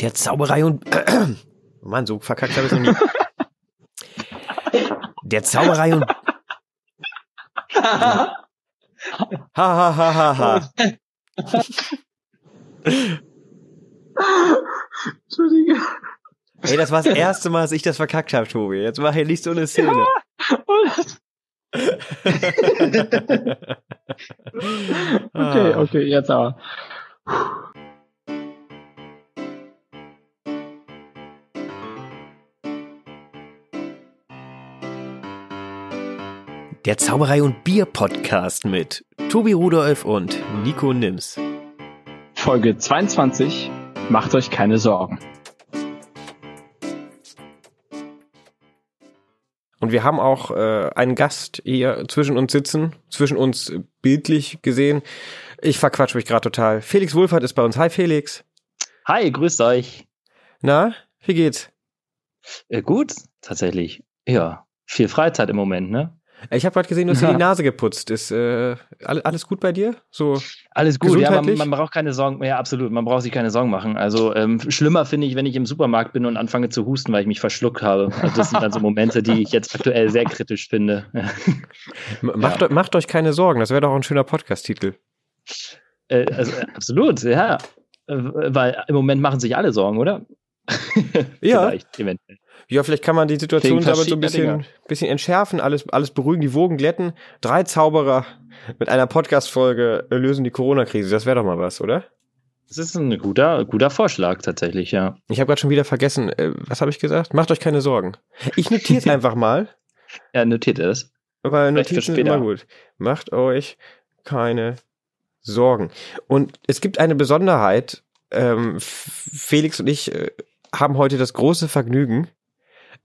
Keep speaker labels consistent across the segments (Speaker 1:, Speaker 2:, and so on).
Speaker 1: Der Zauberei und... Mann, so verkackt habe ich noch nie. Der Zauberei und... Ha ha ha ha ha.
Speaker 2: Entschuldige.
Speaker 1: Ey, das war das erste Mal, dass ich das verkackt habe, Tobi. Jetzt mach hier nicht so eine Szene.
Speaker 2: okay, okay, jetzt aber.
Speaker 1: Der Zauberei und Bier Podcast mit Tobi Rudolf und Nico Nims.
Speaker 2: Folge 22. Macht euch keine Sorgen.
Speaker 1: Und wir haben auch äh, einen Gast hier zwischen uns sitzen, zwischen uns bildlich gesehen. Ich verquatsch mich gerade total. Felix Wohlfahrt ist bei uns. Hi Felix.
Speaker 3: Hi, grüßt euch.
Speaker 1: Na, wie geht's?
Speaker 3: Äh, gut, tatsächlich. Ja, viel Freizeit im Moment, ne?
Speaker 1: Ich habe gerade gesehen, du hast dir die Nase geputzt. Ist äh, alles gut bei dir? So
Speaker 3: alles gut. Ja, man, man, braucht keine Sorgen. Ja, absolut. Man braucht sich keine Sorgen machen. Also ähm, schlimmer finde ich, wenn ich im Supermarkt bin und anfange zu husten, weil ich mich verschluckt habe. Also das sind dann so Momente, die ich jetzt aktuell sehr kritisch finde.
Speaker 1: macht, ja. macht euch keine Sorgen. Das wäre doch ein schöner Podcast-Titel.
Speaker 3: Äh, also, absolut. Ja, äh, weil im Moment machen sich alle Sorgen, oder?
Speaker 1: ja. Vielleicht, eventuell. Ja, vielleicht kann man die Situation damit so ein bisschen, bisschen entschärfen, alles, alles beruhigen, die Wogen glätten. Drei Zauberer mit einer Podcast-Folge lösen die Corona-Krise. Das wäre doch mal was, oder?
Speaker 3: Das ist ein guter, guter Vorschlag tatsächlich, ja.
Speaker 1: Ich habe gerade schon wieder vergessen, äh, was habe ich gesagt? Macht euch keine Sorgen. Ich notiere es einfach mal.
Speaker 3: Ja, notiert es.
Speaker 1: Weil Notizen sind immer gut. Macht euch keine Sorgen. Und es gibt eine Besonderheit. Ähm, Felix und ich äh, haben heute das große Vergnügen,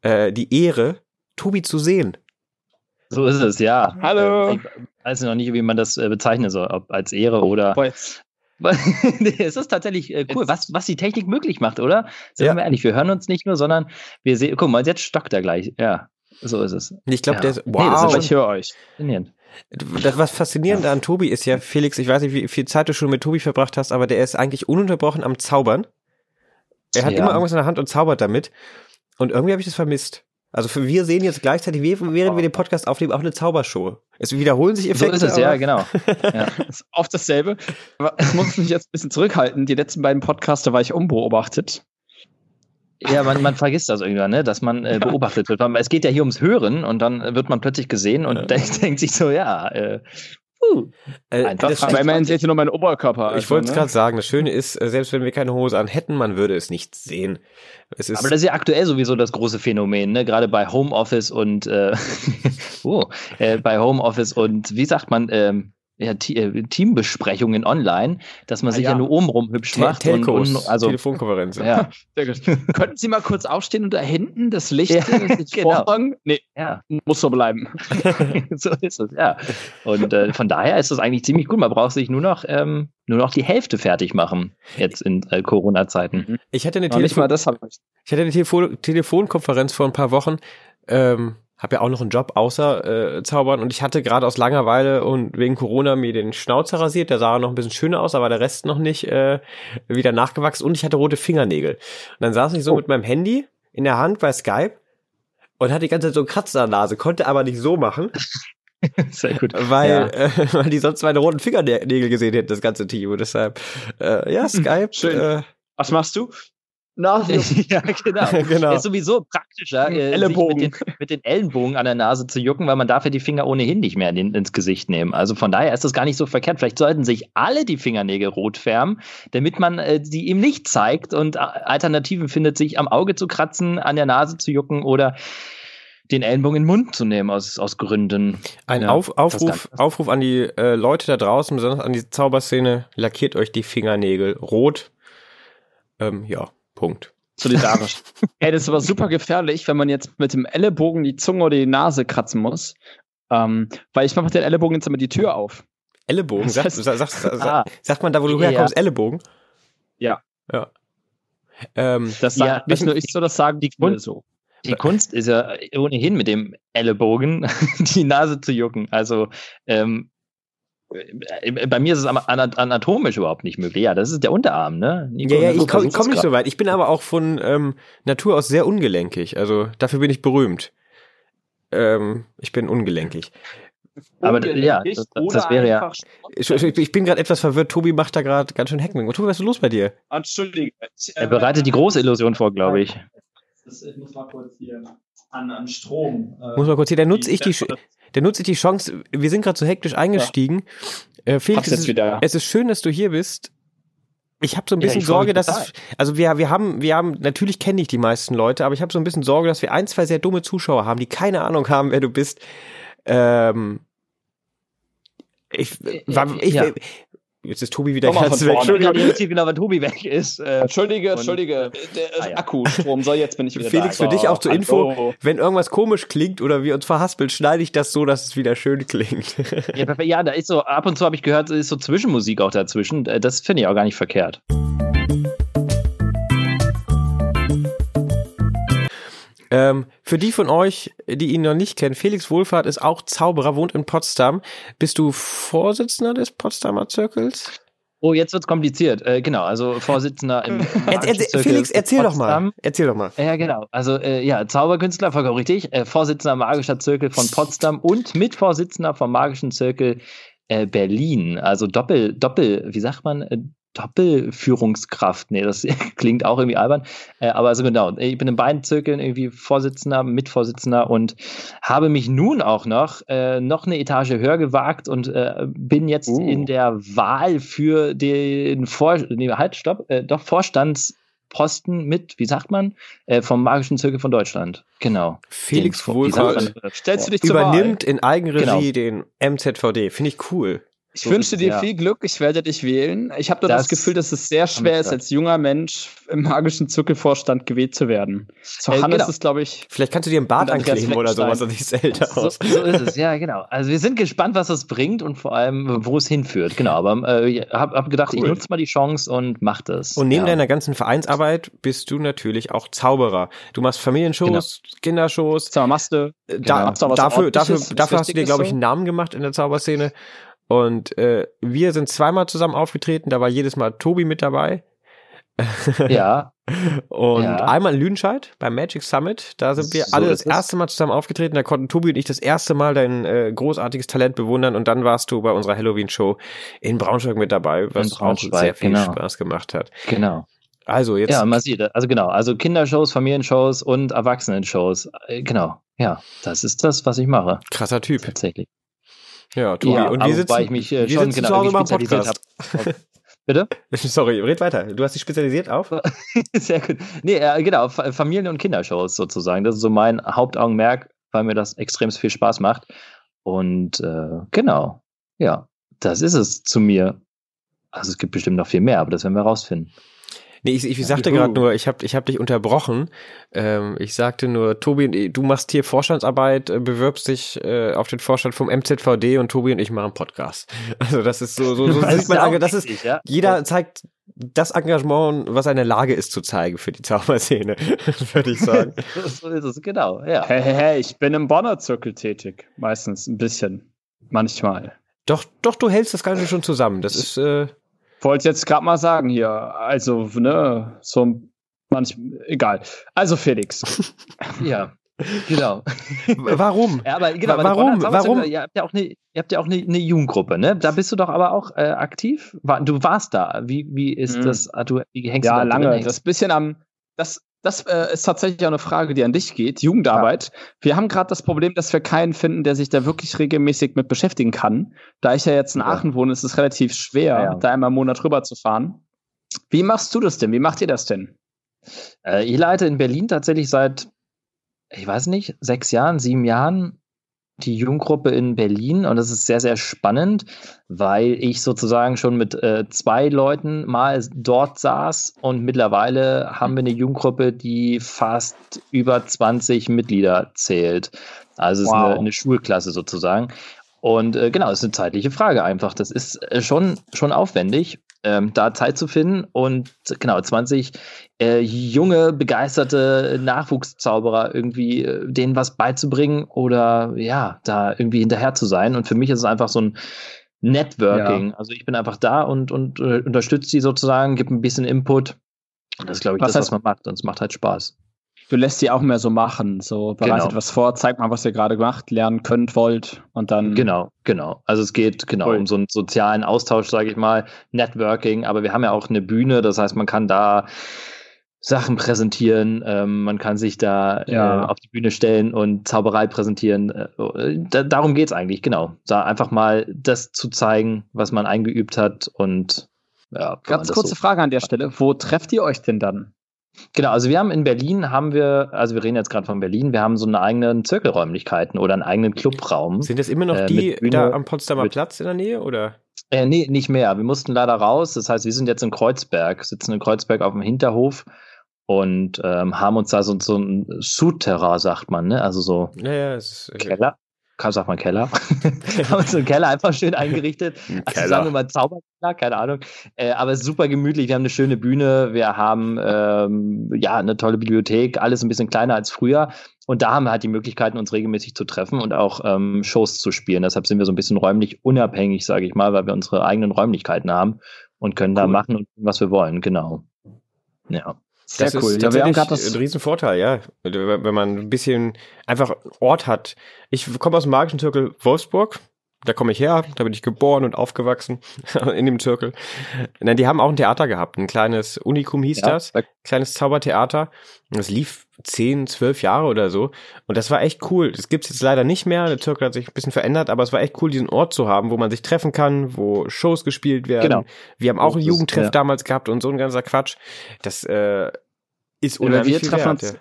Speaker 1: äh, die Ehre, Tobi zu sehen.
Speaker 3: So ist es, ja.
Speaker 2: Hallo.
Speaker 3: Ich weiß noch nicht, wie man das äh, bezeichnen soll, ob als Ehre oder. es ist tatsächlich äh, cool, was, was die Technik möglich macht, oder? Sind ja. wir ehrlich, wir hören uns nicht nur, sondern wir sehen, guck mal, jetzt stockt er gleich. Ja, so ist es.
Speaker 1: Ich glaube,
Speaker 3: ja.
Speaker 1: der ist,
Speaker 3: wow. Nee, das
Speaker 2: ist ich höre euch.
Speaker 3: Faszinierend.
Speaker 1: Das, was faszinierend an Tobi ist ja, Felix, ich weiß nicht, wie viel Zeit du schon mit Tobi verbracht hast, aber der ist eigentlich ununterbrochen am Zaubern. Er hat ja. immer irgendwas in der Hand und zaubert damit. Und irgendwie habe ich das vermisst. Also für, wir sehen jetzt gleichzeitig, während wir den Podcast aufnehmen, auch eine Zaubershow. Es wiederholen sich Effekte.
Speaker 3: So ist es, ja, genau.
Speaker 2: Ja. ist oft dasselbe. Aber ich muss mich jetzt ein bisschen zurückhalten. Die letzten beiden Podcasts, da war ich unbeobachtet.
Speaker 3: Ja, man, man vergisst das irgendwann, ne? dass man äh, beobachtet wird. Es geht ja hier ums Hören und dann wird man plötzlich gesehen und ja. denkt, denkt sich so, ja, äh,
Speaker 2: Uh, Einfach das aber immerhin seht ihr nur meinen Oberkörper.
Speaker 1: Also, ich wollte es ne? gerade sagen, das Schöne ist, äh, selbst wenn wir keine Hose an hätten, man würde es nicht sehen.
Speaker 3: Es ist aber das ist ja aktuell sowieso das große Phänomen, ne? gerade bei Homeoffice und äh, oh, äh, bei Homeoffice und wie sagt man, ähm, ja, äh, Teambesprechungen online, dass man ah, sich ja. ja nur obenrum hübsch Te macht.
Speaker 1: Telcos,
Speaker 3: und, und, also,
Speaker 1: Telefonkonferenz.
Speaker 2: Ja. Sehr gut. Könnten Sie mal kurz aufstehen und da hinten das Licht ja,
Speaker 3: genau. vorfangen?
Speaker 2: Nee, ja. muss so bleiben.
Speaker 3: so ist es, ja. Und äh, von daher ist das eigentlich ziemlich gut. Man braucht sich nur noch, ähm, nur noch die Hälfte fertig machen, jetzt in äh, Corona-Zeiten.
Speaker 1: Ich hatte eine, Telefon ich. ich hatte eine Telefon Telefonkonferenz vor ein paar Wochen. Ähm, habe ja auch noch einen Job außer äh, Zaubern und ich hatte gerade aus Langeweile und wegen Corona mir den Schnauzer rasiert, der sah noch ein bisschen schöner aus, aber der Rest noch nicht äh, wieder nachgewachsen und ich hatte rote Fingernägel. Und dann saß ich so oh. mit meinem Handy in der Hand bei Skype und hatte die ganze Zeit so einen Kratzer an der Nase, konnte aber nicht so machen.
Speaker 3: Sehr gut.
Speaker 1: Weil, ja. äh, weil die sonst meine roten Fingernägel gesehen hätten, das ganze Team. Und deshalb, äh, ja, Skype.
Speaker 2: Schön. Äh, Was machst du?
Speaker 3: Nase. ja, genau. genau. Ist sowieso praktischer, äh,
Speaker 2: Ellenbogen.
Speaker 3: Mit, den, mit, den, Ellenbogen an der Nase zu jucken, weil man darf ja die Finger ohnehin nicht mehr in, ins Gesicht nehmen. Also von daher ist das gar nicht so verkehrt. Vielleicht sollten sich alle die Fingernägel rot färben, damit man äh, die ihm nicht zeigt und Alternativen findet, sich am Auge zu kratzen, an der Nase zu jucken oder den Ellenbogen in den Mund zu nehmen aus, aus Gründen.
Speaker 1: Ein ja, Auf, Aufruf, Aufruf an die äh, Leute da draußen, besonders an die Zauberszene, lackiert euch die Fingernägel rot. Ähm, ja, Punkt.
Speaker 2: Solidarisch. hey, das ist aber super gefährlich, wenn man jetzt mit dem Ellenbogen die Zunge oder die Nase kratzen muss. Ähm, weil ich mache den Ellenbogen jetzt immer die Tür auf.
Speaker 1: Ellenbogen? Sagt, sagt, sagt, ah, sagt man da, wo du ja. herkommst, Ellenbogen?
Speaker 2: Ja.
Speaker 1: Ja.
Speaker 2: Ähm, das sagt ja, nicht nur ich so, das sagen die
Speaker 3: Kunst, so. Die Kunst ist ja ohnehin mit dem Ellenbogen die Nase zu jucken. Also ähm, äh, bei mir ist es anatomisch überhaupt nicht möglich. Ja, das ist der Unterarm, ne?
Speaker 1: Nico, ja, ja, ich komme komm nicht so weit. Ich bin aber auch von ähm, Natur aus sehr ungelenkig. Also dafür bin ich berühmt. Ähm, ich bin ungelenkig.
Speaker 3: Aber ja, das, das wäre ja.
Speaker 1: Ich, ich bin gerade etwas verwirrt. Tobi macht da gerade ganz schön Hackming. Tobi, was ist los bei dir?
Speaker 2: Entschuldige.
Speaker 3: Er bereitet die große Illusion vor, glaube ich.
Speaker 2: Ich muss mal kurz hier an, an Strom.
Speaker 1: Äh, muss mal kurz hier, da nutze ich die, da nutze ich die Chance. Wir sind gerade so hektisch eingestiegen. Ja. Äh, Felix, es ist, es ist schön, dass du hier bist. Ich habe so ein bisschen ja, Sorge, dass es, also wir, wir haben, wir haben, natürlich kenne ich die meisten Leute, aber ich habe so ein bisschen Sorge, dass wir ein, zwei sehr dumme Zuschauer haben, die keine Ahnung haben, wer du bist. Ähm, ich, war, ich, ja. Jetzt ist Tobi wieder
Speaker 3: ganz weg. Entschuldigung, jetzt genau, weil Tobi weg ist.
Speaker 2: Äh, Entschuldige, Entschuldige. Der ah, ja. Akkustrom soll jetzt bin ich wieder
Speaker 1: Felix, da. für dich auch zur Info, wenn irgendwas komisch klingt oder wir uns verhaspeln, schneide ich das so, dass es wieder schön klingt.
Speaker 3: ja, ja, da ist so, ab und zu habe ich gehört, ist so Zwischenmusik auch dazwischen. Das finde ich auch gar nicht verkehrt.
Speaker 1: Ähm, für die von euch, die ihn noch nicht kennen, Felix Wohlfahrt ist auch Zauberer, wohnt in Potsdam. Bist du Vorsitzender des Potsdamer Zirkels?
Speaker 3: Oh, jetzt wird's kompliziert. Äh, genau, also Vorsitzender im.
Speaker 1: er, er, Felix, erzähl doch mal. Erzähl doch mal.
Speaker 3: Ja, genau. Also äh, ja, Zauberkünstler, vollkommen richtig. Äh, Vorsitzender Magischer Zirkel von Potsdam und Mitvorsitzender vom Magischen Zirkel äh, Berlin. Also Doppel, Doppel, wie sagt man? Doppelführungskraft. Nee, das klingt auch irgendwie albern. Äh, aber also genau, ich bin in beiden Zirkeln irgendwie Vorsitzender, Mitvorsitzender und habe mich nun auch noch äh, noch eine Etage höher gewagt und äh, bin jetzt uh. in der Wahl für den Vor nee, halt, stopp, äh, doch Vorstandsposten mit, wie sagt man, äh, vom Magischen Zirkel von Deutschland. Genau.
Speaker 1: Felix Wohlfahrt
Speaker 2: stellst du dich
Speaker 1: übernimmt in Eigenregie genau. den MZVD. Finde ich cool.
Speaker 2: Ich so wünsche dir ja. viel Glück, ich werde dich wählen. Ich habe nur das, das, Gefühl, dass es sehr schwer ist, als junger Mensch im magischen Zirkelvorstand gewählt zu werden. Zu äh, Hannes genau. ist, glaube ich.
Speaker 1: Vielleicht kannst du dir einen Bart ankleben oder sowas und siehst älter aus.
Speaker 3: So, so, ist es, ja, genau. Also wir sind gespannt, was das bringt und vor allem, wo es hinführt. Genau, aber äh, ich habe hab gedacht, cool. ich nutze mal die Chance und mach das.
Speaker 1: Und neben ja. deiner ganzen Vereinsarbeit bist du natürlich auch Zauberer. Du machst Familienshows, genau. Kindershows.
Speaker 2: Du,
Speaker 1: da, genau. dafür, dafür, dafür hast du dir, glaube ich, einen Namen gemacht in der Zauberszene. Und äh, wir sind zweimal zusammen aufgetreten, da war jedes Mal Tobi mit dabei.
Speaker 3: Ja.
Speaker 1: und ja. einmal in Lüdenscheid beim Magic Summit, da sind wir so alle das erste Mal zusammen aufgetreten, da konnten Tobi und ich das erste Mal dein äh, großartiges Talent bewundern und dann warst du bei unserer Halloween-Show in Braunschweig mit dabei, was auch sehr viel genau. Spaß gemacht hat.
Speaker 3: Genau.
Speaker 1: Also jetzt.
Speaker 3: Ja, man sieht, also genau, also Kindershows, Familienshows und Erwachsenenshows. Äh, genau. Ja, das ist das, was ich mache.
Speaker 1: Krasser Typ.
Speaker 3: Tatsächlich.
Speaker 1: Ja, Tobi.
Speaker 3: Ja, und wir sitzen, ich mich äh, schon genau spezialisiert habe. Bitte?
Speaker 1: Sorry, red weiter. Du hast dich spezialisiert auf?
Speaker 3: Sehr gut. Nee, äh, genau, Familien- und Kindershows sozusagen. Das ist so mein Hauptaugenmerk, weil mir das extrem viel Spaß macht. Und äh, genau, ja, das ist es zu mir. Also es gibt bestimmt noch viel mehr, aber das werden wir rausfinden.
Speaker 1: Nee, ich, ich sagte gerade nur, ich habe ich hab dich unterbrochen. Ähm, ich sagte nur, Tobi, du machst hier Vorstandsarbeit, äh, bewirbst dich äh, auf den Vorstand vom MZVD und Tobi und ich machen Podcast. Also das ist so, so, so das sieht man, das ist, ja. jeder zeigt das Engagement, was eine Lage ist zu zeigen für die Zauberszene, würde ich sagen.
Speaker 3: so ist es, genau, ja.
Speaker 2: Hey, hey, hey, ich bin im Bonner Zirkel tätig. Meistens ein bisschen. Manchmal.
Speaker 1: Doch, doch, du hältst das Ganze schon zusammen. Das ist, äh,
Speaker 2: wollte jetzt gerade mal sagen hier. Also, ne, so manch, egal. Also, Felix.
Speaker 3: ja. Genau.
Speaker 1: Warum?
Speaker 3: Ja, aber genau,
Speaker 1: warum? Warum?
Speaker 3: Ihr habt ja auch eine, ihr habt ja auch eine, eine Jugendgruppe, ne? Da bist du doch aber auch äh, aktiv. Du warst da. Wie, wie ist mhm. das? Ah, du, wie
Speaker 2: hängst ja, du da lange. Das bisschen am, das, das äh, ist tatsächlich auch eine Frage, die an dich geht. Jugendarbeit. Ja. Wir haben gerade das Problem, dass wir keinen finden, der sich da wirklich regelmäßig mit beschäftigen kann. Da ich ja jetzt in ja. Aachen wohne, ist es relativ schwer, ja, da einmal im Monat rüber zu fahren. Wie machst du das denn? Wie macht ihr das denn?
Speaker 3: Äh, ich leite in Berlin tatsächlich seit, ich weiß nicht, sechs Jahren, sieben Jahren die Jugendgruppe in Berlin und das ist sehr, sehr spannend, weil ich sozusagen schon mit äh, zwei Leuten mal dort saß und mittlerweile haben wir eine Jugendgruppe, die fast über 20 Mitglieder zählt. Also es wow. ist eine, eine Schulklasse sozusagen. Und äh, genau, es ist eine zeitliche Frage einfach. Das ist äh, schon, schon aufwendig ähm, da Zeit zu finden und genau 20 äh, junge, begeisterte Nachwuchszauberer irgendwie äh, denen was beizubringen oder ja, da irgendwie hinterher zu sein. Und für mich ist es einfach so ein Networking. Ja. Also ich bin einfach da und, und äh, unterstütze sie sozusagen, gebe ein bisschen Input. Und das ist, glaube ich, was das, heißt, was man macht. Und es macht halt Spaß.
Speaker 2: Du lässt sie auch mehr so machen. So bereitet genau. was vor, zeigt mal, was ihr gerade gemacht, lernen könnt, wollt und dann.
Speaker 3: Genau, genau. Also es geht genau cool. um so einen sozialen Austausch, sage ich mal, Networking. Aber wir haben ja auch eine Bühne, das heißt, man kann da Sachen präsentieren, ähm, man kann sich da ja. äh, auf die Bühne stellen und Zauberei präsentieren. Äh, da, darum geht's eigentlich, genau. Da einfach mal das zu zeigen, was man eingeübt hat und
Speaker 2: ja. Ganz kurze so Frage an der Stelle. Wo trefft ihr euch denn dann?
Speaker 3: Genau, also wir haben in Berlin, haben wir, also wir reden jetzt gerade von Berlin, wir haben so eine eigenen Zirkelräumlichkeiten oder einen eigenen Clubraum.
Speaker 1: Sind das immer noch äh, die Bühne, da am Potsdamer Platz in der Nähe oder?
Speaker 3: Äh, nee, nicht mehr. Wir mussten leider raus. Das heißt, wir sind jetzt in Kreuzberg, sitzen in Kreuzberg auf dem Hinterhof und ähm, haben uns da so, so ein Souterrain, sagt man, ne? Also so
Speaker 1: ja, ja, ist,
Speaker 3: äh, Keller. Kann sagt man Keller. haben uns einen Keller einfach schön eingerichtet. Also sagen wir mal Zauberkeller, keine Ahnung. Äh, aber es ist super gemütlich. Wir haben eine schöne Bühne. Wir haben ähm, ja eine tolle Bibliothek. Alles ein bisschen kleiner als früher. Und da haben wir halt die Möglichkeiten, uns regelmäßig zu treffen und auch ähm, Shows zu spielen. Deshalb sind wir so ein bisschen räumlich unabhängig, sage ich mal, weil wir unsere eigenen Räumlichkeiten haben und können cool. da machen, was wir wollen. Genau. Ja.
Speaker 1: Sehr das cool. ist tatsächlich ja, das ein Riesenvorteil, ja. Wenn man ein bisschen einfach Ort hat. Ich komme aus dem magischen Zirkel Wolfsburg. Da komme ich her, da bin ich geboren und aufgewachsen in dem Zirkel. Nein, die haben auch ein Theater gehabt, ein kleines Unikum hieß ja, das, kleines Zaubertheater. Das lief zehn, zwölf Jahre oder so. Und das war echt cool. Das gibt's jetzt leider nicht mehr. Der Zirkel hat sich ein bisschen verändert, aber es war echt cool, diesen Ort zu haben, wo man sich treffen kann, wo Shows gespielt werden. Genau. Wir haben auch einen Jugendtreff ja. damals gehabt und so ein ganzer Quatsch. Das äh, ist unheimlich
Speaker 2: wir treffen uns,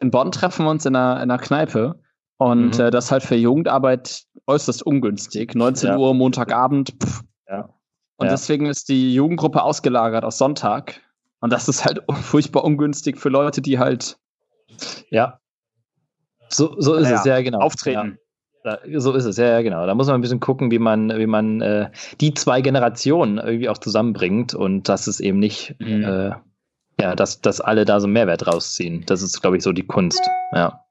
Speaker 2: In Bonn treffen wir uns in einer, in einer Kneipe. Und mhm. äh, das halt für Jugendarbeit äußerst ungünstig. 19 ja. Uhr Montagabend. Pff. Ja. Und ja. deswegen ist die Jugendgruppe ausgelagert aus Sonntag. Und das ist halt furchtbar ungünstig für Leute, die halt.
Speaker 3: Ja. So, so ist es, ja, genau.
Speaker 2: Auftreten.
Speaker 3: So ist es, ja, ja, genau. Da muss man ein bisschen gucken, wie man, wie man äh, die zwei Generationen irgendwie auch zusammenbringt und dass es eben nicht mhm. äh, ja, dass, dass alle da so einen Mehrwert rausziehen. Das ist, glaube ich, so die Kunst. Ja.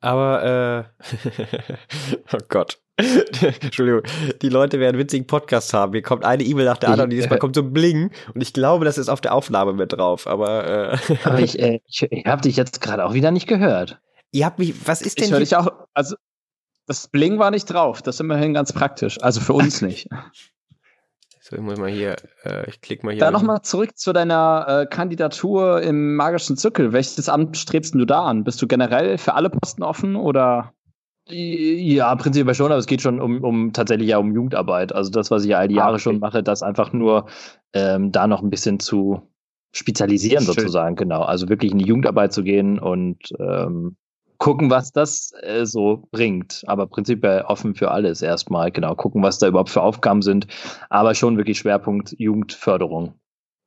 Speaker 1: Aber, äh, oh Gott. Entschuldigung, die Leute werden einen witzigen Podcast haben. Hier kommt eine E-Mail nach der anderen und jedes Mal kommt so ein Bling und ich glaube, das ist auf der Aufnahme mit drauf, aber,
Speaker 3: äh. aber ich, äh, ich, ich habe dich jetzt gerade auch wieder nicht gehört.
Speaker 1: Ihr habt mich, was ist denn
Speaker 2: ich höre dich auch, also das Bling war nicht drauf, das ist immerhin ganz praktisch, also für uns nicht.
Speaker 1: So, ich muss mal hier, äh, ich klicke mal hier.
Speaker 2: Dann nochmal zurück zu deiner äh, Kandidatur im magischen Zirkel. Welches Amt strebst du da an? Bist du generell für alle Posten offen oder?
Speaker 3: Ja, prinzipiell schon, aber es geht schon um, um tatsächlich ja um Jugendarbeit. Also das, was ich ja all die ah, Jahre okay. schon mache, das einfach nur ähm, da noch ein bisschen zu spezialisieren sozusagen, genau. Also wirklich in die Jugendarbeit zu gehen und ähm, gucken, was das äh, so bringt. Aber prinzipiell offen für alles erstmal. Genau, gucken, was da überhaupt für Aufgaben sind. Aber schon wirklich Schwerpunkt Jugendförderung.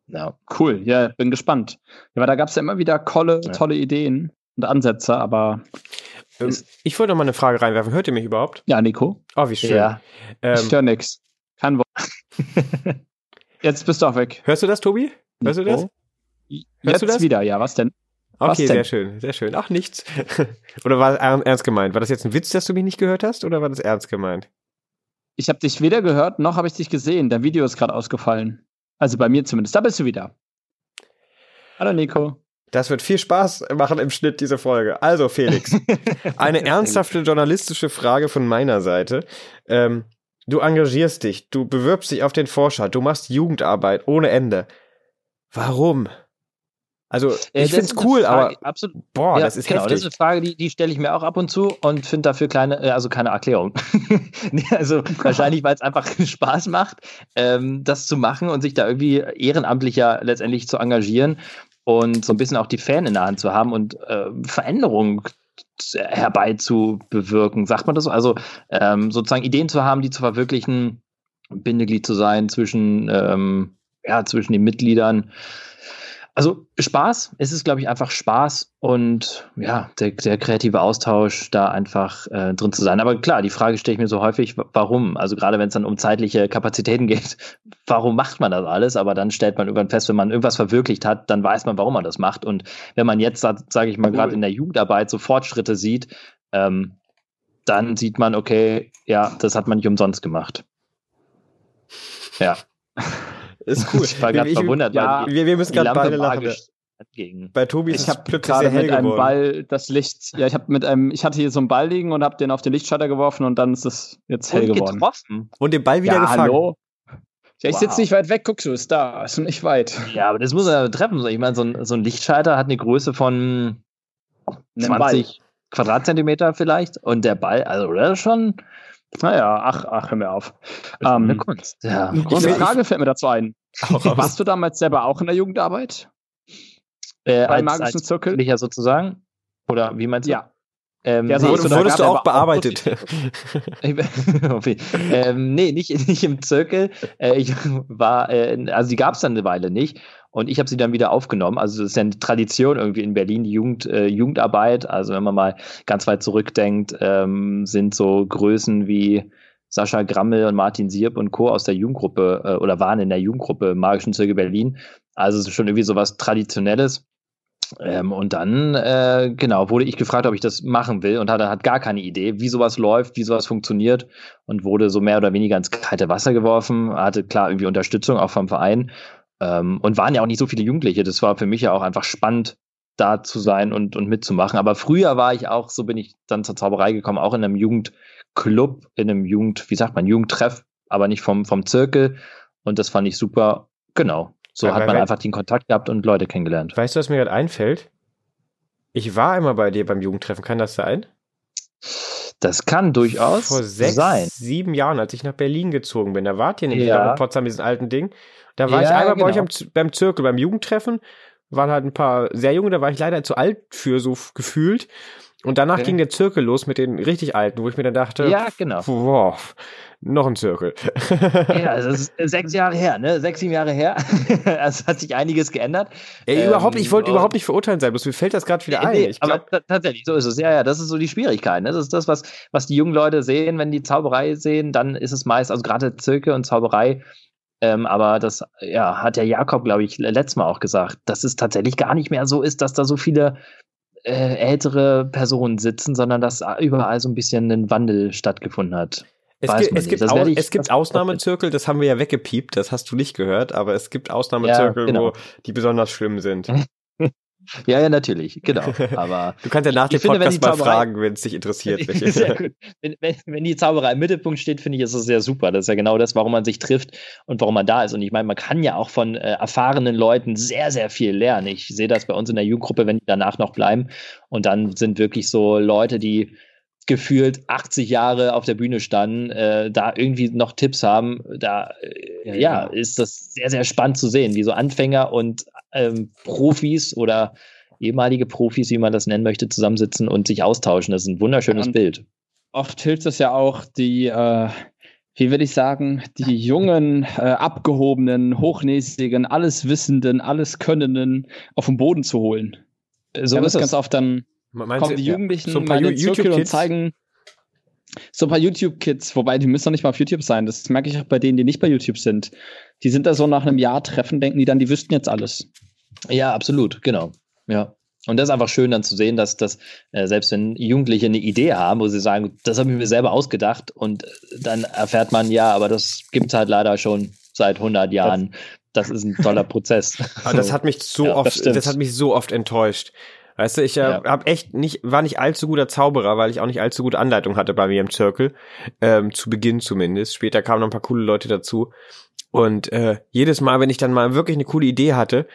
Speaker 2: Ja. Cool, ja, bin gespannt. Ja, weil da gab es ja immer wieder tolle, ja. tolle Ideen und Ansätze, aber.
Speaker 1: Ähm, ich wollte noch mal eine Frage reinwerfen. Hört ihr mich überhaupt?
Speaker 2: Ja, Nico.
Speaker 1: Oh, wie schön.
Speaker 2: Ja. Ähm, ich höre nix. Kein Wort. Jetzt bist du auch weg.
Speaker 1: Hörst du das, Tobi? Hörst du das? Hörst
Speaker 2: Jetzt du das? wieder, ja, was denn?
Speaker 1: Okay, sehr schön, sehr schön. Ach, nichts. oder war das ernst gemeint? War das jetzt ein Witz, dass du mich nicht gehört hast, oder war das ernst gemeint?
Speaker 2: Ich habe dich weder gehört, noch habe ich dich gesehen. Dein Video ist gerade ausgefallen. Also bei mir zumindest. Da bist du wieder. Hallo, Nico.
Speaker 1: Das wird viel Spaß machen im Schnitt, diese Folge. Also, Felix, eine ernsthafte journalistische Frage von meiner Seite. Ähm, du engagierst dich, du bewirbst dich auf den Forscher, du machst Jugendarbeit ohne Ende. Warum? Also äh, ich finde es cool, Frage, aber
Speaker 3: absolut. boah, ja, das ist genau, heftig. Das ist eine Frage, die, die stelle ich mir auch ab und zu und finde dafür kleine, äh, also keine Erklärung. also wahrscheinlich, weil es einfach Spaß macht, ähm, das zu machen und sich da irgendwie ehrenamtlicher letztendlich zu engagieren und so ein bisschen auch die Fan in der Hand zu haben und äh, Veränderungen herbeizubewirken, sagt man das so? Also ähm, sozusagen Ideen zu haben, die zu verwirklichen, Bindeglied zu sein zwischen, ähm, ja, zwischen den Mitgliedern also Spaß, es ist, glaube ich, einfach Spaß und ja, der, der kreative Austausch, da einfach äh, drin zu sein. Aber klar, die Frage stelle ich mir so häufig, warum? Also gerade wenn es dann um zeitliche Kapazitäten geht, warum macht man das alles? Aber dann stellt man irgendwann fest, wenn man irgendwas verwirklicht hat, dann weiß man, warum man das macht. Und wenn man jetzt, sage ich mal, gerade in der Jugendarbeit so Fortschritte sieht, ähm, dann sieht man, okay, ja, das hat man nicht umsonst gemacht. Ja.
Speaker 1: Ist cool.
Speaker 3: Ich war gerade verwundert,
Speaker 1: ja, wir, wir müssen gerade beide lachen.
Speaker 2: Gegen. Bei Tobi
Speaker 1: ist ich habe gerade mit
Speaker 2: einem Ball das Licht. Ja, ich habe mit einem. Ich hatte hier so einen Ball liegen und habe den auf den Lichtschalter geworfen und dann ist es jetzt hell und geworden. Getroffen.
Speaker 1: Und den Ball wieder ja, gefangen. Hallo.
Speaker 2: Ja, ich wow. sitze nicht weit weg, guckst du, ist da, ist nicht weit.
Speaker 3: Ja, aber das muss er treffen. Ich meine, so ein, so ein Lichtschalter hat eine Größe von 20 Quadratzentimeter vielleicht und der Ball, also oder schon.
Speaker 2: Naja, ach, ach, hör mir auf.
Speaker 3: Ähm, eine Kunst.
Speaker 2: Ja. Eine Frage fällt mir dazu ein. Warst du damals selber auch in der Jugendarbeit?
Speaker 3: Äh, Beim magischen als Zirkel? Ja, sozusagen? Oder wie meinst du?
Speaker 2: Ja.
Speaker 1: Ähm, ja, so nee, wurdest, wurdest du auch bearbeitet?
Speaker 3: ähm, nee, nicht, nicht im Zirkel. Äh, ich war, äh, also die gab es dann eine Weile nicht. Und ich habe sie dann wieder aufgenommen. Also das ist ja eine Tradition irgendwie in Berlin, die Jugend, äh, Jugendarbeit. Also wenn man mal ganz weit zurückdenkt, ähm, sind so Größen wie Sascha Grammel und Martin Sierp und Co. aus der Jugendgruppe äh, oder waren in der Jugendgruppe Magischen Zirkel Berlin. Also es ist schon irgendwie so was Traditionelles. Ähm, und dann, äh, genau, wurde ich gefragt, ob ich das machen will und hatte hat gar keine Idee, wie sowas läuft, wie sowas funktioniert und wurde so mehr oder weniger ins kalte Wasser geworfen, hatte klar irgendwie Unterstützung auch vom Verein ähm, und waren ja auch nicht so viele Jugendliche. Das war für mich ja auch einfach spannend, da zu sein und, und mitzumachen. Aber früher war ich auch, so bin ich dann zur Zauberei gekommen, auch in einem Jugendclub, in einem Jugend, wie sagt man, Jugendtreff, aber nicht vom, vom Zirkel. Und das fand ich super. Genau. So ja, hat man einfach den Kontakt gehabt und Leute kennengelernt.
Speaker 1: Weißt du, was mir gerade einfällt? Ich war immer bei dir beim Jugendtreffen, kann das sein?
Speaker 3: Das kann durchaus
Speaker 1: Vor sechs,
Speaker 3: sein.
Speaker 1: sieben Jahren, als ich nach Berlin gezogen bin, da wart ihr nämlich ja. in Potsdam, diesen alten Ding. Da war ja, ich einmal genau. bei euch am, beim Zirkel, beim Jugendtreffen. Waren halt ein paar sehr junge, da war ich leider zu alt für, so gefühlt. Und danach okay. ging der Zirkel los mit den richtig Alten, wo ich mir dann dachte,
Speaker 3: ja, genau.
Speaker 1: Wow, noch ein Zirkel.
Speaker 3: ja, also das ist sechs Jahre her, ne? Sechs, sieben Jahre her. also hat sich einiges geändert.
Speaker 1: Ey, ähm, überhaupt, ich wollte überhaupt nicht verurteilen sein, bloß mir fällt das gerade wieder nee, ein.
Speaker 3: Ich glaub, aber tatsächlich, so ist es. Ja, ja, das ist so die Schwierigkeit. Ne? Das ist das, was, was die jungen Leute sehen, wenn die Zauberei sehen, dann ist es meist, also gerade Zirkel und Zauberei, ähm, aber das ja, hat der Jakob, glaube ich, letztes Mal auch gesagt, dass es tatsächlich gar nicht mehr so ist, dass da so viele äh, ältere Personen sitzen, sondern dass überall so ein bisschen ein Wandel stattgefunden hat.
Speaker 1: Es, gibt, es gibt, au es gibt Ausnahmezirkel, das haben wir ja weggepiept, das hast du nicht gehört, aber es gibt Ausnahmezirkel, ja, genau. wo die besonders schlimm sind.
Speaker 3: Ja, ja, natürlich, genau. Aber
Speaker 1: du kannst ja nach dem Podcast finde, mal fragen, wenn es dich interessiert.
Speaker 3: sehr gut. Wenn, wenn, wenn, die Zauberei im Mittelpunkt steht, finde ich, ist es sehr super. Das ist ja genau das, warum man sich trifft und warum man da ist. Und ich meine, man kann ja auch von äh, erfahrenen Leuten sehr, sehr viel lernen. Ich sehe das bei uns in der Jugendgruppe, wenn die danach noch bleiben. Und dann sind wirklich so Leute, die gefühlt 80 Jahre auf der Bühne standen, äh, da irgendwie noch Tipps haben, da äh, ja, ja, genau. ist das sehr, sehr spannend zu sehen, wie so Anfänger und ähm, Profis oder ehemalige Profis, wie man das nennen möchte, zusammensitzen und sich austauschen. Das ist ein wunderschönes ja, Bild.
Speaker 2: Oft hilft es ja auch, die, äh, wie will ich sagen, die jungen, äh, abgehobenen, hochnäsigen, alleswissenden, alleskönnenden auf den Boden zu holen. So ja, ist das ganz oft dann Meinst kommen die Jugendlichen ja, so mal in Zirkel und zeigen so ein paar YouTube-Kids, wobei die müssen doch nicht mal auf YouTube sein. Das merke ich auch bei denen, die nicht bei YouTube sind. Die sind da so nach einem Jahr Treffen, denken die dann, die wüssten jetzt alles.
Speaker 3: Ja, absolut, genau. Ja. Und das ist einfach schön dann zu sehen, dass das, äh, selbst wenn Jugendliche eine Idee haben, wo sie sagen, das habe ich mir selber ausgedacht und dann erfährt man, ja, aber das gibt es halt leider schon seit 100 Jahren. Das ist ein toller Prozess.
Speaker 1: Aber das hat mich so ja, oft, das, das, hat mich so oft enttäuscht. Weißt du, ich äh, ja. habe echt nicht, war nicht allzu guter Zauberer, weil ich auch nicht allzu gute Anleitung hatte bei mir im Circle. Ähm, zu Beginn zumindest. Später kamen noch ein paar coole Leute dazu. Und äh, jedes Mal, wenn ich dann mal wirklich eine coole Idee hatte,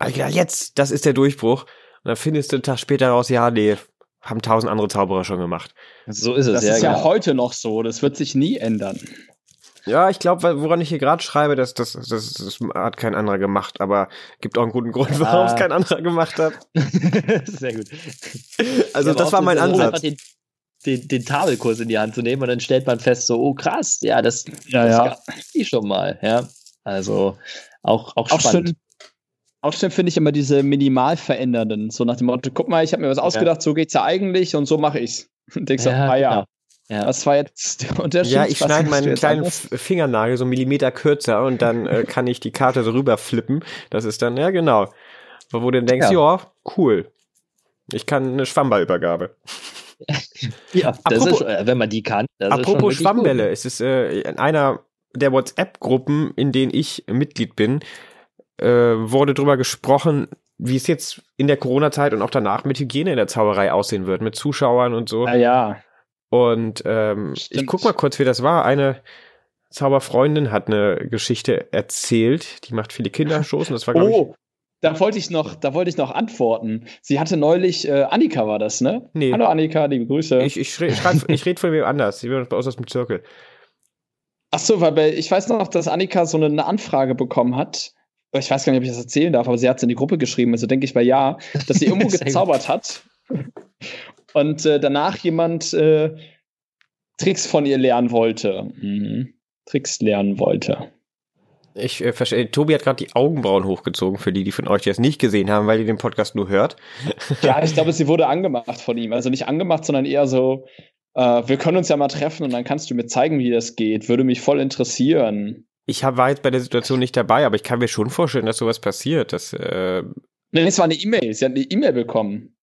Speaker 1: hab ich gedacht, jetzt, das ist der Durchbruch. Und dann findest du einen Tag später raus, ja, nee, haben tausend andere Zauberer schon gemacht.
Speaker 2: So ist es. Das ja, ist ja genau. heute noch so. Das wird sich nie ändern.
Speaker 1: Ja, ich glaube, woran ich hier gerade schreibe, das, das, das, das hat kein anderer gemacht, aber gibt auch einen guten Grund, warum es ah. kein anderer gemacht hat.
Speaker 3: Sehr gut.
Speaker 1: Also das war mein Ansatz.
Speaker 3: Den, den, den Tafelkurs in die Hand zu nehmen und dann stellt man fest, so, oh krass, ja, das,
Speaker 2: ja, das ja.
Speaker 3: ich schon mal, ja. Also auch, auch, auch spannend. Schön.
Speaker 2: Auch schön finde ich immer diese minimal verändernden, so nach dem Motto, guck mal, ich habe mir was ausgedacht, ja. so geht's ja eigentlich und so mache ich's. Und denkst ja, so, ah ja, genau. Ja. Das war jetzt
Speaker 1: der Unterschied. Ja, ich schneide meinen kleinen anders? Fingernagel so einen Millimeter kürzer und dann äh, kann ich die Karte so rüber flippen. Das ist dann, ja genau. Wo du dann denkst, ja, cool. Ich kann eine Schwammballübergabe.
Speaker 3: ja, das apropos, ist, äh, wenn man die kann.
Speaker 1: apropos Schwammbälle, cool. es ist äh, in einer der WhatsApp-Gruppen, in denen ich Mitglied bin, äh, wurde drüber gesprochen, wie es jetzt in der Corona-Zeit und auch danach mit Hygiene in der Zauberei aussehen wird, mit Zuschauern und so.
Speaker 2: Ja, ja.
Speaker 1: Und ähm, ich guck mal kurz, wie das war. Eine Zauberfreundin hat eine Geschichte erzählt, die macht viele Kindershows und das war, glaube
Speaker 2: oh. ich. Da wollte ich noch, da wollte ich noch antworten. Sie hatte neulich, äh, Annika war das, ne?
Speaker 1: Nee.
Speaker 2: Hallo Annika, liebe Grüße.
Speaker 1: Ich, ich, ich, ich rede von wem anders. Sie wird aus dem Zirkel.
Speaker 2: Ach so, weil ich weiß noch, dass Annika so eine Anfrage bekommen hat. Ich weiß gar nicht, ob ich das erzählen darf, aber sie hat es in die Gruppe geschrieben, also denke ich mal ja, dass sie irgendwo gezaubert hat und äh, danach jemand äh, Tricks von ihr lernen wollte. Mhm. Tricks lernen wollte.
Speaker 1: Ich äh, verstehe, Tobi hat gerade die Augenbrauen hochgezogen, für die, die von euch die das nicht gesehen haben, weil ihr den Podcast nur hört.
Speaker 2: Ja, ich glaube, sie wurde angemacht von ihm. Also nicht angemacht, sondern eher so, äh, wir können uns ja mal treffen und dann kannst du mir zeigen, wie das geht. Würde mich voll interessieren.
Speaker 1: Ich hab, war jetzt bei der Situation nicht dabei, aber ich kann mir schon vorstellen, dass sowas passiert. Dass, äh
Speaker 2: nee, es war eine E-Mail. Sie hat eine E-Mail bekommen.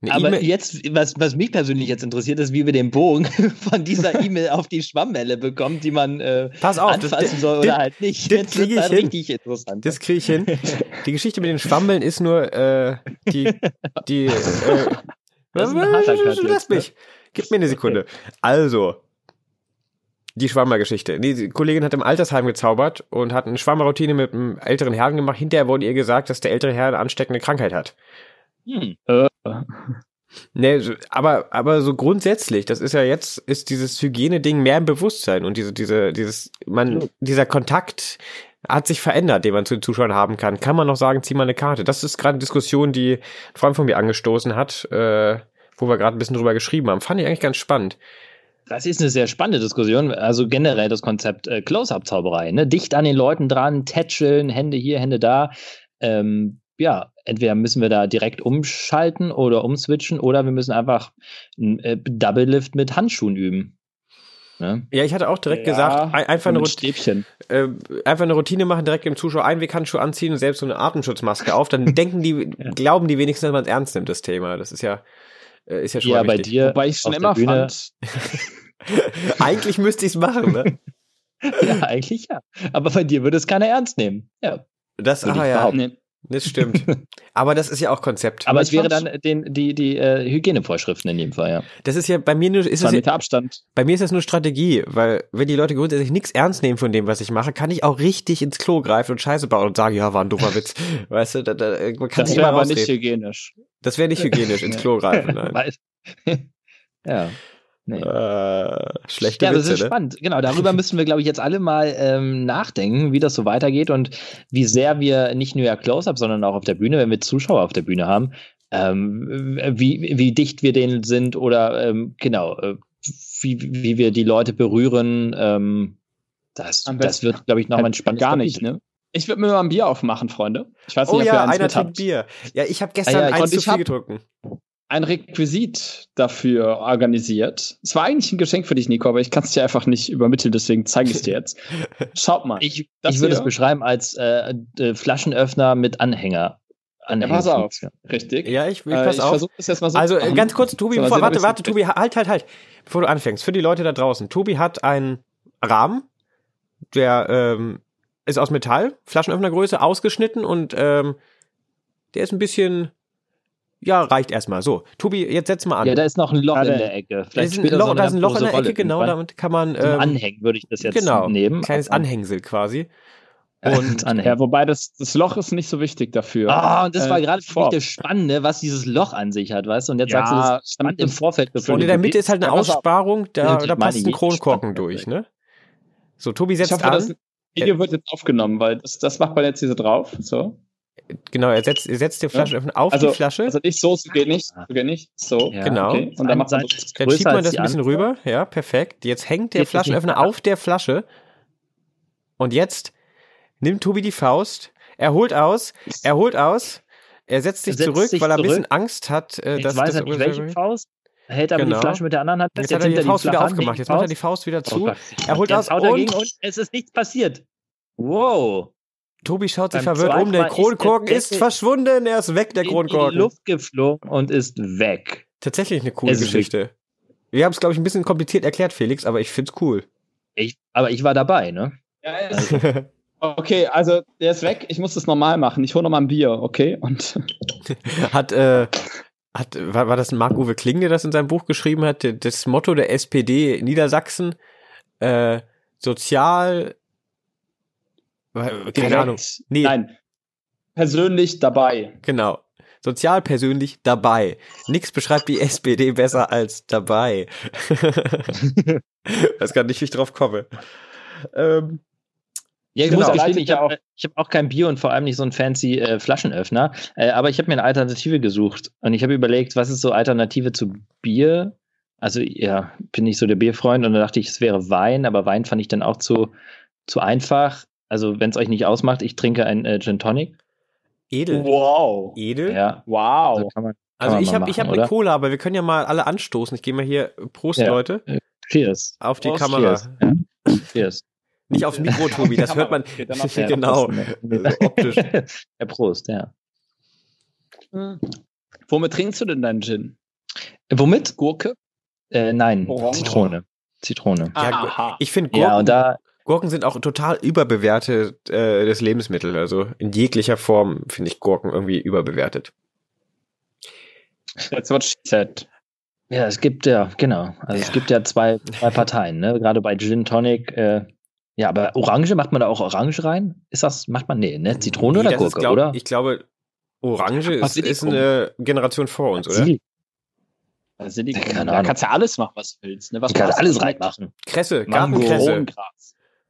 Speaker 3: Eine Aber e jetzt, was, was mich persönlich jetzt interessiert, ist, wie wir den Bogen von dieser E-Mail auf die Schwammwelle bekommen, die man äh,
Speaker 1: Pass auf,
Speaker 3: anfassen
Speaker 1: das,
Speaker 3: soll oder halt nicht.
Speaker 1: Das kriege ich hin. richtig interessant. Das kriege ich hin. Die Geschichte mit den Schwammeln ist nur äh, die, die äh, das lass mich. Gib mir eine Sekunde. Also, die Schwammergeschichte. Die Kollegin hat im Altersheim gezaubert und hat eine Schwammerroutine mit einem älteren Herrn gemacht. Hinterher wurde ihr gesagt, dass der ältere Herr eine ansteckende Krankheit hat. Hm. Äh. Nee, aber, aber so grundsätzlich, das ist ja jetzt, ist dieses Hygieneding mehr im Bewusstsein und diese, diese, dieses, man, dieser Kontakt hat sich verändert, den man zu den Zuschauern haben kann. Kann man noch sagen, zieh mal eine Karte. Das ist gerade eine Diskussion, die ein Freund von mir angestoßen hat, äh, wo wir gerade ein bisschen drüber geschrieben haben. Fand ich eigentlich ganz spannend.
Speaker 3: Das ist eine sehr spannende Diskussion. Also generell das Konzept äh, Close-Up-Zauberei. Ne? Dicht an den Leuten dran, tätscheln, Hände hier, Hände da. Ähm, ja, entweder müssen wir da direkt umschalten oder umswitchen oder wir müssen einfach ein äh, Double Lift mit Handschuhen üben.
Speaker 1: Ne? Ja, ich hatte auch direkt ja, gesagt, einfach eine, Routine, äh, einfach eine Routine machen, direkt dem Zuschauer Einweghandschuh anziehen und selbst so eine Atemschutzmaske auf, dann denken die, ja. glauben die wenigstens, dass man es ernst nimmt, das Thema. Das ist ja, äh, ist ja schon
Speaker 3: ja, bei dir.
Speaker 2: Wobei ich schon immer fand.
Speaker 1: eigentlich müsste ich es machen, ne?
Speaker 3: ja, eigentlich ja. Aber bei dir würde es keiner ernst nehmen. Ja.
Speaker 1: Das, ah, ja. Das stimmt. Aber das ist ja auch Konzept.
Speaker 3: Aber es wäre dann den, die, die äh, Hygienevorschriften in jedem Fall, ja.
Speaker 1: Das ist ja bei mir nur, ist es
Speaker 2: ja, Abstand.
Speaker 1: Bei mir ist das nur Strategie, weil wenn die Leute grundsätzlich nichts ernst nehmen von dem, was ich mache, kann ich auch richtig ins Klo greifen und Scheiße bauen und sagen, ja, war ein doofer Witz. weißt du, da, da, man kann
Speaker 2: das wäre aber nicht hygienisch.
Speaker 1: Das wäre nicht hygienisch, ins Klo greifen. Nein.
Speaker 3: ja.
Speaker 1: Nee. Äh, schlechte
Speaker 3: ja,
Speaker 1: Witze,
Speaker 3: das ist
Speaker 1: ne?
Speaker 3: spannend. Genau, darüber müssen wir, glaube ich, jetzt alle mal ähm, nachdenken, wie das so weitergeht und wie sehr wir nicht nur ja Close-Up, sondern auch auf der Bühne, wenn wir Zuschauer auf der Bühne haben, ähm, wie, wie dicht wir denen sind oder ähm, genau, äh, wie, wie wir die Leute berühren. Ähm, das, das wird, glaube ich, nochmal ein spannendes
Speaker 2: Gar nicht, ne? Ich würde mir mal ein Bier aufmachen, Freunde. Ich weiß nicht,
Speaker 1: oh
Speaker 2: ob
Speaker 1: ja,
Speaker 2: ihr
Speaker 1: eins einer trinkt Bier. Ja, ich habe gestern ah, ja, eins zu viel getrunken
Speaker 2: ein Requisit dafür organisiert. Es war eigentlich ein Geschenk für dich, Nico, aber ich kann es dir einfach nicht übermitteln, deswegen zeige ich es dir jetzt. Schaut mal.
Speaker 3: Ich, ich würde es beschreiben als äh, äh, Flaschenöffner mit Anhänger.
Speaker 2: Anhänger. Ja, pass auf. Richtig.
Speaker 1: Ja, ich, ich äh, pass äh, ich auf.
Speaker 2: Das jetzt mal so
Speaker 1: also äh, ganz kurz, Tobi, so, bevor, warte, warte, Tobi, halt, halt, halt, bevor du anfängst. Für die Leute da draußen. Tobi hat einen Rahmen, der ähm, ist aus Metall, Flaschenöffnergröße, ausgeschnitten und ähm, der ist ein bisschen ja, reicht erstmal. So, Tobi, jetzt setz mal an.
Speaker 3: Ja, da ist noch ein Loch in der Ecke.
Speaker 1: Vielleicht da ist ein Loch, da ist ein Loch in der Ecke, genau. Damit kann man.
Speaker 3: Ähm, Anhängen würde ich das jetzt
Speaker 1: genau,
Speaker 3: nehmen.
Speaker 1: Kleines Anhängsel quasi.
Speaker 2: Und ja, wobei das, das Loch ist nicht so wichtig dafür.
Speaker 3: Ah, und das äh, war gerade für mich das Spannende, was dieses Loch an sich hat, weißt du? Und jetzt ja, sagst du, das spannend im Vorfeld.
Speaker 1: Und in der Mitte ist halt eine Aussparung, da, da passt ein Kronkorken durch, ne? So, Tobi setzt hoffe, an. Das
Speaker 2: Video wird jetzt aufgenommen, weil das, das macht man jetzt hier so drauf. So.
Speaker 1: Genau, er setzt, er setzt die Flaschenöffner auf
Speaker 2: also,
Speaker 1: die Flasche.
Speaker 2: Also nicht so, so geht nicht, so geht nicht, so.
Speaker 1: Ja, genau. Okay.
Speaker 2: Und dann, macht man
Speaker 1: so, dann schiebt man das ein bisschen rüber, ja, perfekt. Jetzt hängt der Flaschenöffner auf der Flasche. Und jetzt nimmt Tobi die Faust, er holt aus, er holt aus, er setzt sich setzt zurück, sich weil er ein bisschen Angst hat,
Speaker 3: äh, dass weiß das nicht, welche Faust. Hält aber genau. die Flasche mit der anderen Hand
Speaker 1: Jetzt, jetzt hat er die Faust wieder aufgemacht. Jetzt macht er die Faust wieder zu. Oh er holt aus und,
Speaker 3: und es ist nichts passiert. Wow.
Speaker 1: Tobi schaut sich verwirrt um. Der Kronkorken ist, ist, verschwunden. Er ist weg, der Kronkorken.
Speaker 3: In die Luft geflogen und ist weg.
Speaker 1: Tatsächlich eine coole es Geschichte. Wir haben es, glaube ich, ein bisschen kompliziert erklärt, Felix, aber ich find's cool.
Speaker 3: Ich, aber ich war dabei, ne?
Speaker 2: Ja, also. Okay, also der ist weg. Ich muss das normal machen. Ich hole noch mal ein Bier, okay? Und
Speaker 1: hat äh, hat war, war das Marc-Uwe Kling, der das in seinem Buch geschrieben hat? Das Motto der SPD Niedersachsen äh, sozial
Speaker 2: keine Direkt. Ahnung. Nee. Nein. Persönlich dabei.
Speaker 1: Genau. Sozial persönlich dabei. Nix beschreibt die SPD besser als dabei. Weiß gar nicht, wie ich drauf komme.
Speaker 3: Ähm, ja, ich genau. muss gestehen, ich habe hab auch kein Bier und vor allem nicht so ein fancy äh, Flaschenöffner. Äh, aber ich habe mir eine Alternative gesucht und ich habe überlegt, was ist so Alternative zu Bier? Also ja, bin nicht so der Bierfreund und da dachte ich, es wäre Wein, aber Wein fand ich dann auch zu, zu einfach. Also wenn es euch nicht ausmacht, ich trinke ein äh, Gin Tonic.
Speaker 1: Edel.
Speaker 2: Wow.
Speaker 1: Edel?
Speaker 3: Ja.
Speaker 2: Wow.
Speaker 1: Also, man, also ich habe ich hab eine Cola, aber wir können ja mal alle anstoßen. Ich gehe mal hier, Prost, ja. Leute.
Speaker 3: Äh, cheers.
Speaker 1: Auf die Prost, Kamera.
Speaker 3: Cheers. Ja. cheers.
Speaker 1: Nicht aufs Mikro, Tobi, das hört man. genau.
Speaker 3: optisch. Ja, Prost, ja.
Speaker 2: Hm. Womit trinkst du denn deinen Gin?
Speaker 3: Womit?
Speaker 2: Gurke?
Speaker 3: Äh, nein, Orange. Zitrone. Zitrone.
Speaker 1: Ja, ich finde Gurken, ja, und da, Gurken sind auch total überbewertet äh, das Lebensmittel. Also in jeglicher Form finde ich Gurken irgendwie überbewertet.
Speaker 2: That's what she said.
Speaker 3: Ja, es gibt ja, genau. Also ja. es gibt ja zwei, zwei Parteien, ne? Gerade bei Gin Tonic, äh, ja, aber Orange, macht man da auch Orange rein? Ist das, macht man, nee, ne? Zitrone nee, oder Gurke,
Speaker 1: glaub,
Speaker 3: oder?
Speaker 1: Ich glaube, Orange ist, ist eine Generation vor uns, oder?
Speaker 2: Basilikum. Keine da kannst ja alles machen, was du willst. Ne? Was
Speaker 3: du kannst alles reinmachen.
Speaker 1: Kresse, Gartenkresse.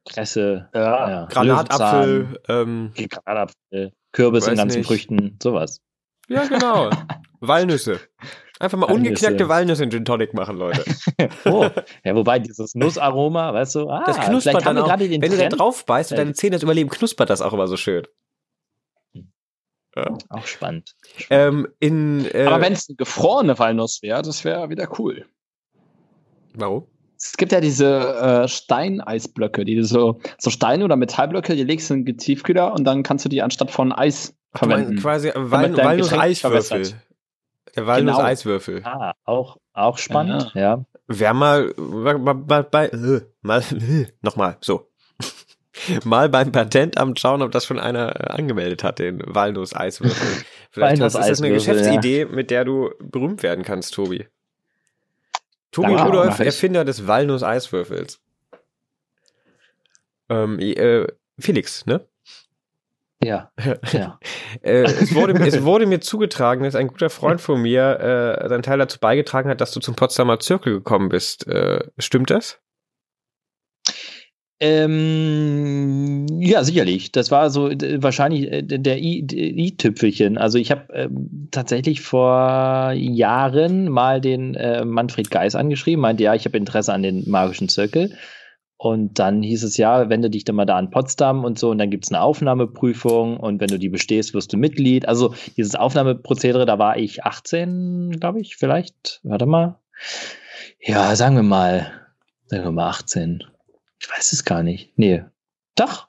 Speaker 3: Kresse,
Speaker 1: ja, ja. Granatapfel, ähm,
Speaker 3: Granatapfel, Kürbis in ganzen nicht. Früchten, sowas.
Speaker 1: Ja, genau. Walnüsse. Einfach mal Walnüsse. ungeknackte Walnüsse in Gin Tonic machen, Leute.
Speaker 3: oh, ja, wobei dieses Nussaroma, weißt du,
Speaker 1: ah, das knuspert dann auch, wenn Trend. du da drauf beißt und deine Zähne das überleben, knuspert das auch immer so schön.
Speaker 3: Ja. Auch spannend.
Speaker 1: Ähm, in,
Speaker 2: äh, Aber wenn es eine gefrorene Walnuss wäre, das wäre wieder cool.
Speaker 1: Warum?
Speaker 2: Es gibt ja diese äh, Steineisblöcke, die so, so Steine oder Metallblöcke, die legst du in den Tiefkühler und dann kannst du die anstatt von Eis verwenden.
Speaker 1: Quasi Wal Walnuss-Eiswürfel. Der Walnuss-Eiswürfel.
Speaker 3: Genau. Ah, auch, auch spannend, ja. ja.
Speaker 1: Wer mal, mal, mal, bei, äh, mal, äh, nochmal, so. mal beim Patentamt schauen, ob das schon einer äh, angemeldet hat, den Walnuss-Eiswürfel. Vielleicht Walnuss ist das eine Geschäftsidee, ja. mit der du berühmt werden kannst, Tobi. Tobi Danke Rudolf, Erfinder des Walnuss-Eiswürfels. Ähm, äh, Felix, ne?
Speaker 3: Ja. ja.
Speaker 1: äh, es, wurde, es wurde mir zugetragen, dass ein guter Freund von mir äh, seinen Teil dazu beigetragen hat, dass du zum Potsdamer Zirkel gekommen bist. Äh, stimmt das?
Speaker 3: Ähm, ja, sicherlich. Das war so wahrscheinlich äh, der i-Tüpfelchen. Also ich habe ähm, tatsächlich vor Jahren mal den äh, Manfred Geis angeschrieben, meinte, ja, ich habe Interesse an den magischen Zirkel. Und dann hieß es ja, wende dich dann mal da an Potsdam und so, und dann gibt's eine Aufnahmeprüfung und wenn du die bestehst, wirst du Mitglied. Also dieses Aufnahmeprozedere, da war ich 18, glaube ich, vielleicht. Warte mal. Ja, sagen wir mal, sagen wir mal 18. Ich weiß es gar nicht. Nee. Doch.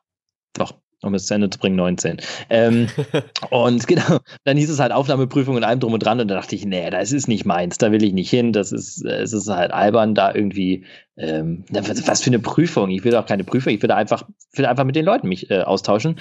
Speaker 3: Doch. Um es zu Ende zu bringen, 19. Ähm, und genau, dann hieß es halt Aufnahmeprüfung und allem drum und dran. Und da dachte ich, nee, das ist nicht meins, da will ich nicht hin. Das ist, es ist halt albern, da irgendwie, ähm, was für eine Prüfung. Ich will auch keine Prüfung, ich will einfach, will einfach mit den Leuten mich äh, austauschen.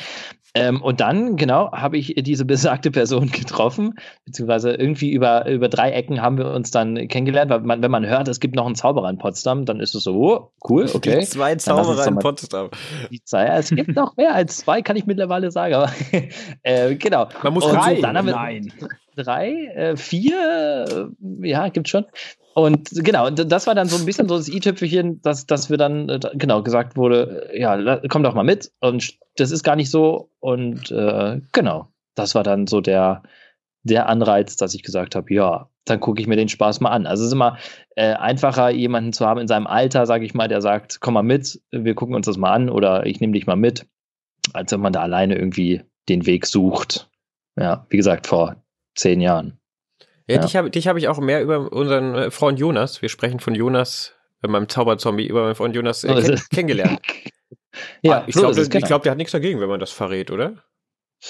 Speaker 3: Ähm, und dann, genau, habe ich diese besagte Person getroffen, beziehungsweise irgendwie über, über drei Ecken haben wir uns dann kennengelernt, weil man, wenn man hört, es gibt noch einen Zauberer in Potsdam, dann ist es so, oh, cool, okay.
Speaker 1: Die zwei Zauberer in Potsdam.
Speaker 3: Die zwei, ja, es gibt noch mehr als zwei, kann ich mittlerweile sagen, aber äh, genau.
Speaker 1: Man muss
Speaker 3: und
Speaker 1: drei,
Speaker 3: dann haben wir
Speaker 2: nein.
Speaker 3: Drei, äh, vier, äh, ja, gibt's schon. Und genau, das war dann so ein bisschen so das i-Tüpfelchen, dass, dass wir dann, äh, genau, gesagt wurde, äh, ja, komm doch mal mit. Und das ist gar nicht so. Und äh, genau, das war dann so der, der Anreiz, dass ich gesagt habe, ja, dann gucke ich mir den Spaß mal an. Also es ist immer äh, einfacher, jemanden zu haben in seinem Alter, sage ich mal, der sagt, komm mal mit, wir gucken uns das mal an oder ich nehme dich mal mit, als wenn man da alleine irgendwie den Weg sucht. Ja, wie gesagt, vor zehn Jahren.
Speaker 1: Ja, ja. dich habe dich hab ich auch mehr über unseren äh, Freund Jonas, wir sprechen von Jonas, äh, meinem Zauberzombie, über meinen Freund Jonas äh, kenn kennengelernt. ja, ah, ich so glaube, genau. glaub, der hat nichts dagegen, wenn man das verrät, oder?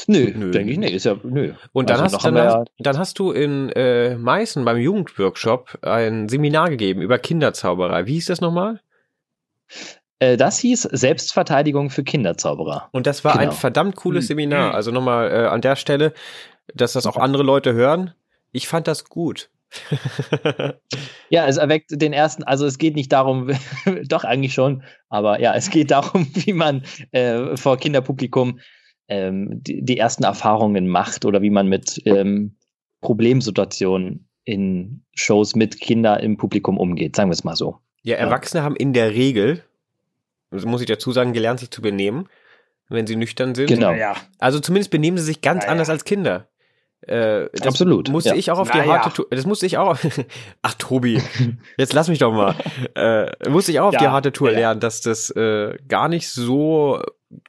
Speaker 3: Nö, nö. denke ich nicht. Ist ja, nö.
Speaker 1: Und dann, also hast, dann, hast, dann hast du in äh, Meißen beim Jugendworkshop ein Seminar gegeben über Kinderzauberei. Wie hieß das nochmal?
Speaker 3: Äh, das hieß Selbstverteidigung für Kinderzauberer.
Speaker 1: Und das war genau. ein verdammt cooles hm. Seminar. Also nochmal äh, an der Stelle, dass das auch andere Leute hören. Ich fand das gut.
Speaker 3: ja, es erweckt den ersten, also es geht nicht darum, doch eigentlich schon, aber ja, es geht darum, wie man äh, vor Kinderpublikum ähm, die, die, ersten Erfahrungen macht oder wie man mit ähm, Problemsituationen in Shows mit Kindern im Publikum umgeht, sagen wir es mal so.
Speaker 1: Ja, Erwachsene ja. haben in der Regel, muss ich dazu sagen, gelernt, sich zu benehmen, wenn sie nüchtern sind.
Speaker 3: Genau. Ja.
Speaker 1: Also zumindest benehmen sie sich ganz ja, anders als Kinder.
Speaker 3: Äh, das Absolut.
Speaker 1: Musste ja. ich auch auf die harte Tour. Das musste ich auch. Ach Tobi, jetzt lass mich doch mal. Äh, musste ich auch auf ja, die harte Tour ja. lernen, dass das äh, gar nicht so.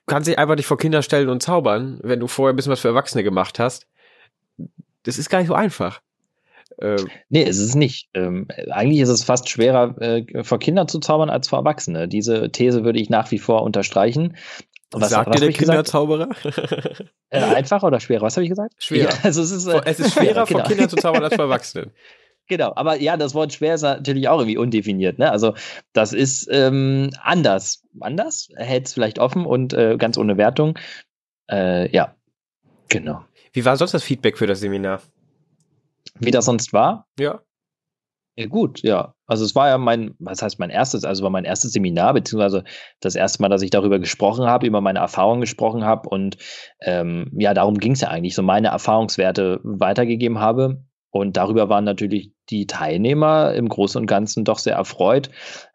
Speaker 1: Kannst dich einfach nicht vor Kinder stellen und zaubern, wenn du vorher ein bisschen was für Erwachsene gemacht hast. Das ist gar nicht so einfach.
Speaker 3: Ähm, nee, es ist nicht. Ähm, eigentlich ist es fast schwerer, äh, vor Kindern zu zaubern als vor Erwachsene. Diese These würde ich nach wie vor unterstreichen.
Speaker 1: Was sagt dir der Kinderzauberer?
Speaker 3: Äh, einfacher oder schwerer? Was habe ich gesagt?
Speaker 1: Schwerer. Ja, also es, ist, äh, es ist schwerer, genau. vor Kindern zu zaubern als vor Erwachsenen.
Speaker 3: Genau, aber ja, das Wort schwer ist natürlich auch irgendwie undefiniert. Ne? Also das ist ähm, anders. Anders? Hält es vielleicht offen und äh, ganz ohne Wertung. Äh, ja, genau.
Speaker 1: Wie war sonst das Feedback für das Seminar?
Speaker 3: Wie das sonst war?
Speaker 1: Ja.
Speaker 3: Ja, gut, ja. Also es war ja mein, was heißt mein erstes, also war mein erstes Seminar, beziehungsweise das erste Mal, dass ich darüber gesprochen habe, über meine Erfahrungen gesprochen habe und ähm, ja, darum ging es ja eigentlich, so meine Erfahrungswerte weitergegeben habe. Und darüber waren natürlich die Teilnehmer im Großen und Ganzen doch sehr erfreut,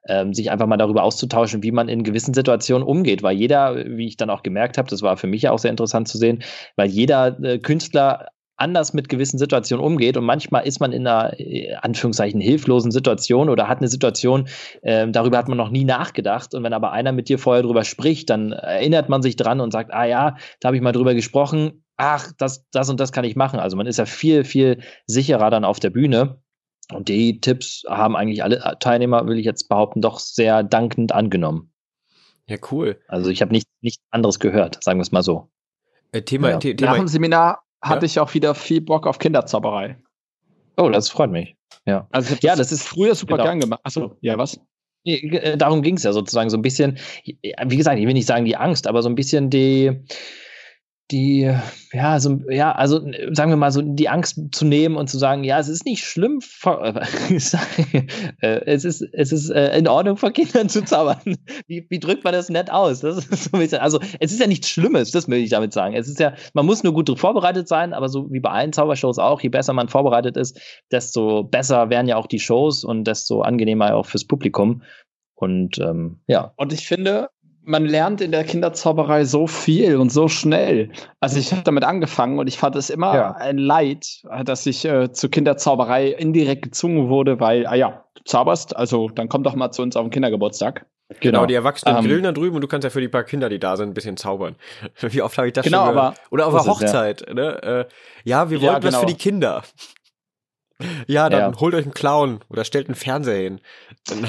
Speaker 3: ähm, sich einfach mal darüber auszutauschen, wie man in gewissen Situationen umgeht. Weil jeder, wie ich dann auch gemerkt habe, das war für mich ja auch sehr interessant zu sehen, weil jeder äh, Künstler anders mit gewissen Situationen umgeht. Und manchmal ist man in einer, äh, Anführungszeichen, hilflosen Situation oder hat eine Situation, äh, darüber hat man noch nie nachgedacht. Und wenn aber einer mit dir vorher drüber spricht, dann erinnert man sich dran und sagt, ah ja, da habe ich mal drüber gesprochen. Ach, das, das und das kann ich machen. Also man ist ja viel, viel sicherer dann auf der Bühne. Und die Tipps haben eigentlich alle Teilnehmer, will ich jetzt behaupten, doch sehr dankend angenommen.
Speaker 1: Ja, cool.
Speaker 3: Also ich habe nichts nicht anderes gehört, sagen wir es mal so.
Speaker 2: Äh, Thema, ja. Thema, Nach dem Seminar hatte ja? ich auch wieder viel Bock auf Kinderzauberei.
Speaker 3: Oh, das freut mich. Ja,
Speaker 2: also ja, das ist früher super genau. gern gemacht. Achso, ja, was?
Speaker 3: Äh, darum ging es ja sozusagen so ein bisschen, wie gesagt, ich will nicht sagen die Angst, aber so ein bisschen die, die, ja, so, ja, also sagen wir mal so, die Angst zu nehmen und zu sagen, ja, es ist nicht schlimm, äh, es ist, es ist äh, in Ordnung, vor Kindern zu zaubern. Wie, wie drückt man das nett aus? Das ist so bisschen, also es ist ja nichts Schlimmes, das will ich damit sagen. Es ist ja, man muss nur gut vorbereitet sein, aber so wie bei allen Zaubershows auch, je besser man vorbereitet ist, desto besser werden ja auch die Shows und desto angenehmer auch fürs Publikum. Und ähm, ja.
Speaker 2: Und ich finde, man lernt in der Kinderzauberei so viel und so schnell. Also ich habe damit angefangen und ich fand es immer ja. ein Leid, dass ich äh, zur Kinderzauberei indirekt gezwungen wurde, weil, ah ja, du zauberst, also dann komm doch mal zu uns auf den Kindergeburtstag.
Speaker 1: Genau, genau die Erwachsenen ähm, grillen da drüben und du kannst ja für die paar Kinder, die da sind, ein bisschen zaubern. Wie oft habe ich das
Speaker 2: genau,
Speaker 1: schon
Speaker 2: gehört?
Speaker 1: Aber Oder auf der Hochzeit. ja. Ne? Äh, ja, wir wollten ja, genau. was für die Kinder. Ja, dann ja. holt euch einen Clown oder stellt einen Fernseher hin.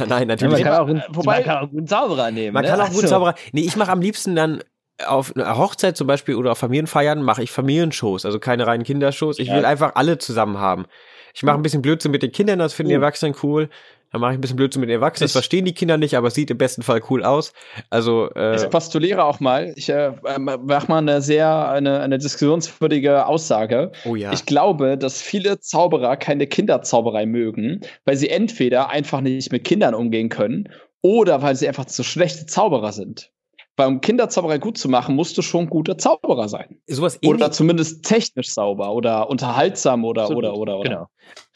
Speaker 1: Nein, natürlich.
Speaker 3: Ja, man, kann auch einen, wobei, man kann auch einen guten Zauberer nehmen.
Speaker 1: Man
Speaker 3: ne?
Speaker 1: kann auch einen guten Zauberer. Nee, ich mache am liebsten dann auf einer Hochzeit zum Beispiel oder auf Familienfeiern mache ich Familienshows, also keine reinen Kindershows. Ich ja. will einfach alle zusammen haben. Ich mache ein bisschen Blödsinn mit den Kindern, das finden die Erwachsenen cool. Dann mache ich ein bisschen Blödsinn mit den Erwachsenen. Das verstehen die Kinder nicht, aber es sieht im besten Fall cool aus. Also
Speaker 2: äh, ich postuliere auch mal. Ich äh, mache mal eine sehr eine, eine diskussionswürdige Aussage.
Speaker 1: Oh ja.
Speaker 2: Ich glaube, dass viele Zauberer keine Kinderzauberei mögen, weil sie entweder einfach nicht mit Kindern umgehen können oder weil sie einfach zu schlechte Zauberer sind. Weil um Kinderzauberei gut zu machen, musst du schon guter Zauberer sein.
Speaker 1: Sowas
Speaker 2: oder zumindest technisch sauber oder unterhaltsam oder, oder, oder, oder. Genau.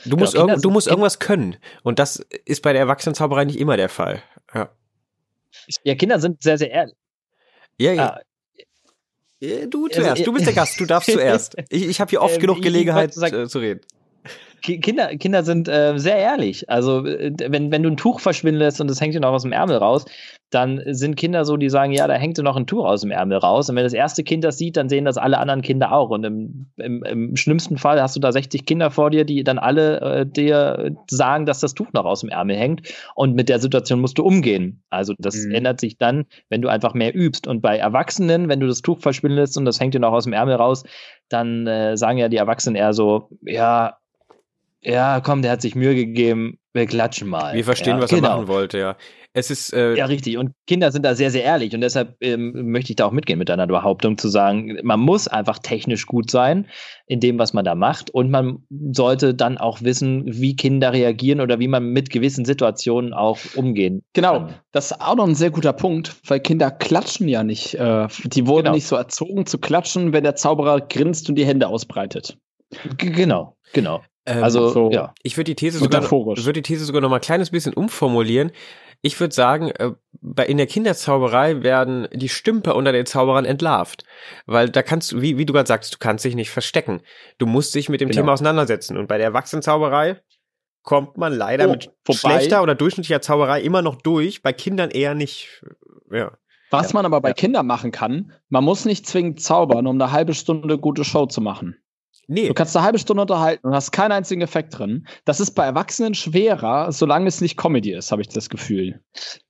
Speaker 1: Du musst, genau, du musst irgendwas können. Und das ist bei der Erwachsenenzauberei nicht immer der Fall. Ja,
Speaker 3: ja Kinder sind sehr, sehr ehrlich.
Speaker 1: Ja, ja. Ah. Du also, zuerst, du bist der Gast, du darfst zuerst. Ich, ich habe hier oft äh, genug Gelegenheit sagen, äh, zu reden.
Speaker 3: Kinder, Kinder sind äh, sehr ehrlich. Also, äh, wenn, wenn du ein Tuch verschwinden lässt und es hängt dir noch aus dem Ärmel raus, dann sind Kinder so, die sagen, ja, da hängt dir noch ein Tuch aus dem Ärmel raus. Und wenn das erste Kind das sieht, dann sehen das alle anderen Kinder auch. Und im, im, im schlimmsten Fall hast du da 60 Kinder vor dir, die dann alle äh, dir sagen, dass das Tuch noch aus dem Ärmel hängt. Und mit der Situation musst du umgehen. Also, das mhm. ändert sich dann, wenn du einfach mehr übst. Und bei Erwachsenen, wenn du das Tuch verschwinden lässt und das hängt dir noch aus dem Ärmel raus, dann äh, sagen ja die Erwachsenen eher so, ja, ja, komm, der hat sich Mühe gegeben, wir klatschen mal.
Speaker 1: Wir verstehen,
Speaker 3: ja,
Speaker 1: was genau. er machen wollte, ja. Es ist äh,
Speaker 3: ja richtig und Kinder sind da sehr sehr ehrlich und deshalb ähm, möchte ich da auch mitgehen mit deiner Behauptung zu sagen, man muss einfach technisch gut sein in dem, was man da macht und man sollte dann auch wissen, wie Kinder reagieren oder wie man mit gewissen Situationen auch umgehen.
Speaker 2: Genau, kann. das ist auch noch ein sehr guter Punkt, weil Kinder klatschen ja nicht. Äh, die wurden genau. nicht so erzogen zu klatschen, wenn der Zauberer grinst und die Hände ausbreitet.
Speaker 3: G genau, genau.
Speaker 1: Ähm, also, so ja. Ich würde die These sogar, würde die These sogar noch mal ein kleines bisschen umformulieren. Ich würde sagen, äh, bei, in der Kinderzauberei werden die Stümper unter den Zauberern entlarvt. Weil da kannst du, wie, wie du gerade sagst, du kannst dich nicht verstecken. Du musst dich mit dem genau. Thema auseinandersetzen. Und bei der Erwachsenenzauberei kommt man leider oh, mit vorbei. schlechter oder durchschnittlicher Zauberei immer noch durch, bei Kindern eher nicht. Ja.
Speaker 2: Was man aber bei Kindern machen kann, man muss nicht zwingend zaubern, um eine halbe Stunde gute Show zu machen. Nee. Du kannst eine halbe Stunde unterhalten und hast keinen einzigen Effekt drin. Das ist bei Erwachsenen schwerer, solange es nicht Comedy ist, habe ich das Gefühl.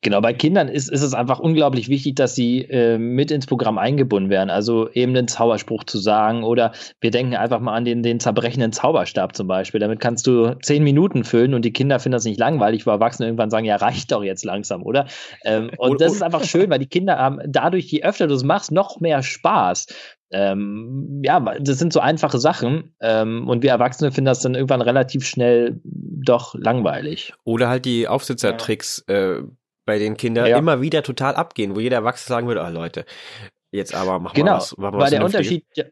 Speaker 3: Genau, bei Kindern ist, ist es einfach unglaublich wichtig, dass sie äh, mit ins Programm eingebunden werden. Also eben den Zauberspruch zu sagen oder wir denken einfach mal an den, den zerbrechenden Zauberstab zum Beispiel. Damit kannst du zehn Minuten füllen und die Kinder finden das nicht langweilig, wo Erwachsene irgendwann sagen, ja, reicht doch jetzt langsam, oder? Ähm, und das ist einfach schön, weil die Kinder haben dadurch, je öfter du es machst, noch mehr Spaß. Ähm, ja, das sind so einfache Sachen ähm, und wir Erwachsene finden das dann irgendwann relativ schnell doch langweilig.
Speaker 1: Oder halt die Aufsitzertricks äh, bei den Kindern ja. immer wieder total abgehen, wo jeder Erwachsene sagen würde, oh, Leute, jetzt aber machen
Speaker 3: genau,
Speaker 1: wir was.
Speaker 3: Machen wir weil der Unterschied, ja,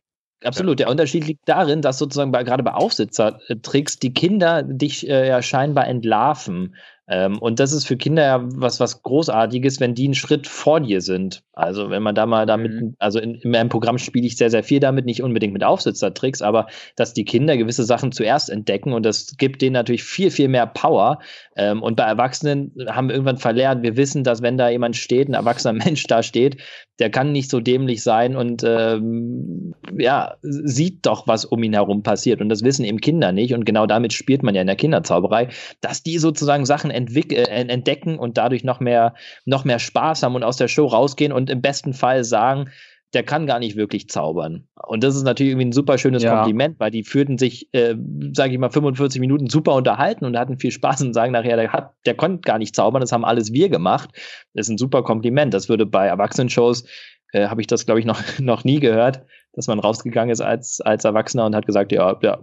Speaker 3: Absolut. Ja. Der Unterschied liegt darin, dass sozusagen bei, gerade bei Aufsitzertricks die Kinder dich äh, ja scheinbar entlarven. Ähm, und das ist für Kinder ja was, was Großartiges, wenn die einen Schritt vor dir sind. Also wenn man da mal damit, mhm. also in, in meinem Programm spiele ich sehr, sehr viel damit, nicht unbedingt mit Aufsitzertricks, aber dass die Kinder gewisse Sachen zuerst entdecken und das gibt denen natürlich viel, viel mehr Power. Ähm, und bei Erwachsenen haben wir irgendwann verlernt, wir wissen, dass wenn da jemand steht, ein erwachsener Mensch da steht, der kann nicht so dämlich sein und ähm, ja, sieht doch, was um ihn herum passiert. Und das wissen eben Kinder nicht. Und genau damit spielt man ja in der Kinderzauberei, dass die sozusagen Sachen äh, entdecken und dadurch noch mehr, noch mehr Spaß haben und aus der Show rausgehen und im besten Fall sagen, der kann gar nicht wirklich zaubern. Und das ist natürlich irgendwie ein super schönes ja. Kompliment, weil die fühlten sich, äh, sage ich mal, 45 Minuten super unterhalten und hatten viel Spaß und sagen nachher, der, hat, der konnte gar nicht zaubern, das haben alles wir gemacht. Das ist ein super Kompliment. Das würde bei Erwachsenenshows, äh, habe ich das, glaube ich, noch, noch nie gehört, dass man rausgegangen ist als, als Erwachsener und hat gesagt, ja, ja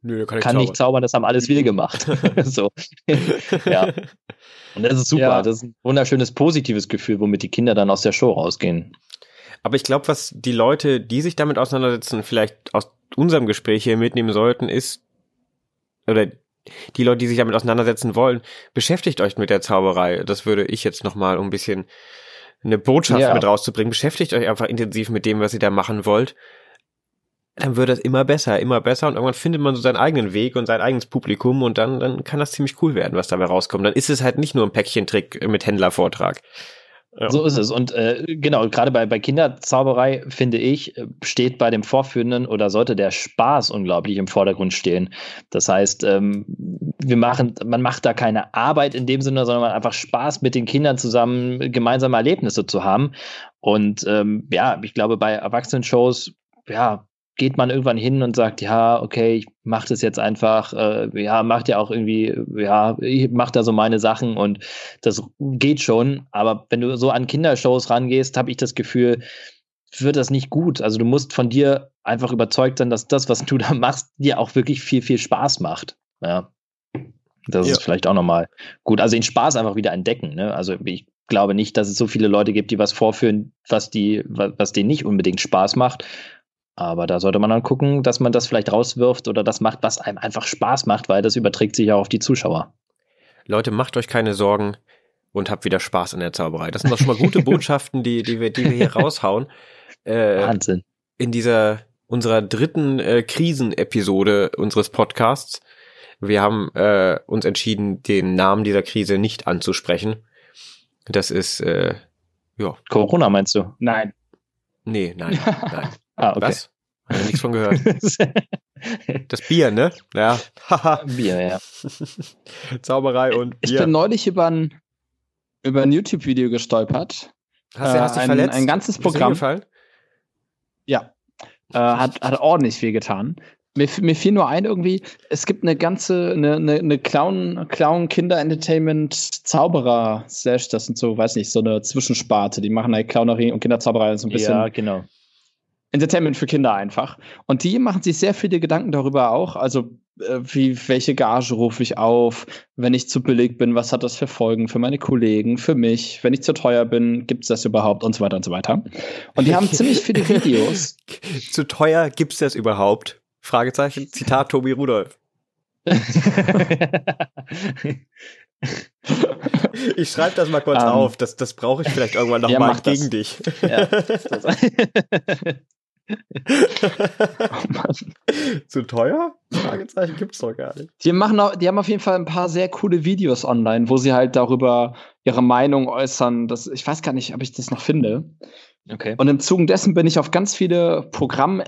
Speaker 3: Nö, kann, kann nicht zaubern, das haben alles wir gemacht. so. ja. Und das ist super. Ja. Das ist ein wunderschönes, positives Gefühl, womit die Kinder dann aus der Show rausgehen.
Speaker 1: Aber ich glaube, was die Leute, die sich damit auseinandersetzen, vielleicht aus unserem Gespräch hier mitnehmen sollten, ist, oder die Leute, die sich damit auseinandersetzen wollen, beschäftigt euch mit der Zauberei. Das würde ich jetzt nochmal, um ein bisschen eine Botschaft ja. mit rauszubringen. Beschäftigt euch einfach intensiv mit dem, was ihr da machen wollt dann wird das immer besser, immer besser und irgendwann findet man so seinen eigenen Weg und sein eigenes Publikum und dann, dann kann das ziemlich cool werden, was dabei rauskommt. Dann ist es halt nicht nur ein Päckchentrick mit Händlervortrag.
Speaker 3: Ja. So ist es. Und äh, genau, gerade bei, bei Kinderzauberei, finde ich, steht bei dem Vorführenden oder sollte der Spaß unglaublich im Vordergrund stehen. Das heißt, ähm, wir machen, man macht da keine Arbeit in dem Sinne, sondern man einfach Spaß mit den Kindern zusammen gemeinsame Erlebnisse zu haben. Und ähm, ja, ich glaube, bei Erwachsenen-Shows, ja, geht man irgendwann hin und sagt, ja, okay, ich mach das jetzt einfach, äh, ja, macht ja auch irgendwie, ja, ich mach da so meine Sachen und das geht schon. Aber wenn du so an Kindershows rangehst, habe ich das Gefühl, wird das nicht gut. Also du musst von dir einfach überzeugt sein, dass das, was du da machst, dir auch wirklich viel, viel Spaß macht. Ja. Das ja. ist vielleicht auch nochmal gut. Also den Spaß einfach wieder entdecken. Ne? Also ich glaube nicht, dass es so viele Leute gibt, die was vorführen, was die, was denen nicht unbedingt Spaß macht. Aber da sollte man dann gucken, dass man das vielleicht rauswirft oder das macht, was einem einfach Spaß macht, weil das überträgt sich ja auf die Zuschauer.
Speaker 1: Leute, macht euch keine Sorgen und habt wieder Spaß in der Zauberei. Das sind doch schon mal gute Botschaften, die, die, wir, die wir hier raushauen.
Speaker 3: Äh, Wahnsinn.
Speaker 1: In dieser unserer dritten äh, Krisenepisode unseres Podcasts. Wir haben äh, uns entschieden, den Namen dieser Krise nicht anzusprechen. Das ist äh, ja.
Speaker 3: Corona meinst du?
Speaker 2: Nein.
Speaker 1: Nee, nein, nein. Ah, okay. Was? Habe ich nichts von gehört. Das Bier, ne? Ja.
Speaker 3: Bier, ja.
Speaker 1: Zauberei und
Speaker 2: Bier. Ich bin neulich über ein, über ein YouTube-Video gestolpert.
Speaker 1: Hast du, hast dich äh, ein, verletzt?
Speaker 2: Ein ganzes Programm.
Speaker 1: Gefallen?
Speaker 2: Ja. Äh, hat, hat ordentlich wehgetan. Mir, mir fiel nur ein irgendwie, es gibt eine ganze, eine, eine, eine Clown, Clown Kinder Entertainment Zauberer Slash, das sind so, weiß nicht, so eine Zwischensparte, die machen halt Clownerie und Kinderzauberei so ein bisschen.
Speaker 3: Ja, genau.
Speaker 2: Entertainment für Kinder einfach. Und die machen sich sehr viele Gedanken darüber auch. Also, äh, wie, welche Gage rufe ich auf? Wenn ich zu billig bin, was hat das für Folgen für meine Kollegen, für mich? Wenn ich zu teuer bin, gibt es das überhaupt? Und so weiter und so weiter. Und die haben ziemlich viele Videos.
Speaker 1: zu teuer gibt es das überhaupt? Fragezeichen. Zitat Tobi Rudolf. ich schreibe das mal kurz um, ähm. auf. Das, das brauche ich vielleicht irgendwann noch ja, gegen das. dich. Ja. oh Zu teuer? Fragezeichen gibt's doch gar nicht.
Speaker 2: Die, machen auch, die haben auf jeden Fall ein paar sehr coole Videos online, wo sie halt darüber ihre Meinung äußern. Das, ich weiß gar nicht, ob ich das noch finde. Okay. Und im Zuge dessen bin ich auf ganz viele Programm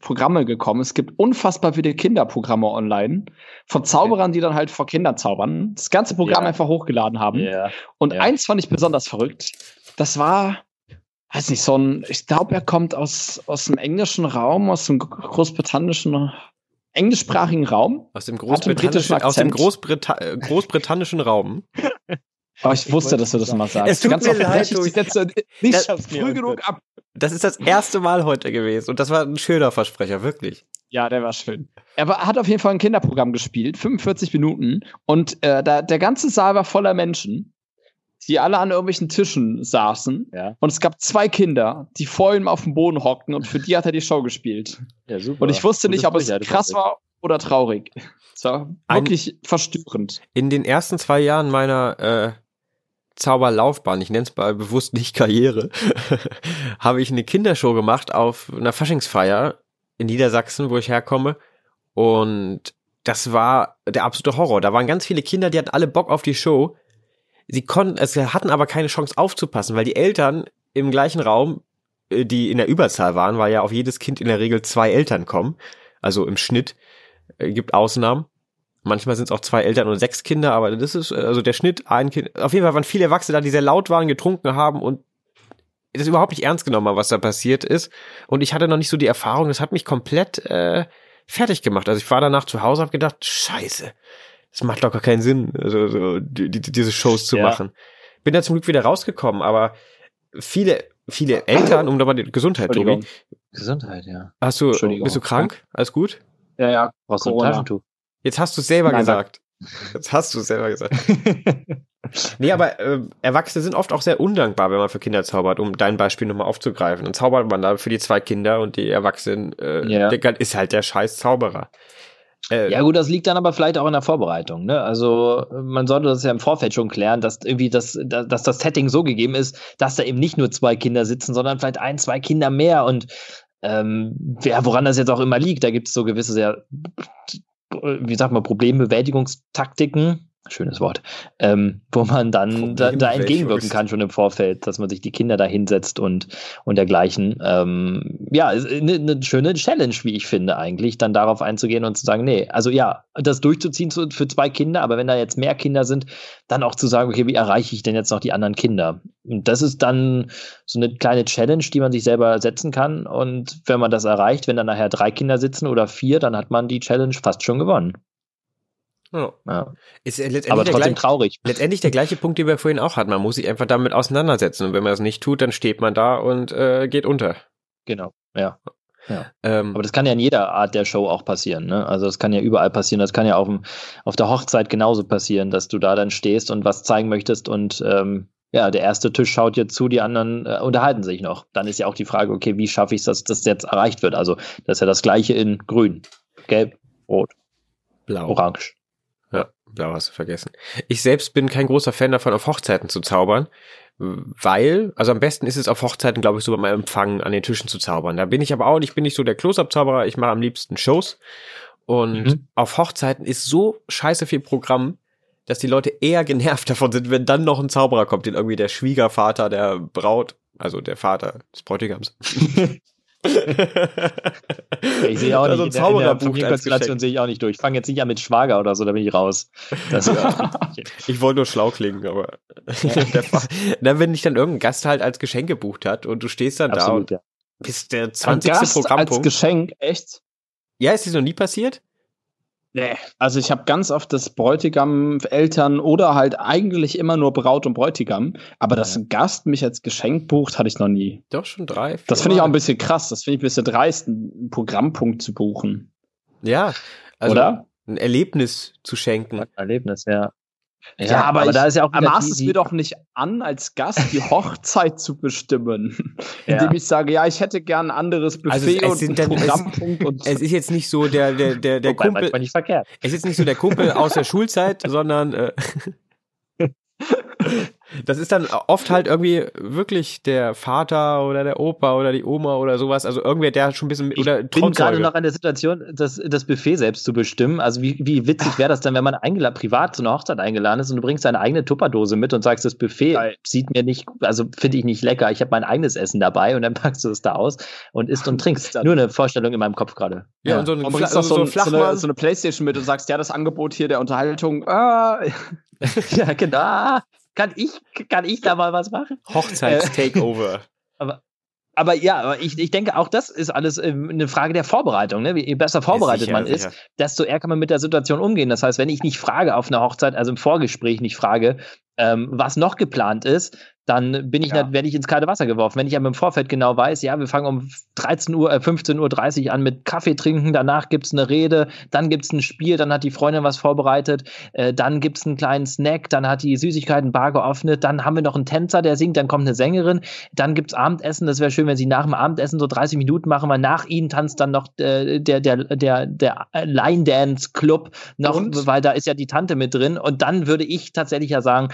Speaker 2: Programme gekommen. Es gibt unfassbar viele Kinderprogramme online von Zauberern, okay. die dann halt vor Kindern zaubern. Das ganze Programm ja. einfach hochgeladen haben. Ja. Und ja. eins fand ich besonders verrückt. Das war, weiß nicht, so ein, ich glaube, er kommt aus, aus dem englischen Raum, aus dem großbritannischen englischsprachigen Raum.
Speaker 1: Aus dem großbritannischen, aus dem Großbrita äh, großbritannischen Raum.
Speaker 2: Aber ich wusste, dass du das immer sagst.
Speaker 1: Es tut mir leid, du. Sätze nicht das, früh genug ab. Das ist das erste Mal heute gewesen und das war ein schöner Versprecher, wirklich.
Speaker 2: Ja, der war schön. Er war, hat auf jeden Fall ein Kinderprogramm gespielt, 45 Minuten und äh, da, der ganze Saal war voller Menschen, die alle an irgendwelchen Tischen saßen ja. und es gab zwei Kinder, die vor ihm auf dem Boden hockten und für die hat er die Show gespielt. Ja, super. Und ich wusste nicht, ob es krass war oder traurig. Es war wirklich ein, verstörend.
Speaker 1: In den ersten zwei Jahren meiner äh, Zauberlaufbahn, ich nenne es mal bewusst nicht Karriere, habe ich eine Kindershow gemacht auf einer Faschingsfeier in Niedersachsen, wo ich herkomme. Und das war der absolute Horror. Da waren ganz viele Kinder, die hatten alle Bock auf die Show. Sie konnten, es hatten aber keine Chance aufzupassen, weil die Eltern im gleichen Raum, äh, die in der Überzahl waren, weil ja auf jedes Kind in der Regel zwei Eltern kommen. Also im Schnitt äh, gibt Ausnahmen. Manchmal sind es auch zwei Eltern und sechs Kinder, aber das ist also der Schnitt ein Kind. Auf jeden Fall waren viele Erwachsene da, die sehr laut waren, getrunken haben und das überhaupt nicht ernst genommen haben, was da passiert ist. Und ich hatte noch nicht so die Erfahrung, das hat mich komplett äh, fertig gemacht. Also ich war danach zu Hause, habe gedacht, scheiße, das macht doch gar keinen Sinn, also, so, die, die, diese Shows zu ja. machen. Bin da zum Glück wieder rausgekommen, aber viele, viele Eltern, um da mal die Gesundheit, Tobi.
Speaker 3: Gesundheit, ja.
Speaker 1: Hast du, bist du krank? Alles gut?
Speaker 2: Ja, ja.
Speaker 3: Brauchst du ein Taschentuch?
Speaker 1: Jetzt hast du es selber Nein, gesagt. Jetzt hast du es selber gesagt. nee, aber äh, Erwachsene sind oft auch sehr undankbar, wenn man für Kinder zaubert, um dein Beispiel nochmal aufzugreifen. Dann zaubert man da für die zwei Kinder und die Erwachsenen äh, ja. der, ist halt der scheiß Zauberer.
Speaker 3: Äh, ja gut, das liegt dann aber vielleicht auch in der Vorbereitung. Ne? Also man sollte das ja im Vorfeld schon klären, dass irgendwie das, dass das Setting so gegeben ist, dass da eben nicht nur zwei Kinder sitzen, sondern vielleicht ein, zwei Kinder mehr und ähm, ja, woran das jetzt auch immer liegt, da gibt es so gewisse sehr wie sagt man, Problembewältigungstaktiken, schönes Wort, ähm, wo man dann da, da, entgegenwirken kann schon im Vorfeld, dass man sich die Kinder da hinsetzt und, und dergleichen. Ähm, ja, eine, eine schöne Challenge, wie ich finde, eigentlich, dann darauf einzugehen und zu sagen, nee, also ja, das durchzuziehen für zwei Kinder, aber wenn da jetzt mehr Kinder sind, dann auch zu sagen, okay, wie erreiche ich denn jetzt noch die anderen Kinder? Und das ist dann so eine kleine Challenge, die man sich selber setzen kann. Und wenn man das erreicht, wenn dann nachher drei Kinder sitzen oder vier, dann hat man die Challenge fast schon gewonnen.
Speaker 1: Ja. ja. Ist letztendlich Aber trotzdem gleiche, traurig. Letztendlich der gleiche Punkt, den wir vorhin auch hatten. Man muss sich einfach damit auseinandersetzen. Und wenn man das nicht tut, dann steht man da und äh, geht unter.
Speaker 3: Genau, ja. ja. Ähm, Aber das kann ja in jeder Art der Show auch passieren. Ne? Also das kann ja überall passieren. Das kann ja auf, dem, auf der Hochzeit genauso passieren, dass du da dann stehst und was zeigen möchtest und ähm, ja, der erste Tisch schaut jetzt zu, die anderen äh, unterhalten sich noch. Dann ist ja auch die Frage, okay, wie schaffe ich es, dass das jetzt erreicht wird? Also das ist ja das gleiche in grün, gelb, rot, blau, orange.
Speaker 1: Blau hast du vergessen. Ich selbst bin kein großer Fan davon, auf Hochzeiten zu zaubern, weil, also am besten ist es auf Hochzeiten, glaube ich, so beim Empfang an den Tischen zu zaubern. Da bin ich aber auch nicht, bin nicht so der Close-Up-Zauberer, ich mache am liebsten Shows. Und mhm. auf Hochzeiten ist so scheiße viel Programm, dass die Leute eher genervt davon sind, wenn dann noch ein Zauberer kommt, den irgendwie der Schwiegervater der Braut, also der Vater des Bräutigams,
Speaker 3: ich sehe auch nicht, so ein in der, Familienkonstellation sehe ich auch nicht durch. Ich fange jetzt nicht an mit Schwager oder so, da bin ich raus.
Speaker 1: ich wollte nur schlau klingen, aber dann, wenn dich dann irgendein Gast halt als Geschenk gebucht hat und du stehst dann Absolut, da und ja. bist der 20. Gast Programmpunkt.
Speaker 2: als Geschenk, echt?
Speaker 1: Ja, ist das noch nie passiert?
Speaker 2: Nee, also ich habe ganz oft das Bräutigam, Eltern oder halt eigentlich immer nur Braut und Bräutigam. Aber dass ein Gast mich als Geschenk bucht, hatte ich noch nie.
Speaker 1: Doch schon drei.
Speaker 2: Das finde ich auch ein bisschen krass. Das finde ich ein bisschen dreist, einen Programmpunkt zu buchen.
Speaker 1: Ja, also oder? Ein Erlebnis zu schenken. Ein
Speaker 3: Erlebnis, ja.
Speaker 2: Ja, ja aber, aber ich, da ist ja auch maß es mir doch nicht an, als Gast die Hochzeit zu bestimmen, ja. indem ich sage, ja, ich hätte gern ein anderes also Buffet also und einen Programmpunkt.
Speaker 1: Es, und es ist jetzt nicht so der der der der Wobei, Kumpel. Nicht verkehrt. Es ist jetzt nicht so der Kumpel aus der Schulzeit, sondern äh, Das ist dann oft halt irgendwie wirklich der Vater oder der Opa oder die Oma oder sowas. Also irgendwer, der schon ein bisschen
Speaker 3: ich oder Ich bin gerade noch an der Situation, das, das Buffet selbst zu bestimmen. Also wie, wie witzig wäre das dann, wenn man eingeladen, privat zu einer Hochzeit eingeladen ist und du bringst deine eigene Tupperdose mit und sagst, das Buffet Geil. sieht mir nicht, also finde ich nicht lecker. Ich habe mein eigenes Essen dabei und dann packst du es da aus und isst und trinkst. Nur eine Vorstellung in meinem Kopf gerade.
Speaker 2: Ja, ja, und so, ein, und bringst so, so, so, eine, so eine Playstation mit und sagst, ja, das Angebot hier der Unterhaltung. Ah.
Speaker 3: ja, genau kann ich, kann ich da mal was machen?
Speaker 1: Hochzeitstakeover.
Speaker 3: aber, aber ja, aber ich, ich denke, auch das ist alles ähm, eine Frage der Vorbereitung. Ne? Je besser vorbereitet sicher, man sicher. ist, desto eher kann man mit der Situation umgehen. Das heißt, wenn ich nicht frage auf einer Hochzeit, also im Vorgespräch nicht frage, ähm, was noch geplant ist, dann bin ich, ja. werde ich ins kalte Wasser geworfen. Wenn ich aber im Vorfeld genau weiß, ja, wir fangen um 13 Uhr, äh, 15.30 Uhr an mit Kaffee trinken, danach gibt's eine Rede, dann gibt's ein Spiel, dann hat die Freundin was vorbereitet, äh, dann gibt's einen kleinen Snack, dann hat die Süßigkeitenbar geöffnet, dann haben wir noch einen Tänzer, der singt, dann kommt eine Sängerin, dann gibt's Abendessen, das wäre schön, wenn sie nach dem Abendessen so 30 Minuten machen, weil nach ihnen tanzt dann noch äh, der, der, der, der Line Dance Club noch, Und? weil da ist ja die Tante mit drin und dann würde ich tatsächlich ja sagen,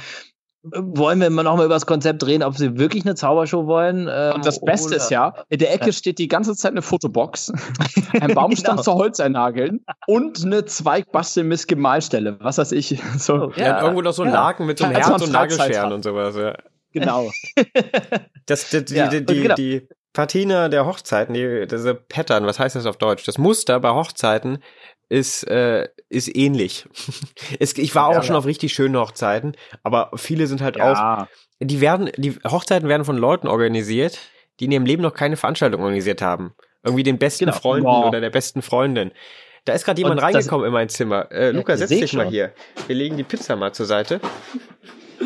Speaker 3: wollen wir immer noch mal über das Konzept reden, ob sie wirklich eine Zaubershow wollen.
Speaker 2: Ähm, und das Beste oder? ist ja, in der Ecke ja. steht die ganze Zeit eine Fotobox, ein Baumstamm genau. zu Holz einnageln und eine Zweigbastel mit Gemalstelle. Was weiß ich.
Speaker 1: So. Ja. ja. irgendwo noch so ein Laken mit so einem Herz und Nagelscheren und sowas. Ja.
Speaker 2: Genau.
Speaker 1: das, die, die, die, die, genau. die Patina der Hochzeiten, die, diese Pattern, was heißt das auf Deutsch? Das Muster bei Hochzeiten ist, äh, ist ähnlich. es, ich war auch ja, schon ja. auf richtig schönen Hochzeiten, aber viele sind halt ja. auch, die werden, die Hochzeiten werden von Leuten organisiert, die in ihrem Leben noch keine Veranstaltung organisiert haben. Irgendwie den besten genau. Freunden wow. oder der besten Freundin. Da ist gerade jemand Und reingekommen in mein Zimmer. Äh, Luca, setz dich schon. mal hier. Wir legen die Pizza mal zur Seite.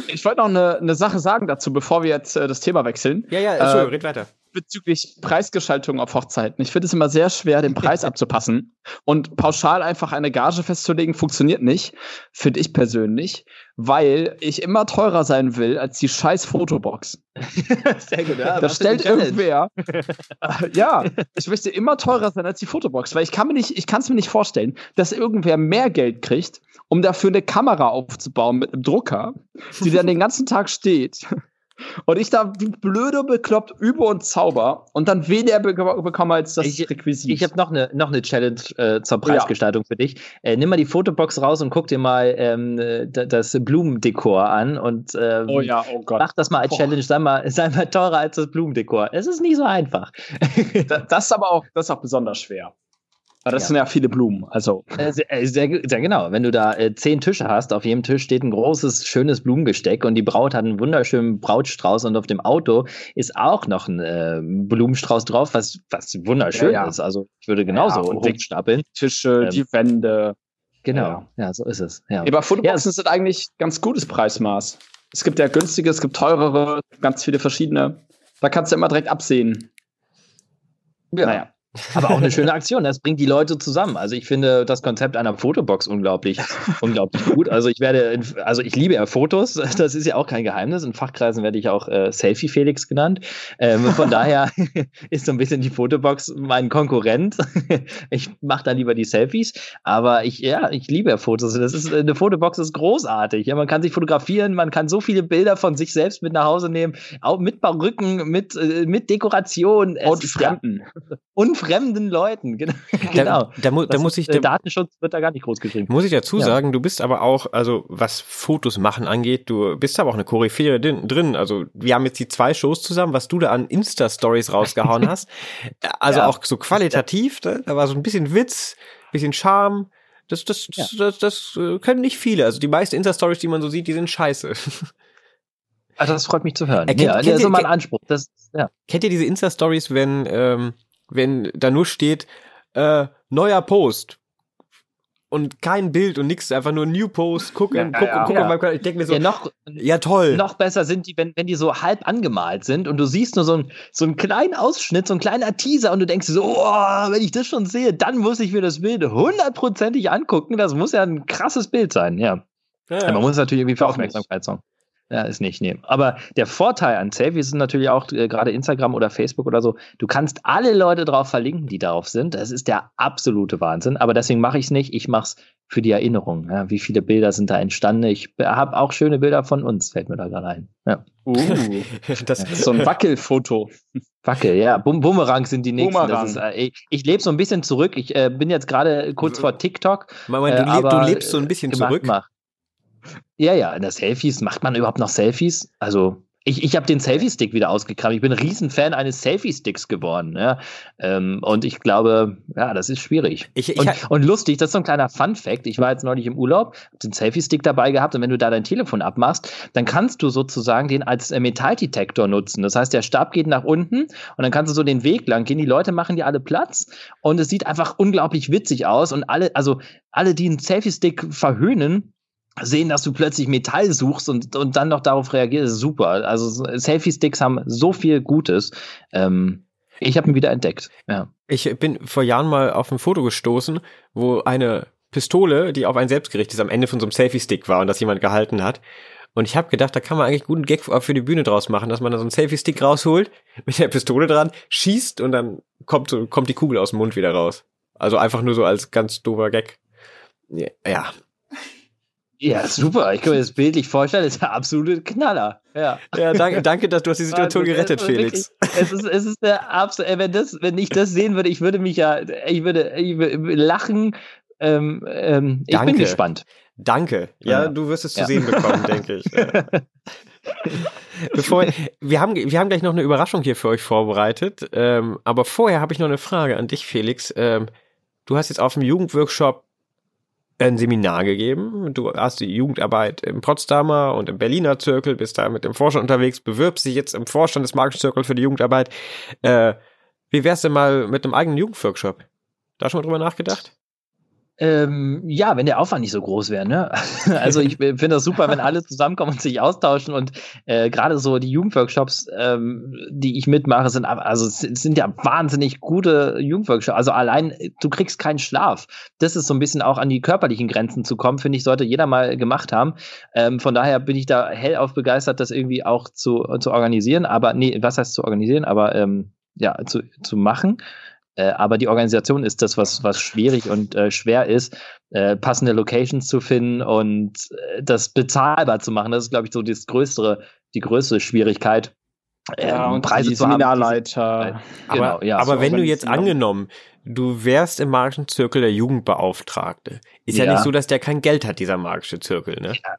Speaker 2: Ich wollte noch eine, eine Sache sagen dazu, bevor wir jetzt äh, das Thema wechseln.
Speaker 1: Ja, ja, äh, red weiter
Speaker 2: bezüglich Preisgestaltung auf Hochzeiten. Ich finde es immer sehr schwer, den Preis abzupassen. Und pauschal einfach eine Gage festzulegen, funktioniert nicht, finde ich persönlich, weil ich immer teurer sein will als die scheiß Fotobox. sehr gut, ja. Da stellt irgendwer. ja, ich möchte immer teurer sein als die Fotobox, weil ich kann mir nicht, ich kann es mir nicht vorstellen, dass irgendwer mehr Geld kriegt, um dafür eine Kamera aufzubauen mit einem Drucker, die dann den ganzen Tag steht und ich da wie blöde bekloppt übe und zauber und dann weniger be bekomme als das
Speaker 3: ich, Requisit. Ich habe noch eine noch eine Challenge äh, zur Preisgestaltung ja. für dich. Äh, nimm mal die Fotobox raus und guck dir mal ähm, das Blumendekor an und ähm,
Speaker 2: oh ja, oh Gott.
Speaker 3: mach das mal als oh. Challenge. Sei mal, sei mal teurer als das Blumendekor. Es ist nicht so einfach.
Speaker 2: das ist aber auch, das ist auch besonders schwer. Aber das ja. sind ja viele Blumen, also.
Speaker 3: Äh, sehr, äh, sehr, sehr, genau. Wenn du da äh, zehn Tische hast, auf jedem Tisch steht ein großes, schönes Blumengesteck und die Braut hat einen wunderschönen Brautstrauß und auf dem Auto ist auch noch ein äh, Blumenstrauß drauf, was, was wunderschön ja, ja. ist. Also ich würde genauso ja, hochstapeln.
Speaker 2: Die Tische, ähm, die Wände.
Speaker 3: Genau, ja. so ist es. Ja.
Speaker 2: Aber Fotoboxen sind eigentlich ganz gutes Preismaß. Es gibt ja günstige, es gibt teurere, ganz viele verschiedene. Da kannst du immer direkt absehen.
Speaker 3: Ja. Naja. Aber auch eine schöne Aktion. Das bringt die Leute zusammen. Also ich finde das Konzept einer Fotobox unglaublich, unglaublich gut. Also ich werde, in, also ich liebe ja Fotos. Das ist ja auch kein Geheimnis. In Fachkreisen werde ich auch äh, Selfie Felix genannt. Ähm, von daher ist so ein bisschen die Fotobox mein Konkurrent. ich mache dann lieber die Selfies. Aber ich, ja, ich liebe ja Fotos. Das ist, eine Fotobox ist großartig. Ja, man kann sich fotografieren. Man kann so viele Bilder von sich selbst mit nach Hause nehmen. Auch mit Perücken, mit, äh, mit Dekoration.
Speaker 2: Und Fremden.
Speaker 3: Und fremden Leuten. Genau. Da,
Speaker 1: da, mu da muss ich,
Speaker 3: da, Datenschutz wird da gar nicht groß geschrieben.
Speaker 1: Muss ich dazu ja. sagen, du bist aber auch, also was Fotos machen angeht, du bist aber auch eine Koryphäe drin. Also wir haben jetzt die zwei Shows zusammen, was du da an Insta-Stories rausgehauen hast. Also ja. auch so qualitativ, ne? da war so ein bisschen Witz, bisschen Charme. Das, das, ja. das, das, äh, können nicht viele. Also die meisten Insta-Stories, die man so sieht, die sind scheiße.
Speaker 3: Also das freut mich zu hören. Erkennt, ja, das ist so mein Anspruch. Das,
Speaker 1: ja. Kennt ihr diese Insta-Stories, wenn ähm, wenn da nur steht, äh, neuer Post und kein Bild und nichts, einfach nur New Post, gucken, ja, gucken, ja, gucken. Ja. Ich denke mir so, ja,
Speaker 3: noch, ja toll. Noch besser sind die, wenn, wenn die so halb angemalt sind und du siehst nur so, ein, so einen kleinen Ausschnitt, so ein kleiner Teaser und du denkst so, oh, wenn ich das schon sehe, dann muss ich mir das Bild hundertprozentig angucken. Das muss ja ein krasses Bild sein, ja. ja man muss natürlich irgendwie für Aufmerksamkeit sorgen. Ja, ist nicht, nee. Aber der Vorteil an Selfies ist natürlich auch äh, gerade Instagram oder Facebook oder so, du kannst alle Leute drauf verlinken, die darauf sind. Das ist der absolute Wahnsinn. Aber deswegen mache ich es nicht. Ich mache es für die Erinnerung. Ja, wie viele Bilder sind da entstanden? Ich habe auch schöne Bilder von uns, fällt mir da gerade ein. Ja.
Speaker 2: Uh, das ist so ein Wackelfoto.
Speaker 3: Wackel, ja. Bum Bumerang sind die nächsten. Ist, äh, ich, ich lebe so ein bisschen zurück. Ich äh, bin jetzt gerade kurz vor TikTok.
Speaker 1: Moment, du, äh, aber, du lebst so ein bisschen zurück. Mach.
Speaker 3: Ja, ja, in der Selfies, macht man überhaupt noch Selfies? Also, ich, ich habe den Selfie-Stick wieder ausgekramt. Ich bin ein Riesenfan eines Selfie-Sticks geworden. Ja? Ähm, und ich glaube, ja, das ist schwierig. Ich, ich, und, und, lustig, das ist so ein kleiner Fun-Fact. Ich war jetzt neulich im Urlaub, hab den Selfie-Stick dabei gehabt und wenn du da dein Telefon abmachst, dann kannst du sozusagen den als äh, Metalldetektor nutzen. Das heißt, der Stab geht nach unten und dann kannst du so den Weg lang gehen. Die Leute machen dir alle Platz und es sieht einfach unglaublich witzig aus und alle, also alle, die einen Selfie-Stick verhöhnen, sehen, dass du plötzlich Metall suchst und, und dann noch darauf reagierst, ist super. Also Selfie-Sticks haben so viel Gutes. Ähm, ich habe ihn wieder entdeckt. Ja.
Speaker 1: Ich bin vor Jahren mal auf ein Foto gestoßen, wo eine Pistole, die auf einen selbst gerichtet ist, am Ende von so einem Selfie-Stick war und das jemand gehalten hat. Und ich habe gedacht, da kann man eigentlich guten Gag für die Bühne draus machen, dass man da so einen Selfie-Stick rausholt, mit der Pistole dran, schießt und dann kommt, so, kommt die Kugel aus dem Mund wieder raus. Also einfach nur so als ganz doofer Gag. Ja,
Speaker 3: ja, super. Ich kann mir das bildlich vorstellen. Das ist der absolute Knaller. Ja,
Speaker 1: ja danke, danke, dass du hast die Situation also, gerettet, Felix.
Speaker 3: es ist, es ist der absolute, wenn das, wenn ich das sehen würde, ich würde mich ja, ich würde, ich würde lachen. Ähm, ähm, ich danke. bin gespannt.
Speaker 1: Danke. Ja, ja. du wirst es zu ja. sehen bekommen, denke ich. Bevor, wir haben, wir haben gleich noch eine Überraschung hier für euch vorbereitet. Ähm, aber vorher habe ich noch eine Frage an dich, Felix. Ähm, du hast jetzt auf dem Jugendworkshop ein Seminar gegeben. Du hast die Jugendarbeit im Potsdamer und im Berliner Zirkel, bist da mit dem Vorstand unterwegs, bewirbst dich jetzt im Vorstand des Marketing für die Jugendarbeit. Äh, wie wär's denn mal mit einem eigenen Jugendworkshop? Da schon mal drüber nachgedacht?
Speaker 3: Ähm, ja, wenn der Aufwand nicht so groß wäre. Ne? Also ich finde das super, wenn alle zusammenkommen und sich austauschen und äh, gerade so die Jugendworkshops, ähm, die ich mitmache, sind also sind ja wahnsinnig gute Jugendworkshops. Also allein du kriegst keinen Schlaf. Das ist so ein bisschen auch an die körperlichen Grenzen zu kommen, finde ich, sollte jeder mal gemacht haben. Ähm, von daher bin ich da hellauf begeistert, das irgendwie auch zu, zu organisieren. Aber nee, was heißt zu organisieren? Aber ähm, ja, zu, zu machen. Äh, aber die Organisation ist das, was, was schwierig und äh, schwer ist, äh, passende Locations zu finden und äh, das bezahlbar zu machen. Das ist, glaube ich, so das größere, die größte Schwierigkeit.
Speaker 2: Ja, ähm, und Preise zu Seminarleiter.
Speaker 1: Haben. Genau, aber, ja. aber wenn du jetzt angenommen, du wärst im magischen Zirkel der Jugendbeauftragte, ist ja. ja nicht so, dass der kein Geld hat, dieser magische Zirkel, ne? Ja,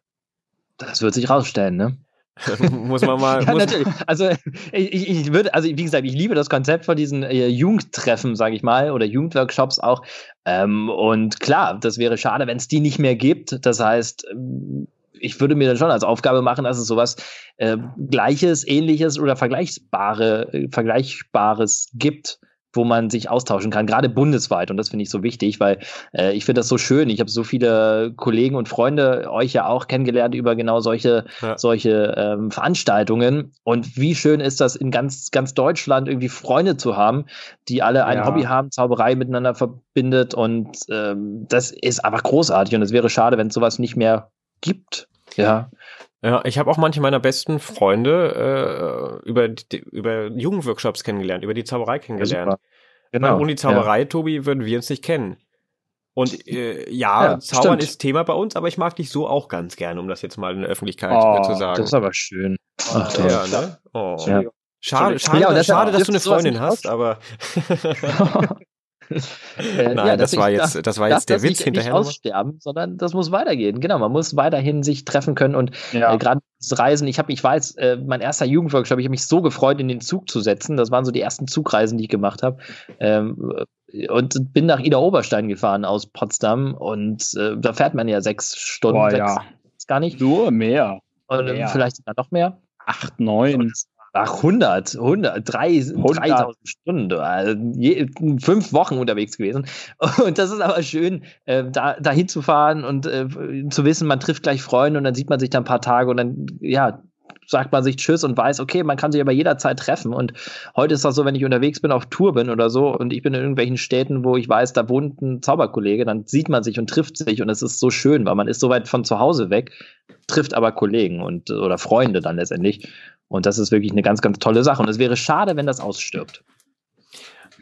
Speaker 3: das wird sich rausstellen, ne?
Speaker 1: muss man mal. ja,
Speaker 3: natürlich. Also ich, ich würde, also wie gesagt, ich liebe das Konzept von diesen äh, Jugendtreffen, sage ich mal, oder Jugendworkshops auch. Ähm, und klar, das wäre schade, wenn es die nicht mehr gibt. Das heißt, ähm, ich würde mir dann schon als Aufgabe machen, dass es sowas äh, Gleiches, Ähnliches oder Vergleichbare, äh, Vergleichbares gibt wo man sich austauschen kann, gerade bundesweit. Und das finde ich so wichtig, weil äh, ich finde das so schön. Ich habe so viele Kollegen und Freunde, euch ja auch kennengelernt über genau solche, ja. solche ähm, Veranstaltungen. Und wie schön ist das, in ganz, ganz Deutschland irgendwie Freunde zu haben, die alle ein ja. Hobby haben, Zauberei miteinander verbindet. Und ähm, das ist einfach großartig. Und es wäre schade, wenn es sowas nicht mehr gibt. Ja.
Speaker 1: Ja, ich habe auch manche meiner besten Freunde äh, über, die, über Jugendworkshops kennengelernt, über die Zauberei kennengelernt. Ja, genau. Weil ohne die Zauberei, ja. Tobi, würden wir uns nicht kennen. Und äh, ja, ja Zaubern stimmt. ist Thema bei uns, aber ich mag dich so auch ganz gerne, um das jetzt mal in der Öffentlichkeit oh, zu sagen.
Speaker 3: Das ist aber schön.
Speaker 1: Ach, ja, ne? Oh. Ja. Schade, schade, ja, schade, dass du eine Freundin hast, aber äh, Nein, ja, das, war ich, jetzt, das war jetzt der Witz hinterher.
Speaker 3: Nicht aussterben, sondern das muss weitergehen. Genau, man muss weiterhin sich treffen können und ja. äh, gerade das Reisen. Ich habe, ich weiß, äh, mein erster Jugendworkshop, ich habe mich so gefreut, in den Zug zu setzen. Das waren so die ersten Zugreisen, die ich gemacht habe. Ähm, und bin nach Ida Oberstein gefahren aus Potsdam und äh, da fährt man ja sechs Stunden. Boah,
Speaker 2: sechs,
Speaker 3: ja. Gar nicht.
Speaker 2: Nur mehr.
Speaker 3: Und mehr. vielleicht sogar noch mehr.
Speaker 2: Acht, neun.
Speaker 3: Ach, 100, 100, 3, 3000 Stunden, also je, fünf Wochen unterwegs gewesen. Und das ist aber schön, äh, da, da hinzufahren und äh, zu wissen, man trifft gleich Freunde und dann sieht man sich da ein paar Tage und dann, ja, sagt man sich Tschüss und weiß, okay, man kann sich aber jederzeit treffen. Und heute ist das so, wenn ich unterwegs bin, auf Tour bin oder so und ich bin in irgendwelchen Städten, wo ich weiß, da wohnt ein Zauberkollege, dann sieht man sich und trifft sich und es ist so schön, weil man ist so weit von zu Hause weg, trifft aber Kollegen und oder Freunde dann letztendlich. Und das ist wirklich eine ganz, ganz tolle Sache. Und es wäre schade, wenn das ausstirbt.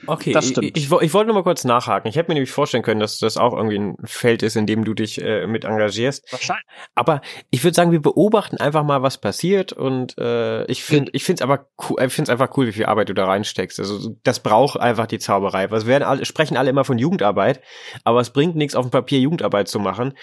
Speaker 1: Okay, das stimmt. Ich, ich, ich wollte nur mal kurz nachhaken. Ich hätte mir nämlich vorstellen können, dass das auch irgendwie ein Feld ist, in dem du dich äh, mit engagierst. Wahrscheinlich. Aber ich würde sagen, wir beobachten einfach mal, was passiert und äh, ich finde, ich finde es aber cool, ich finde es einfach cool, wie viel Arbeit du da reinsteckst. Also das braucht einfach die Zauberei. Was werden alle sprechen alle immer von Jugendarbeit, aber es bringt nichts auf dem Papier Jugendarbeit zu machen.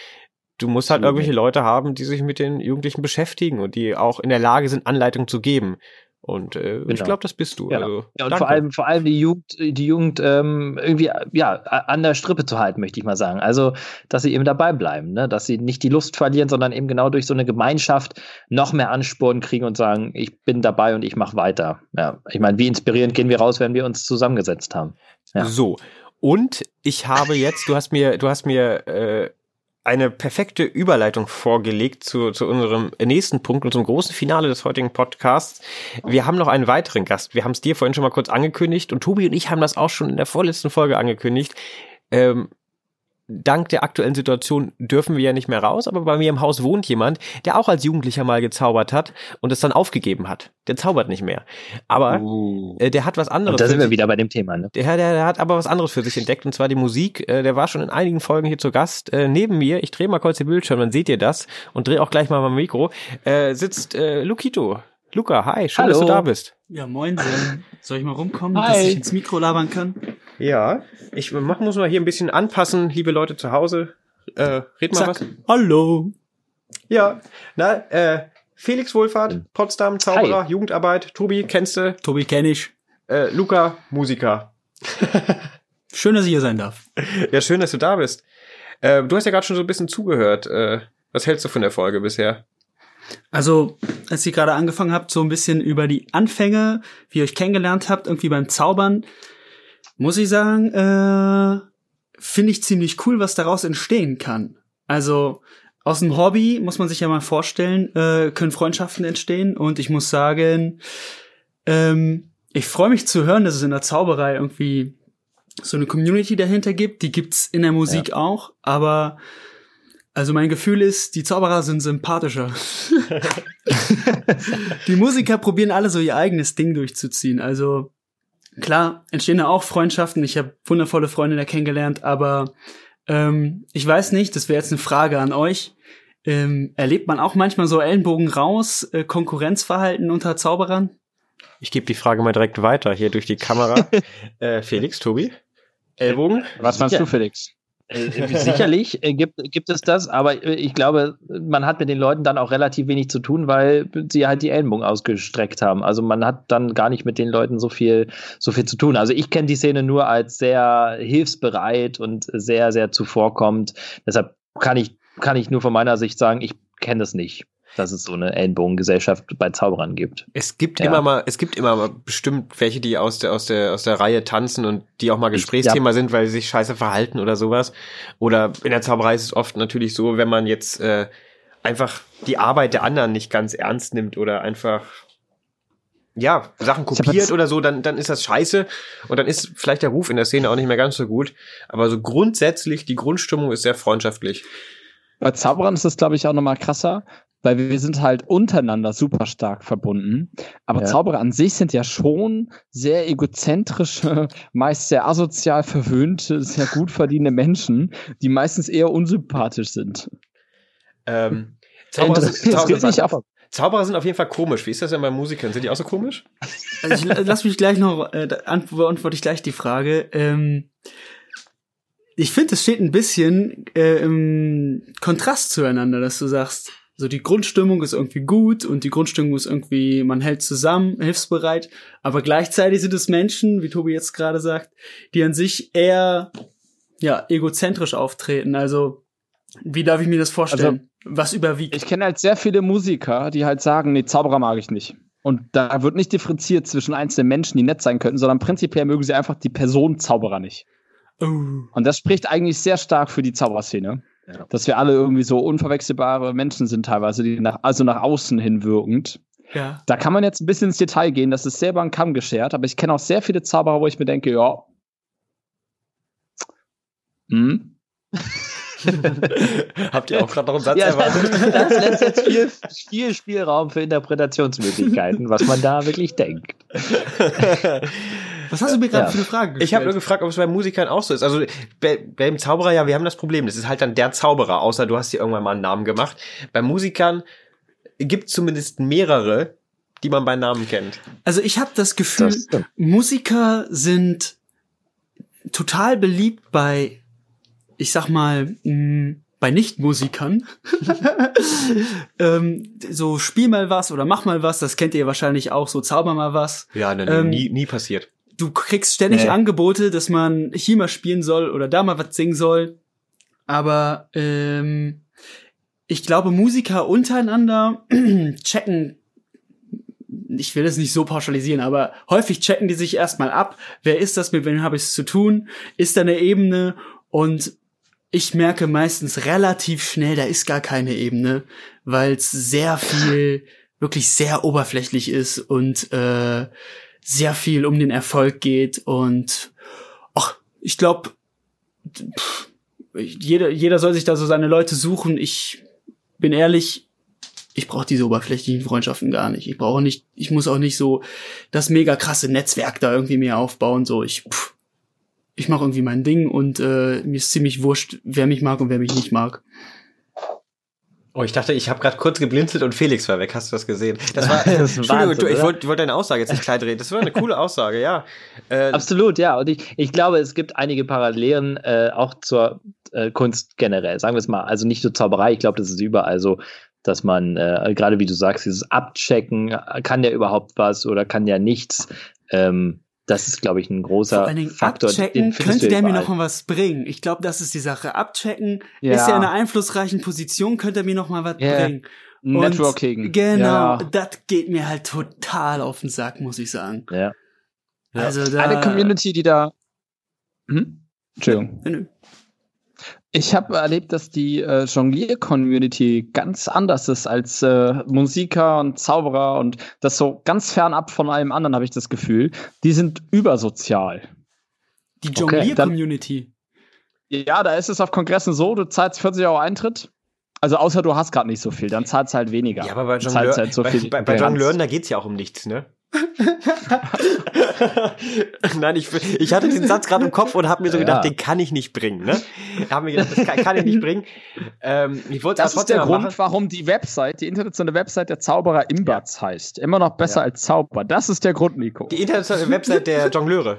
Speaker 1: Du musst halt irgendwelche Leute haben, die sich mit den Jugendlichen beschäftigen und die auch in der Lage sind, Anleitung zu geben. Und äh, genau. ich glaube, das bist du.
Speaker 3: Ja, also, ja und danke. vor allem, vor allem die Jugend, die Jugend ähm, irgendwie ja an der Strippe zu halten, möchte ich mal sagen. Also, dass sie eben dabei bleiben, ne? dass sie nicht die Lust verlieren, sondern eben genau durch so eine Gemeinschaft noch mehr Ansporn kriegen und sagen, ich bin dabei und ich mache weiter. Ja, ich meine, wie inspirierend gehen wir raus, wenn wir uns zusammengesetzt haben.
Speaker 1: Ja. So. Und ich habe jetzt, du hast mir, du hast mir äh, eine perfekte Überleitung vorgelegt zu, zu unserem nächsten Punkt, unserem großen Finale des heutigen Podcasts. Wir haben noch einen weiteren Gast. Wir haben es dir vorhin schon mal kurz angekündigt und Tobi und ich haben das auch schon in der vorletzten Folge angekündigt. Ähm, dank der aktuellen Situation dürfen wir ja nicht mehr raus, aber bei mir im Haus wohnt jemand, der auch als Jugendlicher mal gezaubert hat und es dann aufgegeben hat. Der zaubert nicht mehr. Aber uh. äh, der hat was anderes. Und
Speaker 3: da sind wir wieder bei dem Thema, ne?
Speaker 1: Der, der, der, hat aber was anderes für sich entdeckt und zwar die Musik. Äh, der war schon in einigen Folgen hier zu Gast. Äh, neben mir, ich drehe mal kurz den Bildschirm, dann seht ihr das und drehe auch gleich mal mein Mikro, äh, sitzt äh, Lukito. Luca, hi, schön, Hallo. dass du da bist.
Speaker 4: Ja, moin. Soll ich mal rumkommen, hi. dass ich ins Mikro labern kann?
Speaker 1: Ja, ich mach, muss mal hier ein bisschen anpassen, liebe Leute zu Hause. Äh, red mal Zack. was.
Speaker 4: Hallo.
Speaker 1: Ja, na, äh, Felix Wohlfahrt, Potsdam, Zauberer, hi. Jugendarbeit. Tobi, kennst du?
Speaker 4: Tobi kenn ich.
Speaker 1: Äh, Luca, Musiker.
Speaker 4: schön, dass ich hier sein darf.
Speaker 1: Ja, schön, dass du da bist. Äh, du hast ja gerade schon so ein bisschen zugehört. Äh, was hältst du von der Folge bisher?
Speaker 4: Also, als ihr gerade angefangen habt, so ein bisschen über die Anfänge, wie ihr euch kennengelernt habt, irgendwie beim Zaubern, muss ich sagen, äh, finde ich ziemlich cool, was daraus entstehen kann. Also, aus dem Hobby, muss man sich ja mal vorstellen, äh, können Freundschaften entstehen und ich muss sagen, ähm, ich freue mich zu hören, dass es in der Zauberei irgendwie so eine Community dahinter gibt. Die gibt's in der Musik ja. auch, aber also mein Gefühl ist, die Zauberer sind sympathischer. die Musiker probieren alle so ihr eigenes Ding durchzuziehen. Also klar, entstehen da auch Freundschaften. Ich habe wundervolle Freunde da kennengelernt, aber ähm, ich weiß nicht, das wäre jetzt eine Frage an euch. Ähm, erlebt man auch manchmal so Ellenbogen raus, äh, Konkurrenzverhalten unter Zauberern?
Speaker 1: Ich gebe die Frage mal direkt weiter hier durch die Kamera. äh, Felix, Tobi? Ellbogen?
Speaker 2: Was meinst ja. du, Felix?
Speaker 3: Äh, äh, sicherlich äh, gibt, gibt es das, aber ich glaube, man hat mit den Leuten dann auch relativ wenig zu tun, weil sie halt die Ellenbogen ausgestreckt haben. Also man hat dann gar nicht mit den Leuten so viel, so viel zu tun. Also ich kenne die Szene nur als sehr hilfsbereit und sehr, sehr zuvorkommend. Deshalb kann ich, kann ich nur von meiner Sicht sagen, ich kenne es nicht dass es so eine Ellenbogengesellschaft bei Zauberern gibt.
Speaker 1: Es gibt ja. immer mal, es gibt immer mal bestimmt welche, die aus der, aus der, aus der Reihe tanzen und die auch mal Gesprächsthema ja. sind, weil sie sich scheiße verhalten oder sowas. Oder in der Zauberei ist es oft natürlich so, wenn man jetzt äh, einfach die Arbeit der anderen nicht ganz ernst nimmt oder einfach ja, Sachen kopiert oder so, dann, dann ist das scheiße und dann ist vielleicht der Ruf in der Szene auch nicht mehr ganz so gut. Aber so grundsätzlich, die Grundstimmung ist sehr freundschaftlich.
Speaker 2: Bei Zauberern ist das, glaube ich, auch nochmal krasser, weil wir sind halt untereinander super stark verbunden. Aber ja. Zauberer an sich sind ja schon sehr egozentrische, meist sehr asozial verwöhnte, sehr gut verdienende Menschen, die meistens eher unsympathisch sind.
Speaker 1: Ähm, Zauberer, sind, Zauberer, Zauberer sind auf jeden Fall komisch. Wie ist das denn bei Musikern? Sind die auch so komisch?
Speaker 4: Also ich, lass mich gleich noch, äh, beantworte ich gleich die Frage. Ähm, ich finde, es steht ein bisschen äh, im Kontrast zueinander, dass du sagst, so die Grundstimmung ist irgendwie gut und die Grundstimmung ist irgendwie, man hält zusammen, hilfsbereit, aber gleichzeitig sind es Menschen, wie Tobi jetzt gerade sagt, die an sich eher ja egozentrisch auftreten. Also wie darf ich mir das vorstellen? Also, Was überwiegt?
Speaker 2: Ich kenne halt sehr viele Musiker, die halt sagen, nee, Zauberer mag ich nicht. Und da wird nicht differenziert zwischen einzelnen Menschen, die nett sein könnten, sondern prinzipiell mögen sie einfach die Person Zauberer nicht. Oh. Und das spricht eigentlich sehr stark für die Zaubererszene. Ja. Dass wir alle irgendwie so unverwechselbare Menschen sind teilweise, die nach, also nach außen hin wirkend. Ja. Da kann man jetzt ein bisschen ins Detail gehen, das ist selber ein Kamm geschert, aber ich kenne auch sehr viele Zauberer, wo ich mir denke, ja. Hm.
Speaker 1: Habt ihr auch gerade noch einen Satz
Speaker 3: ja, erwartet? Das, das lässt jetzt viel, viel Spielraum für Interpretationsmöglichkeiten, was man da wirklich denkt.
Speaker 4: Was hast du mir gerade ja. für eine Frage
Speaker 1: gestellt? Ich habe nur gefragt, ob es bei Musikern auch so ist. Also bei, beim Zauberer, ja, wir haben das Problem. Das ist halt dann der Zauberer, außer du hast dir irgendwann mal einen Namen gemacht. Bei Musikern gibt zumindest mehrere, die man bei Namen kennt.
Speaker 4: Also ich habe das Gefühl, das Musiker sind total beliebt bei ich sag mal, mh, mm, bei Nichtmusikern. ähm, so spiel mal was oder mach mal was, das kennt ihr wahrscheinlich auch, so zauber mal was.
Speaker 1: Ja, ne, ähm, nie, nie passiert.
Speaker 4: Du kriegst ständig nee. Angebote, dass man hier mal spielen soll oder da mal was singen soll. Aber ähm, ich glaube, Musiker untereinander checken ich will es nicht so pauschalisieren, aber häufig checken die sich erstmal ab, wer ist das, mit wem habe ich es zu tun, ist da eine Ebene und ich merke meistens relativ schnell, da ist gar keine Ebene, weil es sehr viel, wirklich sehr oberflächlich ist und äh, sehr viel um den Erfolg geht und ach, ich glaube, jeder, jeder soll sich da so seine Leute suchen. Ich bin ehrlich, ich brauche diese oberflächlichen Freundschaften gar nicht. Ich brauche nicht, ich muss auch nicht so das mega krasse Netzwerk da irgendwie mir aufbauen. So, ich, pff, ich mache irgendwie mein Ding und äh, mir ist ziemlich wurscht, wer mich mag und wer mich nicht mag.
Speaker 1: Oh, ich dachte, ich habe gerade kurz geblinzelt und Felix war weg. Hast du das gesehen? Das war, das Entschuldigung, Wahnsinn, du, ich wollte wollt deine Aussage jetzt nicht klein drehen. Das war eine coole Aussage, ja.
Speaker 3: Äh, Absolut, ja. Und ich, ich glaube, es gibt einige Parallelen äh, auch zur äh, Kunst generell. Sagen wir es mal. Also nicht nur Zauberei. Ich glaube, das ist überall so, dass man äh, gerade wie du sagst, dieses Abchecken, kann der überhaupt was oder kann der nichts. Ähm, das ist, glaube ich, ein großer Vor Faktor.
Speaker 4: Abchecken könnte der mir noch mal was bringen. Ich glaube, das ist die Sache. Abchecken ja. ist ja in einer einflussreichen Position, könnte er mir noch mal was yeah. bringen.
Speaker 2: Und Networking.
Speaker 4: Genau, ja. das geht mir halt total auf den Sack, muss ich sagen.
Speaker 3: Ja.
Speaker 2: Also da, Eine Community, die da. Hm? Entschuldigung. Ich habe erlebt, dass die äh, Jonglier-Community ganz anders ist als äh, Musiker und Zauberer und das so ganz fernab von allem anderen, habe ich das Gefühl. Die sind übersozial.
Speaker 4: Die Jonglier-Community?
Speaker 2: Okay, ja, da ist es auf Kongressen so, du zahlst 40 Euro Eintritt. Also außer du hast gerade nicht so viel, dann zahlst halt weniger.
Speaker 1: Ja, aber bei Jongleur, halt so bei, bei, bei Jongleuren, da geht's ja auch um nichts, ne? Nein, ich, ich hatte den Satz gerade im Kopf und habe mir so ja. gedacht, den kann ich nicht bringen. Ne? Hab mir gedacht, das kann, kann ich nicht bringen. Ähm, ich wollte
Speaker 2: das ist der Grund, machen. warum die Website, die internationale Website der Zauberer Imbatz heißt. Immer noch besser ja. als Zauber. Das ist der Grund, Nico.
Speaker 1: Die internationale Website der Jongleure.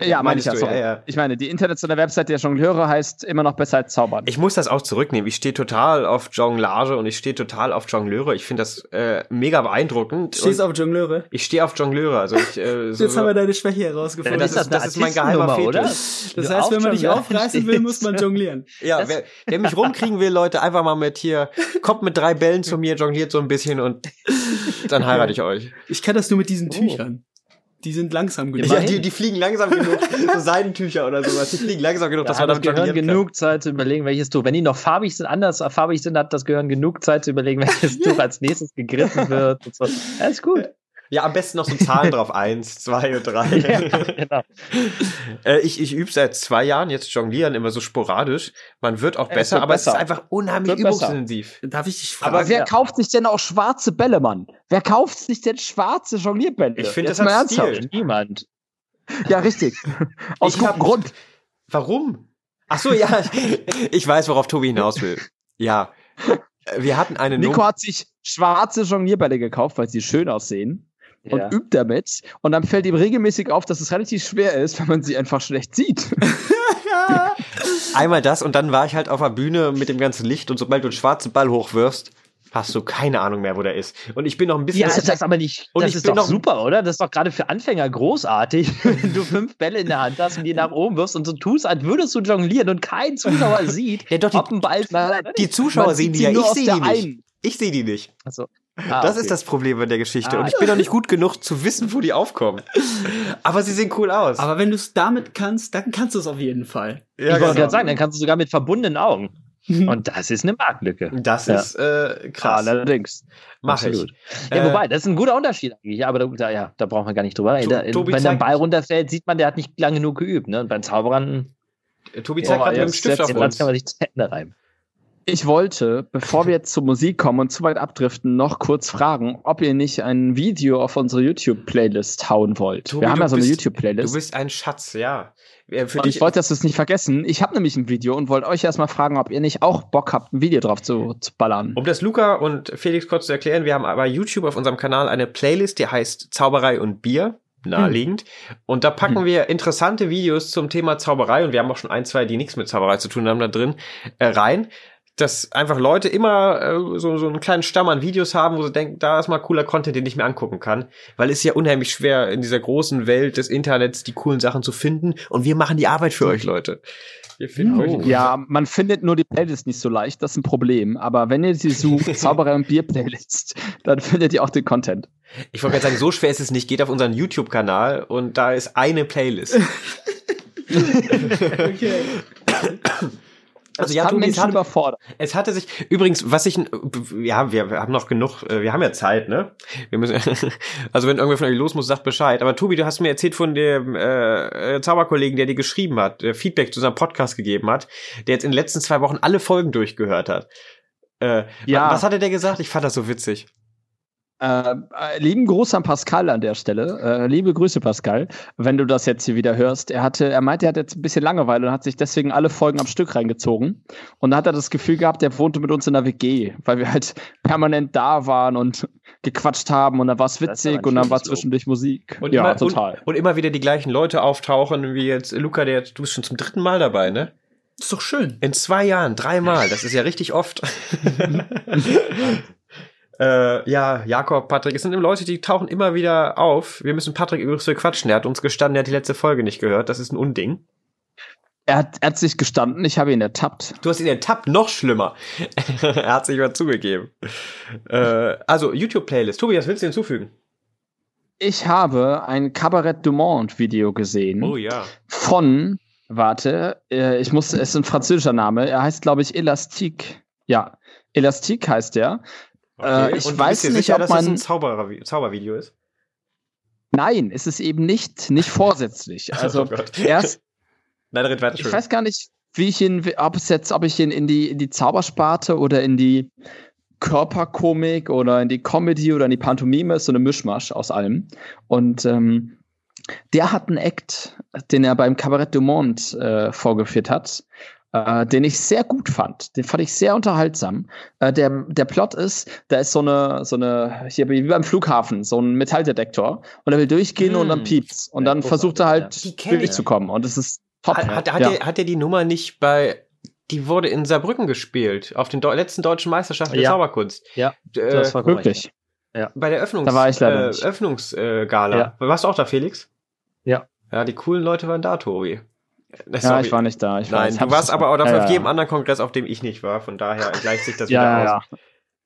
Speaker 2: Ja, meine ich ja, sorry. Ja, ja. Ich meine, die internationale Website der Jongleure heißt immer noch besser als Zaubern.
Speaker 1: Ich muss das auch zurücknehmen. Ich stehe total auf Jonglage und ich stehe total auf Jongleure. Ich finde das äh, mega beeindruckend.
Speaker 4: Stehst auf Jongleure?
Speaker 1: Ich stehe auf Jongleure. Also ich, äh,
Speaker 4: so, Jetzt haben wir deine Schwäche herausgefunden.
Speaker 1: das, ist, das ist mein geheimer Fetisch. Oder?
Speaker 4: Das heißt, wenn man dich aufreißen will, muss man jonglieren.
Speaker 1: Ja, wer, wer mich rumkriegen will, Leute, einfach mal mit hier, kommt mit drei Bällen zu mir, jongliert so ein bisschen und dann heirate ich euch.
Speaker 4: Ich kann das nur mit diesen oh. Tüchern. Die sind langsam
Speaker 1: genug. Ja, die, die fliegen langsam genug. so Seidentücher oder sowas. Die fliegen langsam genug,
Speaker 3: ja, dass man das Gehirn genug Zeit zu überlegen, welches Tuch. Wenn die noch farbig sind, anders farbig sind, hat das Gehirn genug Zeit zu überlegen, welches Tuch als nächstes gegriffen wird. Und so. Alles gut.
Speaker 1: Ja, am besten noch so Zahlen drauf. Eins, zwei und drei. Ja, genau. äh, ich ich übe seit zwei Jahren jetzt Jonglieren immer so sporadisch. Man wird auch besser, wird aber besser. es ist einfach unheimlich wird übungsintensiv.
Speaker 2: Darf ich dich fragen? Aber wer ja. kauft sich denn auch schwarze Bälle, Mann? Wer kauft sich denn schwarze Jonglierbälle?
Speaker 1: Ich finde das hat Stil.
Speaker 3: Niemand.
Speaker 2: Ja, richtig.
Speaker 1: Aus gutem Grund. Warum? Ach so, ja. Ich weiß, worauf Tobi hinaus will. Ja. Wir hatten eine
Speaker 2: Nico Num hat sich schwarze Jonglierbälle gekauft, weil sie schön aussehen und ja. übt damit. Und dann fällt ihm regelmäßig auf, dass es relativ schwer ist, wenn man sie einfach schlecht sieht.
Speaker 1: Einmal das und dann war ich halt auf der Bühne mit dem ganzen Licht und sobald du einen schwarzen Ball hochwirfst, hast du keine Ahnung mehr, wo der ist. Und ich bin noch ein bisschen. Ja,
Speaker 3: das ist aber nicht. Und das ich ist bin doch super, oder? Das ist doch gerade für Anfänger großartig, wenn du fünf Bälle in der Hand hast und die nach oben wirfst und so tust, als würdest du jonglieren und kein Zuschauer sieht,
Speaker 1: ja, doch, die, ob ein Ball. Die Zuschauer sehen die ja, ich sehe die nicht. Ich sehe die nicht.
Speaker 3: Also
Speaker 1: Ah, das okay. ist das Problem bei der Geschichte. Ah, und ich bin noch nicht gut genug zu wissen, wo die aufkommen. Aber sie sehen cool aus.
Speaker 4: Aber wenn du es damit kannst, dann kannst du es auf jeden Fall.
Speaker 3: Ja, ich wollte genau. gerade sagen, dann kannst du sogar mit verbundenen Augen. Und das ist eine Marktlücke.
Speaker 1: Das ja. ist äh, krass.
Speaker 3: Allerdings.
Speaker 1: Mach Absolut.
Speaker 3: ich. Ja, äh, wobei, das ist ein guter Unterschied eigentlich. Aber da, ja, da brauchen wir gar nicht drüber reden. Wenn der Ball runterfällt, sieht man, der hat nicht lange genug geübt. Ne? Und beim Zauberern.
Speaker 1: Tobi zeigt oh, gerade mit dem Stift auf uns.
Speaker 3: kann man sich zu Ende reiben.
Speaker 2: Ich wollte, bevor wir jetzt zur Musik kommen und zu weit abdriften, noch kurz fragen, ob ihr nicht ein Video auf unsere YouTube-Playlist hauen wollt. Tobi, wir haben ja so eine YouTube-Playlist.
Speaker 1: Du bist ein Schatz, ja.
Speaker 2: Für und ich wollte das nicht vergessen. Ich habe nämlich ein Video und wollte euch erstmal fragen, ob ihr nicht auch Bock habt, ein Video drauf zu, zu ballern.
Speaker 1: Um das Luca und Felix kurz zu erklären, wir haben bei YouTube auf unserem Kanal eine Playlist, die heißt Zauberei und Bier naheliegend. Hm. Und da packen hm. wir interessante Videos zum Thema Zauberei und wir haben auch schon ein, zwei, die nichts mit Zauberei zu tun haben, da drin äh, rein dass einfach Leute immer äh, so, so einen kleinen Stamm an Videos haben, wo sie denken, da ist mal cooler Content, den ich mir angucken kann. Weil es ist ja unheimlich schwer, in dieser großen Welt des Internets die coolen Sachen zu finden. Und wir machen die Arbeit für euch, Leute.
Speaker 2: Wir finden oh. euch ja, man findet nur die Playlist nicht so leicht, das ist ein Problem. Aber wenn ihr sie sucht, Zauberer und Bier Playlist, dann findet ihr auch den Content.
Speaker 1: Ich wollte gerade sagen, so schwer ist es nicht. Geht auf unseren YouTube-Kanal und da ist eine Playlist. okay.
Speaker 2: Also ja, Tobi, es, hat, überfordern.
Speaker 1: es hatte sich übrigens, was ich, ja, wir, wir haben noch genug, äh, wir haben ja Zeit, ne? Wir müssen, also wenn irgendwer von euch los muss, sagt Bescheid. Aber Tobi, du hast mir erzählt von dem äh, Zauberkollegen, der dir geschrieben hat, der Feedback zu seinem Podcast gegeben hat, der jetzt in den letzten zwei Wochen alle Folgen durchgehört hat. Äh, ja. Was hatte der gesagt? Ich fand das so witzig.
Speaker 2: Äh, äh, lieben Gruß an Pascal an der Stelle. Äh, liebe Grüße, Pascal, wenn du das jetzt hier wieder hörst. Er hatte, er meinte, er hat jetzt ein bisschen Langeweile und hat sich deswegen alle Folgen am Stück reingezogen. Und da hat er das Gefühl gehabt, er wohnte mit uns in der WG, weil wir halt permanent da waren und gequatscht haben und dann war es witzig und dann war zwischendurch Musik.
Speaker 1: Und ja, immer, total. Und, und, immer wieder die gleichen Leute auftauchen, wie jetzt Luca, der du bist schon zum dritten Mal dabei, ne?
Speaker 4: Ist doch schön.
Speaker 1: In zwei Jahren, dreimal, das ist ja richtig oft. Äh, ja, Jakob, Patrick, es sind Leute, die tauchen immer wieder auf. Wir müssen Patrick übrigens für quatschen. Er hat uns gestanden, er hat die letzte Folge nicht gehört. Das ist ein Unding.
Speaker 2: Er hat, er hat sich gestanden, ich habe ihn ertappt.
Speaker 1: Du hast ihn ertappt, noch schlimmer. er hat sich mal zugegeben. Äh, also, YouTube-Playlist. Tobi, was willst du hinzufügen?
Speaker 2: Ich habe ein Cabaret du Monde Video gesehen.
Speaker 1: Oh ja.
Speaker 2: Von, warte, äh, ich muss, es ist ein französischer Name. Er heißt, glaube ich, Elastique. Ja, Elastique heißt der.
Speaker 1: Okay. Äh, ich Und weiß nicht, sicher, ob man dass das ein Zauberer, Zaubervideo ist.
Speaker 2: Nein, es ist eben nicht nicht vorsätzlich. Also oh erst.
Speaker 1: Nein, red weiter.
Speaker 2: Ich weiß gar nicht, wie ich ihn, ob es jetzt, ob ich ihn in die in die Zaubersparte oder in die Körperkomik oder in die Comedy oder in die Pantomime ist so eine Mischmasch aus allem. Und ähm, der hat einen Act, den er beim Cabaret du Monde äh, vorgeführt hat äh, den ich sehr gut fand. Den fand ich sehr unterhaltsam. Äh, der, der Plot ist, da ist so eine, so eine, hier wie beim Flughafen, so ein Metalldetektor und er will durchgehen hm. und dann hm. piept's. Und dann versucht er halt durchzukommen. Und es ist top.
Speaker 1: Hat, hat, hat, ja. er, hat er die Nummer nicht bei die wurde in Saarbrücken gespielt, auf den letzten deutschen Meisterschaften der ja. Zauberkunst.
Speaker 2: Ja, äh, das war
Speaker 1: wirklich. Ja. Bei der Öffnungs
Speaker 2: da war ich leider
Speaker 1: äh, Öffnungsgala. Ja. Warst du auch da, Felix?
Speaker 2: Ja.
Speaker 1: Ja, die coolen Leute waren da, Tobi.
Speaker 2: Ja, Sorry. ich war nicht da. Ich
Speaker 1: Nein, du warst aber auch ja, auf jedem anderen Kongress, auf dem ich nicht war. Von daher gleicht sich das
Speaker 2: ja,
Speaker 1: wieder
Speaker 2: ja, aus.
Speaker 1: Ja.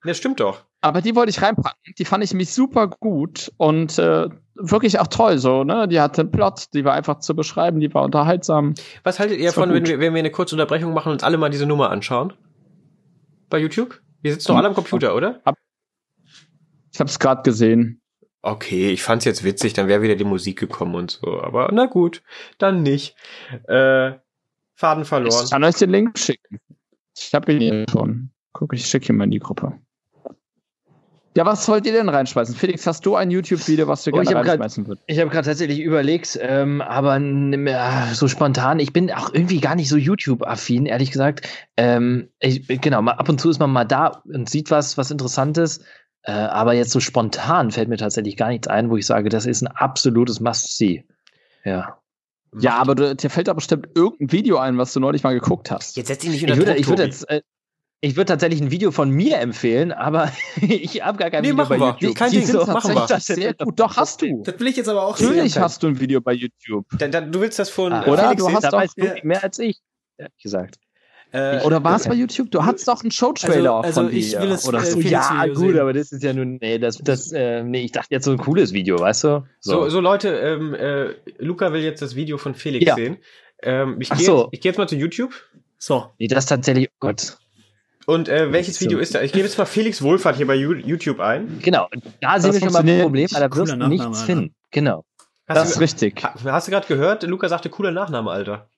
Speaker 1: Das stimmt doch.
Speaker 2: Aber die wollte ich reinpacken. Die fand ich mich super gut und äh, wirklich auch toll. So, ne? Die hatte einen Plot, die war einfach zu beschreiben, die war unterhaltsam.
Speaker 1: Was haltet ihr davon, wenn wir, wenn wir eine kurze Unterbrechung machen und uns alle mal diese Nummer anschauen? Bei YouTube? Wir sitzen doch alle am Computer, oder?
Speaker 2: Ich hab's gerade gesehen.
Speaker 1: Okay, ich fand's jetzt witzig, dann wäre wieder die Musik gekommen und so. Aber na gut, dann nicht. Äh, Faden verloren.
Speaker 2: Ich kann euch den Link schicken. Ich habe ihn hier schon. Guck, ich schicke ihn mal in die Gruppe. Ja, was wollt ihr denn reinschmeißen? Felix, hast du ein YouTube-Video, was du oh, gerne reinschmeißen würdest?
Speaker 3: Ich habe gerade tatsächlich überlegt, ähm, aber so spontan, ich bin auch irgendwie gar nicht so YouTube-affin, ehrlich gesagt. Ähm, ich, genau, mal, ab und zu ist man mal da und sieht was, was Interessantes. Äh, aber jetzt so spontan fällt mir tatsächlich gar nichts ein, wo ich sage, das ist ein absolutes Must-See. Ja.
Speaker 2: Ja, aber du, dir fällt da bestimmt irgendein Video ein, was du neulich mal geguckt hast.
Speaker 1: Jetzt setz dich nicht unter
Speaker 3: ich würde, ich würde jetzt, äh, ich würde tatsächlich ein Video von mir empfehlen, aber ich habe gar kein nee, Video bei wir. YouTube.
Speaker 2: Kein Ding, so, machen wir. Das sehr gut. Doch, hast du.
Speaker 4: Das will ich jetzt aber auch
Speaker 2: Natürlich sehen. hast du ein Video bei YouTube.
Speaker 1: Dann, dann, du willst das von
Speaker 3: ah, Oder? Felix du hast doch mehr, mehr als ich, ehrlich gesagt.
Speaker 2: Äh, oder war es bei YouTube? Du hattest doch einen Showtrailer
Speaker 4: also, also ich will es
Speaker 3: oder so. Ja, gut, sehen. aber das ist ja nun, nee, das, das, äh, nee, ich dachte jetzt so ein cooles Video, weißt du?
Speaker 1: So, so, so Leute, ähm, äh, Luca will jetzt das Video von Felix ja. sehen. Ähm, ich gehe so. jetzt, geh jetzt mal zu YouTube.
Speaker 3: So. Nee, das tatsächlich, oh Gott.
Speaker 1: Und äh, welches Video ist da? Ich gebe jetzt mal Felix Wohlfahrt hier bei YouTube ein.
Speaker 3: Genau, da sehen wir schon mal ein Problem, weil da wirst du nichts finden. Genau.
Speaker 1: Hast das ist richtig. Hast du gerade gehört? Luca sagte cooler Nachname, Alter.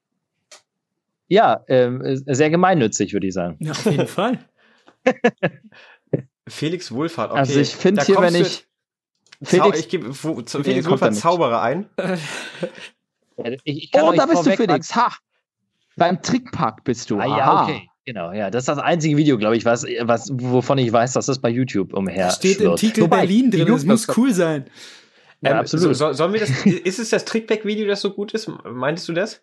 Speaker 3: Ja, ähm, sehr gemeinnützig, würde ich sagen.
Speaker 4: Ja, auf jeden Fall.
Speaker 1: Felix Wohlfahrt,
Speaker 2: okay. Also ich finde hier, wenn ich
Speaker 1: Felix, ich gebe Felix Wohlfahrt Zauberer ein.
Speaker 2: ich, ich oh, da bist du Felix. Ha! Beim Trickpark bist du.
Speaker 3: Ah, ja, okay. Genau, ja, das ist das einzige Video, glaube ich, was, was, wovon ich weiß, dass das bei YouTube umher
Speaker 4: Steht im Titel Wobei, Berlin drin, das muss cool sein.
Speaker 1: Ja, ähm, absolut. So, sollen wir das, ist es das Trickback-Video, das so gut ist? Meintest du das?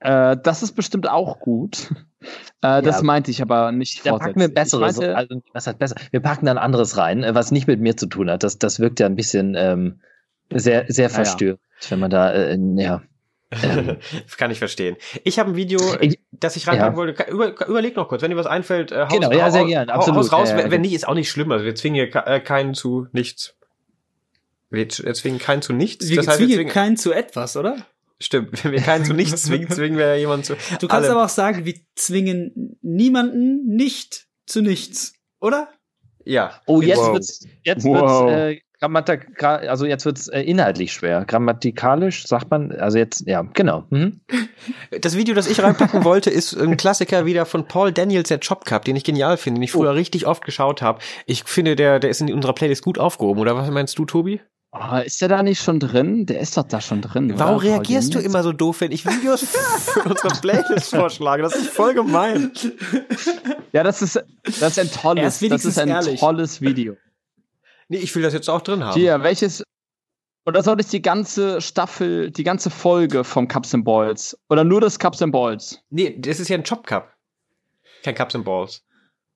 Speaker 2: Äh, das ist bestimmt auch gut. Äh, das ja. meinte ich aber nicht
Speaker 3: Da packen wir besseres, meinte, also, was heißt besser? Wir packen dann anderes rein, äh, was nicht mit mir zu tun hat. Das, das wirkt ja ein bisschen ähm, sehr, sehr verstörend, ja. wenn man da, äh, ja.
Speaker 1: Ähm. das kann ich verstehen. Ich habe ein Video, ich, das ich reinpacken ja. wollte. Über, überleg noch kurz, wenn dir was einfällt,
Speaker 3: äh, haus, genau, ja, sehr gerne. Absolut.
Speaker 1: Haus raus, wenn, wenn nicht, ist auch nicht schlimm. Also wir zwingen hier äh, keinen zu nichts. Wir zwingen keinen zu nichts.
Speaker 4: Wir das heißt, zwingen, wir zwingen keinen zu etwas, oder?
Speaker 1: Stimmt, wenn wir keinen zu nichts zwingen, zwingen wir ja jemanden zu.
Speaker 4: Du kannst allem. aber auch sagen, wir zwingen niemanden nicht zu nichts, oder?
Speaker 1: Ja.
Speaker 3: Oh, jetzt wow. wird's, jetzt wow. wird's, äh, Grammatik, also jetzt wird's äh, inhaltlich schwer. Grammatikalisch sagt man, also jetzt, ja, genau. Mhm.
Speaker 1: Das Video, das ich reinpacken wollte, ist ein Klassiker wieder von Paul Daniels, der Job Cup, den ich genial finde, den ich früher oh. richtig oft geschaut habe. Ich finde, der, der ist in unserer Playlist gut aufgehoben, oder was meinst du, Tobi?
Speaker 2: Oh, ist der da nicht schon drin? Der ist doch da schon drin.
Speaker 1: Warum oder? reagierst du immer so doof, wenn ich Videos für unsere Playlist vorschlage? Das ist voll gemein.
Speaker 2: Ja, das ist, das ist ein tolles, ist das ist ein ehrlich. tolles Video.
Speaker 1: Nee, ich will das jetzt auch drin haben.
Speaker 2: Hier, welches, oder soll ich die ganze Staffel, die ganze Folge vom Cups and Balls? Oder nur das Cups and Balls?
Speaker 1: Nee, das ist ja ein Chop Cup. Kein Cups and Balls.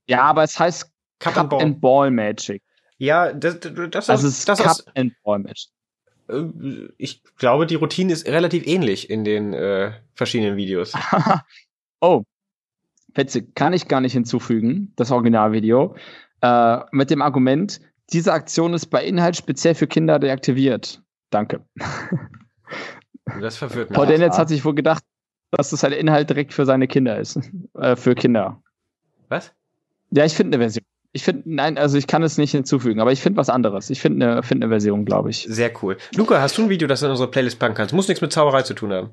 Speaker 2: Ja, aber es heißt Cup, Cup and, Ball. and Ball Magic.
Speaker 1: Ja, das, das,
Speaker 2: also ist das Cup and Ball Match.
Speaker 1: Äh, ich glaube, die Routine ist relativ ähnlich in den äh, verschiedenen Videos.
Speaker 2: oh, witzig, kann ich gar nicht hinzufügen, das Originalvideo, äh, mit dem Argument, diese Aktion ist bei Inhalt speziell für Kinder deaktiviert. Danke.
Speaker 1: Das verwirrt mich.
Speaker 2: Paul Daniels hat sich wohl gedacht, dass das ein Inhalt direkt für seine Kinder ist. Äh, für Kinder.
Speaker 1: Was?
Speaker 2: Ja, ich finde eine Version. Ich finde, nein, also ich kann es nicht hinzufügen, aber ich finde was anderes. Ich finde eine, find eine Version, glaube ich.
Speaker 1: Sehr cool. Luca, hast du ein Video, das du in unsere Playlist packen kannst? Muss nichts mit Zauberei zu tun haben.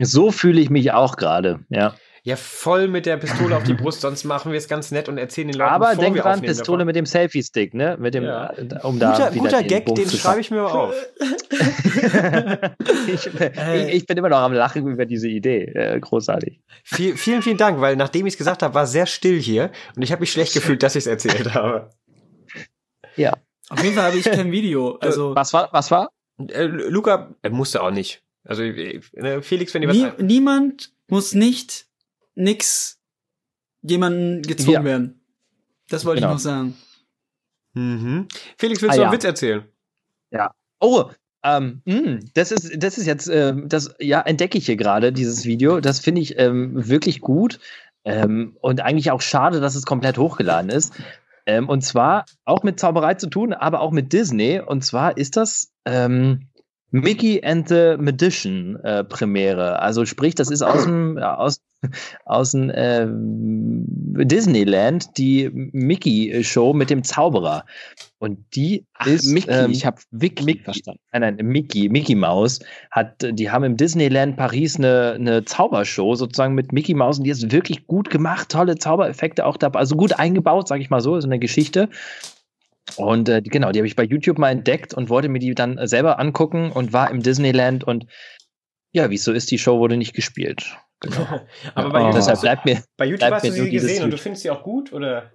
Speaker 3: So fühle ich mich auch gerade, ja.
Speaker 1: Ja, voll mit der Pistole auf die Brust, sonst machen wir es ganz nett und erzählen den Leuten
Speaker 3: Aber denk dran, Pistole davon. mit dem Selfie-Stick, ne? Mit dem, ja.
Speaker 1: um da guter, guter den Gag, den schreibe ich mir mal auf.
Speaker 3: ich, ich, ich, bin immer noch am Lachen über diese Idee. Äh, großartig.
Speaker 1: Viel, vielen, vielen Dank, weil nachdem ich es gesagt habe, war es sehr still hier und ich habe mich schlecht gefühlt, dass ich es erzählt habe.
Speaker 3: Ja.
Speaker 4: Auf jeden Fall habe ich kein Video. Äh, also
Speaker 2: was war? Was war?
Speaker 1: Äh, Luca, er musste auch nicht. Also äh, Felix, wenn ihr
Speaker 4: was. Nie, niemand muss nicht nix jemanden gezwungen ja. werden. Das wollte genau. ich noch sagen.
Speaker 1: Mhm. Felix, willst ah, du einen ja. Witz erzählen?
Speaker 3: Ja. Oh, ähm, mh, hm, das ist, das ist jetzt, äh, das ja entdecke ich hier gerade dieses Video. Das finde ich ähm, wirklich gut ähm, und eigentlich auch schade, dass es komplett hochgeladen ist. Ähm, und zwar auch mit Zauberei zu tun, aber auch mit Disney. Und zwar ist das ähm, Mickey and the Magician äh, Premiere. Also sprich, das ist aus dem aus aus dem äh, Disneyland die Mickey Show mit dem Zauberer. Und die Ach, ist
Speaker 2: Mickey. Ähm, ich habe Mickey,
Speaker 3: Mickey verstanden. Nein, nein, Mickey, Mickey Mouse hat. Die haben im Disneyland Paris eine, eine Zaubershow sozusagen mit Mickey Mouse und die ist wirklich gut gemacht, tolle Zaubereffekte auch dabei, also gut eingebaut, sage ich mal so, so eine Geschichte. Und äh, genau, die habe ich bei YouTube mal entdeckt und wollte mir die dann selber angucken und war im Disneyland und ja, wie es so ist, die Show wurde nicht gespielt. Genau.
Speaker 1: Aber bei, YouTube, deshalb bleibt mir, bei YouTube hast du sie gesehen und du findest sie auch gut, oder?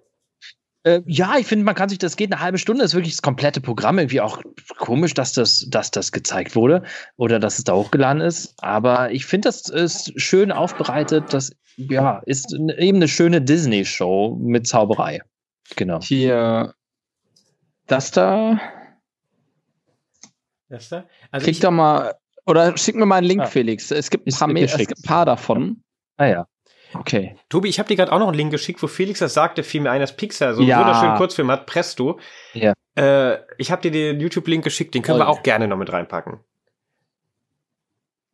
Speaker 3: Äh, ja, ich finde, man kann sich, das geht eine halbe Stunde, das ist wirklich das komplette Programm. Irgendwie auch komisch, dass das, dass das gezeigt wurde oder dass es da hochgeladen ist. Aber ich finde, das ist schön aufbereitet. Das ja, ist eben eine schöne Disney-Show mit Zauberei. Genau.
Speaker 2: Hier das da.
Speaker 1: Das da?
Speaker 2: Also Krieg doch mal Oder schick mir mal einen Link, ja. Felix. Es gibt, ein paar, mehr, es gibt ein paar davon.
Speaker 3: Ah ja.
Speaker 1: Okay. Tobi, ich habe dir gerade auch noch einen Link geschickt, wo Felix das sagte, fiel mir ein, dass Pixar so einen ja. wunderschönen Kurzfilm hat, Presto. Ja. Äh, ich habe dir den YouTube-Link geschickt, den können oh, wir auch gerne noch mit reinpacken.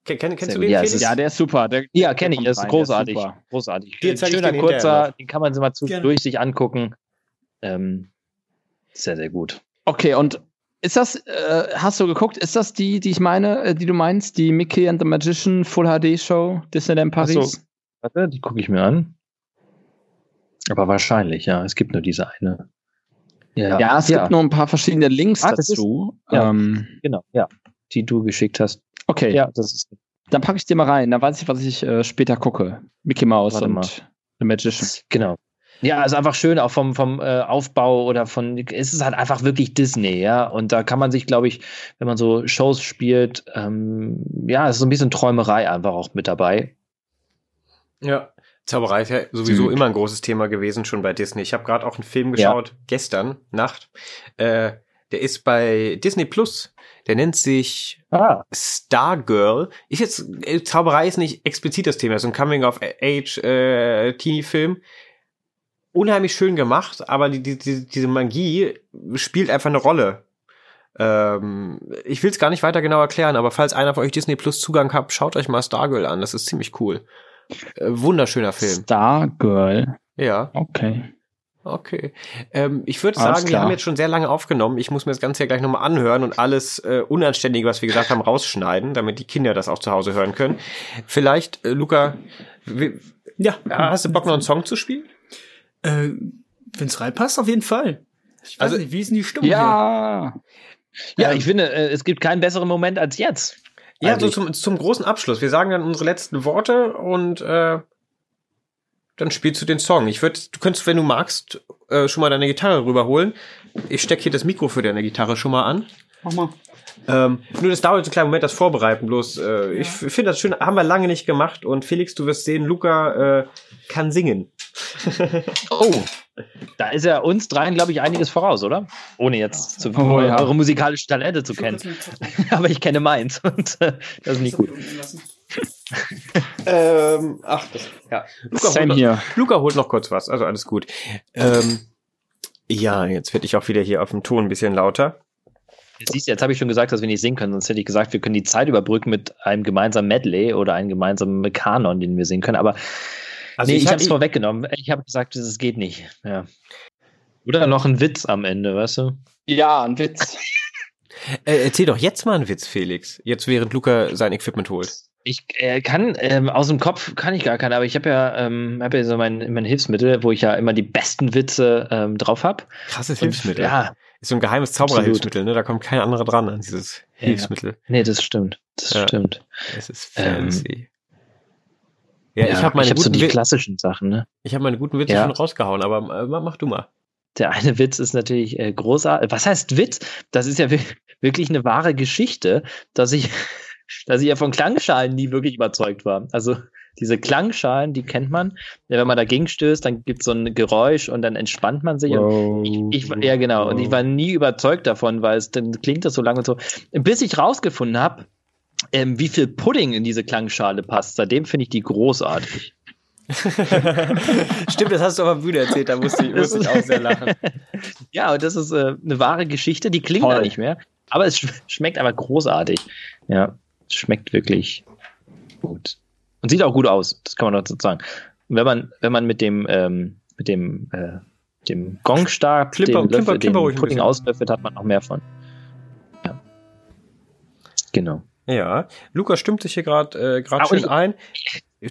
Speaker 1: Ken, kennst du den,
Speaker 2: ja, Felix? ja, der ist super. Der,
Speaker 3: ja, kenne ich. Der ist großartig. Ist großartig.
Speaker 1: Dir Schöner, den kurzer,
Speaker 3: den kann man sich mal durch sich angucken. Ähm, sehr, sehr gut.
Speaker 2: Okay, und ist das, äh, hast du geguckt, ist das die, die ich meine, äh, die du meinst, die Mickey and the Magician Full HD Show Disneyland Paris? So.
Speaker 3: Warte, die gucke ich mir an. Aber wahrscheinlich, ja. Es gibt nur diese eine.
Speaker 2: Ja, ja es ja. gibt nur ein paar verschiedene Links ah, dazu.
Speaker 3: Ist, ja, ähm, genau, ja. Die du geschickt hast.
Speaker 2: Okay. Ja, das ist. Dann packe ich dir mal rein. Dann weiß ich, was ich äh, später gucke. Mickey Mouse Warte und mal. The Magician.
Speaker 3: Genau. Ja, also einfach schön, auch vom, vom äh, Aufbau oder von, es ist halt einfach wirklich Disney, ja. Und da kann man sich, glaube ich, wenn man so Shows spielt, ähm, ja, es ist so ein bisschen Träumerei einfach auch mit dabei.
Speaker 1: Ja, Zauberei ist ja sowieso mhm. immer ein großes Thema gewesen, schon bei Disney. Ich habe gerade auch einen Film geschaut, ja. gestern Nacht. Äh, der ist bei Disney Plus. Der nennt sich ah. Stargirl. Ist jetzt, äh, Zauberei ist nicht explizit das Thema, ist ein Coming-of-Age-Teenie-Film. Äh, unheimlich schön gemacht, aber die, die, diese Magie spielt einfach eine Rolle. Ähm, ich will es gar nicht weiter genau erklären, aber falls einer von euch Disney Plus Zugang habt, schaut euch mal Stargirl an. Das ist ziemlich cool. Äh, wunderschöner Film.
Speaker 2: Stargirl.
Speaker 1: Ja.
Speaker 2: Okay.
Speaker 1: Okay. Ähm, ich würde sagen, wir haben jetzt schon sehr lange aufgenommen. Ich muss mir das Ganze ja gleich nochmal anhören und alles äh, Unanständige, was wir gesagt haben, rausschneiden, damit die Kinder das auch zu Hause hören können. Vielleicht, äh, Luca, ja, hast du Bock noch einen Song zu spielen?
Speaker 4: Äh, Wenn es reinpasst, auf jeden Fall. Ich weiß also, nicht, wie ist denn die Stimmung?
Speaker 3: Ja. Hier? Ja, ich finde, äh, es gibt keinen besseren Moment als jetzt.
Speaker 1: Ja, also so zum, zum großen Abschluss. Wir sagen dann unsere letzten Worte und äh, dann spielst du den Song. Ich würde, du könntest, wenn du magst, äh, schon mal deine Gitarre rüberholen. Ich stecke hier das Mikro für deine Gitarre schon mal an.
Speaker 4: Mach mal.
Speaker 1: Ähm, nur das dauert einen kleinen Moment, das Vorbereiten. Bloß, äh, ja. ich finde das schön, haben wir lange nicht gemacht. Und Felix, du wirst sehen, Luca äh, kann singen.
Speaker 3: oh, da ist er uns dreien, glaube ich, einiges voraus, oder? Ohne jetzt zu, oh, ja. eure musikalischen Talente zu kennen. Aber ich kenne meins und äh, das ist nicht gut.
Speaker 1: ähm, ach, das, ja. Luca Same holt, hier. Luca holt noch kurz was, also alles gut. Ähm, ja, jetzt werde ich auch wieder hier auf dem Ton ein bisschen lauter.
Speaker 3: Siehst du, jetzt habe ich schon gesagt, dass wir nicht singen können, sonst hätte ich gesagt, wir können die Zeit überbrücken mit einem gemeinsamen Medley oder einem gemeinsamen Kanon, den wir singen können. Aber also nee, ich, ich habe es vorweggenommen. Ich habe gesagt, es geht nicht. Ja. Oder noch ein Witz am Ende, weißt du?
Speaker 2: Ja, ein Witz.
Speaker 1: äh, erzähl doch jetzt mal einen Witz, Felix. Jetzt während Luca sein Equipment holt.
Speaker 3: Ich äh, kann ähm, aus dem Kopf kann ich gar keinen, aber ich habe ja, ähm, hab ja so mein, mein Hilfsmittel, wo ich ja immer die besten Witze ähm, drauf habe.
Speaker 1: Krasses Hilfsmittel. Ja. Ist so ein geheimes Zaubererhilfsmittel, ne? Da kommt kein anderer dran an dieses ja. Hilfsmittel.
Speaker 3: Nee, das stimmt. Das ja. stimmt.
Speaker 1: Es ist fancy.
Speaker 3: Ja, ja, ich habe meine ich hab so die klassischen Sachen, ne?
Speaker 1: Ich habe meine guten Witze ja. schon rausgehauen, aber äh, mach du mal.
Speaker 3: Der eine Witz ist natürlich äh, großartig. Was heißt Witz? Das ist ja wirklich eine wahre Geschichte, dass ich, dass ich ja von Klangschalen nie wirklich überzeugt war. Also diese Klangschalen, die kennt man. Ja, wenn man dagegen stößt, dann gibt es so ein Geräusch und dann entspannt man sich. Und ich, ich, ja, genau. Und ich war nie überzeugt davon, weil es dann klingt das so lange und so. Bis ich rausgefunden habe, ähm, wie viel Pudding in diese Klangschale passt. Seitdem finde ich die großartig.
Speaker 1: Stimmt, das hast du auf der Bühne erzählt, da musste ich, musste ich auch sehr lachen.
Speaker 3: ja, und das ist äh, eine wahre Geschichte, die klingt da nicht mehr, aber es sch schmeckt einfach großartig. Ja, es schmeckt wirklich gut. Und sieht auch gut aus, das kann man dazu sagen. Wenn man, wenn man mit dem, ähm, mit dem, äh, dem Gongstab Klipper, den, Löffel, Klipper, den Pudding auslöffelt, hat man noch mehr von. Ja. Genau.
Speaker 1: Ja, Lukas stimmt sich hier gerade äh, grad schön ich, ein.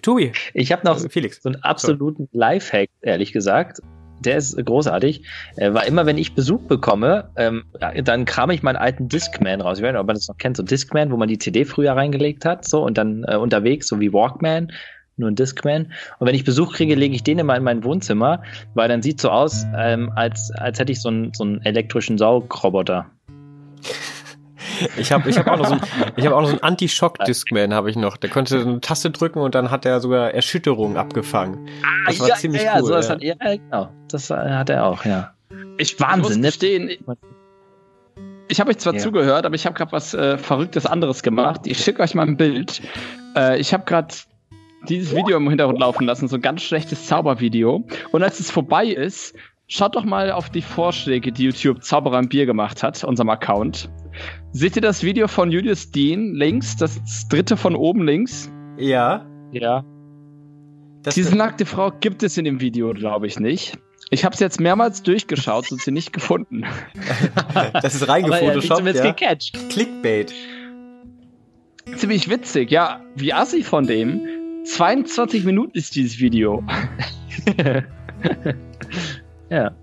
Speaker 3: Tobi. Ich habe noch Felix. so einen absoluten Lifehack, ehrlich gesagt. Der ist großartig. Äh, war immer, wenn ich Besuch bekomme, ähm, dann kram ich meinen alten Discman raus. Ich weiß nicht, ob man das noch kennt, so Discman, wo man die CD früher reingelegt hat, so und dann äh, unterwegs, so wie Walkman, nur ein Discman. Und wenn ich Besuch kriege, lege ich den immer in mein Wohnzimmer, weil dann sieht so aus, ähm, als, als hätte ich so einen, so einen elektrischen Saugroboter.
Speaker 1: Ich habe ich hab auch noch so ein, ich hab auch noch so ein Anti-Shock-Discman habe ich noch. Der konnte eine Taste drücken und dann hat er sogar Erschütterungen abgefangen.
Speaker 3: Ah, das war ja, ziemlich ja, cool. Ja. Hat, ja, genau. Das hat er auch, ja. Ich Wahnsinn, ne?
Speaker 2: Stehen. ich habe euch zwar ja. zugehört, aber ich habe gerade was äh, Verrücktes anderes gemacht. Ich schicke euch mal ein Bild. Äh, ich habe gerade dieses Video im Hintergrund laufen lassen, so ein ganz schlechtes Zaubervideo. Und als es vorbei ist, schaut doch mal auf die Vorschläge, die YouTube Zauberer im Bier gemacht hat, unserem Account. Seht ihr das Video von Julius Dean links, das dritte von oben links?
Speaker 1: Ja.
Speaker 2: Ja. Das Diese nackte Frau gibt es in dem Video, glaube ich, nicht. Ich habe es jetzt mehrmals durchgeschaut und sie nicht gefunden.
Speaker 1: das ist reingefotoshoppt,
Speaker 2: ja. gecatcht.
Speaker 1: Clickbait.
Speaker 2: Ziemlich witzig, ja. Wie assi von dem. 22 Minuten ist dieses Video.
Speaker 3: ja.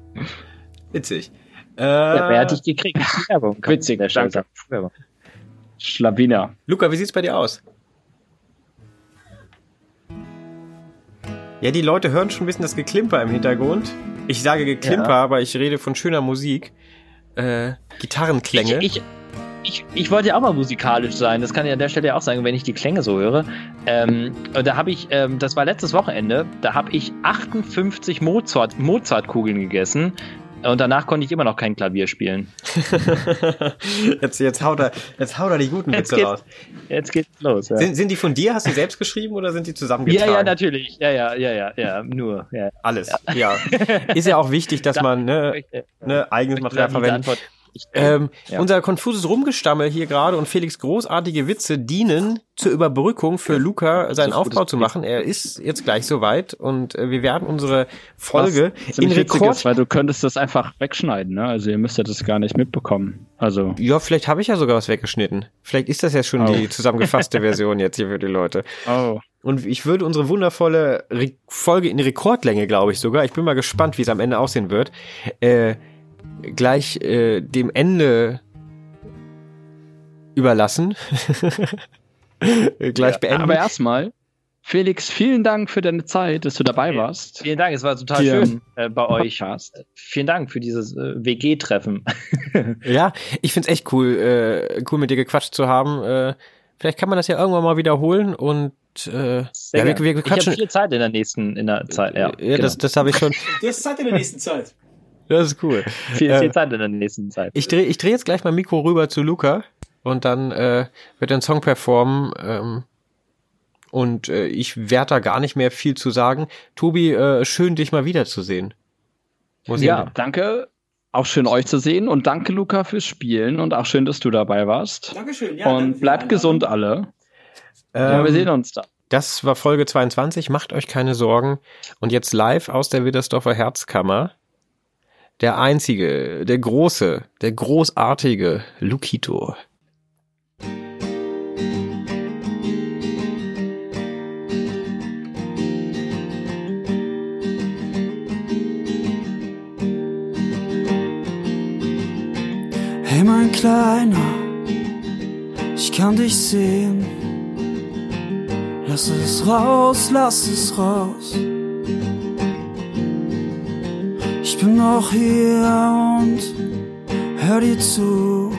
Speaker 1: Witzig.
Speaker 3: Äh, ja, wer hat dich gekriegt?
Speaker 2: Werbung. Witzig, der danke. Schlawiner.
Speaker 1: Luca, wie sieht's bei dir aus? Ja, die Leute hören schon ein bisschen das Geklimper im Hintergrund. Ich sage Geklimper, ja. aber ich rede von schöner Musik. Äh, Gitarrenklänge.
Speaker 3: Ich, ich, ich, ich wollte ja auch mal musikalisch sein. Das kann ich an der Stelle auch sagen, wenn ich die Klänge so höre. Ähm, da habe ich, ähm, das war letztes Wochenende, da habe ich 58 Mozart, Mozartkugeln gegessen. Und danach konnte ich immer noch kein Klavier spielen.
Speaker 1: jetzt, jetzt, haut er, jetzt haut er die guten Witze
Speaker 3: jetzt
Speaker 1: raus.
Speaker 3: Jetzt geht's los.
Speaker 1: Ja. Sind, sind die von dir? Hast du selbst geschrieben oder sind die zusammengetragen?
Speaker 3: Ja, ja, natürlich. Ja, ja, ja, ja, ja, nur. Ja.
Speaker 1: Alles, ja. ja. Ist ja auch wichtig, dass man ne, ne, eigenes Material verwendet. Ähm, ja. Unser konfuses Rumgestammel hier gerade und Felix großartige Witze dienen zur Überbrückung für Luca seinen Aufbau zu machen. Er ist jetzt gleich soweit und äh, wir werden unsere Folge
Speaker 2: Was in Rekord... Ist, weil du könntest das einfach wegschneiden, ne? Also ihr müsstet das gar nicht mitbekommen. Also
Speaker 1: Ja, vielleicht habe ich ja sogar was weggeschnitten. Vielleicht ist das ja schon oh. die zusammengefasste Version jetzt hier für die Leute.
Speaker 2: Oh.
Speaker 1: Und ich würde unsere wundervolle Re Folge in Rekordlänge, glaube ich sogar, ich bin mal gespannt, wie es am Ende aussehen wird, äh, gleich äh, dem Ende überlassen. gleich ja, beenden.
Speaker 2: Aber erstmal, Felix, vielen Dank für deine Zeit, dass du dabei warst.
Speaker 3: Vielen Dank, es war total Hier schön äh, bei euch. Hast. Vielen Dank für dieses äh, WG-Treffen.
Speaker 1: ja, ich find's echt cool, äh, cool mit dir gequatscht zu haben. Äh, vielleicht kann man das ja irgendwann mal wiederholen und äh, ja,
Speaker 3: wir, wir, wir quatschen. Ich habe viel Zeit in der nächsten in der Zeit. Ja, ja
Speaker 1: genau. das, das habe ich schon.
Speaker 4: Du hast Zeit in der nächsten Zeit.
Speaker 1: Das ist cool.
Speaker 3: Viel, viel äh, Zeit in der nächsten Zeit.
Speaker 1: Ich drehe ich dreh jetzt gleich mein Mikro rüber zu Luca und dann äh, wird er einen Song performen. Ähm, und äh, ich werde da gar nicht mehr viel zu sagen. Tobi, äh, schön dich mal wiederzusehen.
Speaker 2: Muss ja, danke. Auch schön euch zu sehen und danke Luca fürs Spielen und auch schön, dass du dabei warst.
Speaker 4: Dankeschön. Ja,
Speaker 2: und bleibt gesund alle. Ähm, ja, wir sehen uns da.
Speaker 1: Das war Folge 22. Macht euch keine Sorgen. Und jetzt live aus der Widdersdorfer Herzkammer der einzige, der große, der großartige Lukito.
Speaker 5: Hey mein Kleiner, ich kann dich sehen. Lass es raus, lass es raus bin noch hier und hör dir zu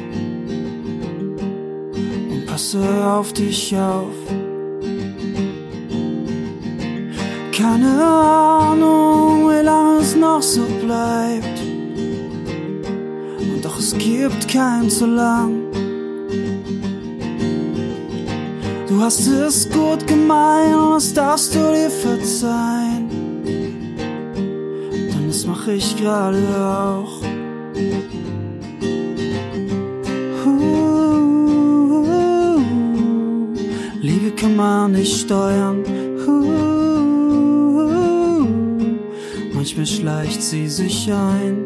Speaker 5: und passe auf dich auf. Keine Ahnung, wie lange es noch so bleibt. Und doch es gibt kein zu lang. Du hast es gut gemeint, das darfst du dir verzeihen das mache ich gerade auch. Liebe kann man nicht steuern. Manchmal schleicht sie sich ein.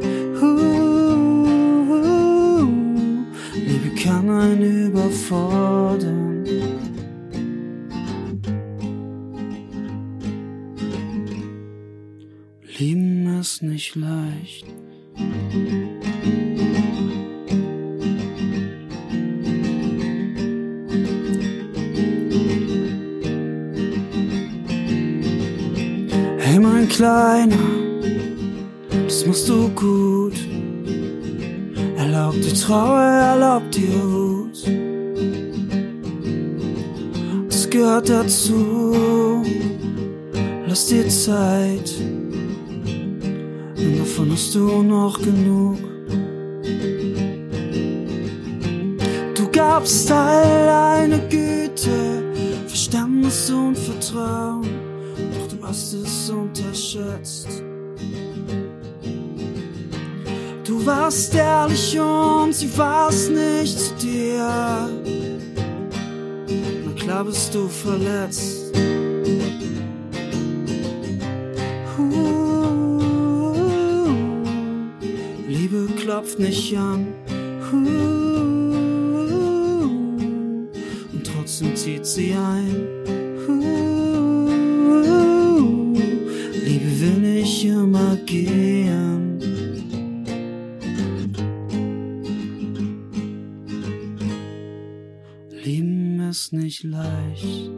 Speaker 5: Liebe kann einen überfordern. Es nicht leicht. Hey mein Kleiner, das machst du gut. Erlaub dir Trauer, erlaub dir Wut. Das gehört dazu. Lass dir Zeit davon hast du noch genug. habst all deine Güte, Verständnis und Vertrauen, doch du hast es unterschätzt. Du warst ehrlich und sie war's nicht zu dir. Na klar bist du verletzt. Klopft nicht an. Und trotzdem zieht sie ein. Liebe will nicht immer gehen. Lieben ist nicht leicht.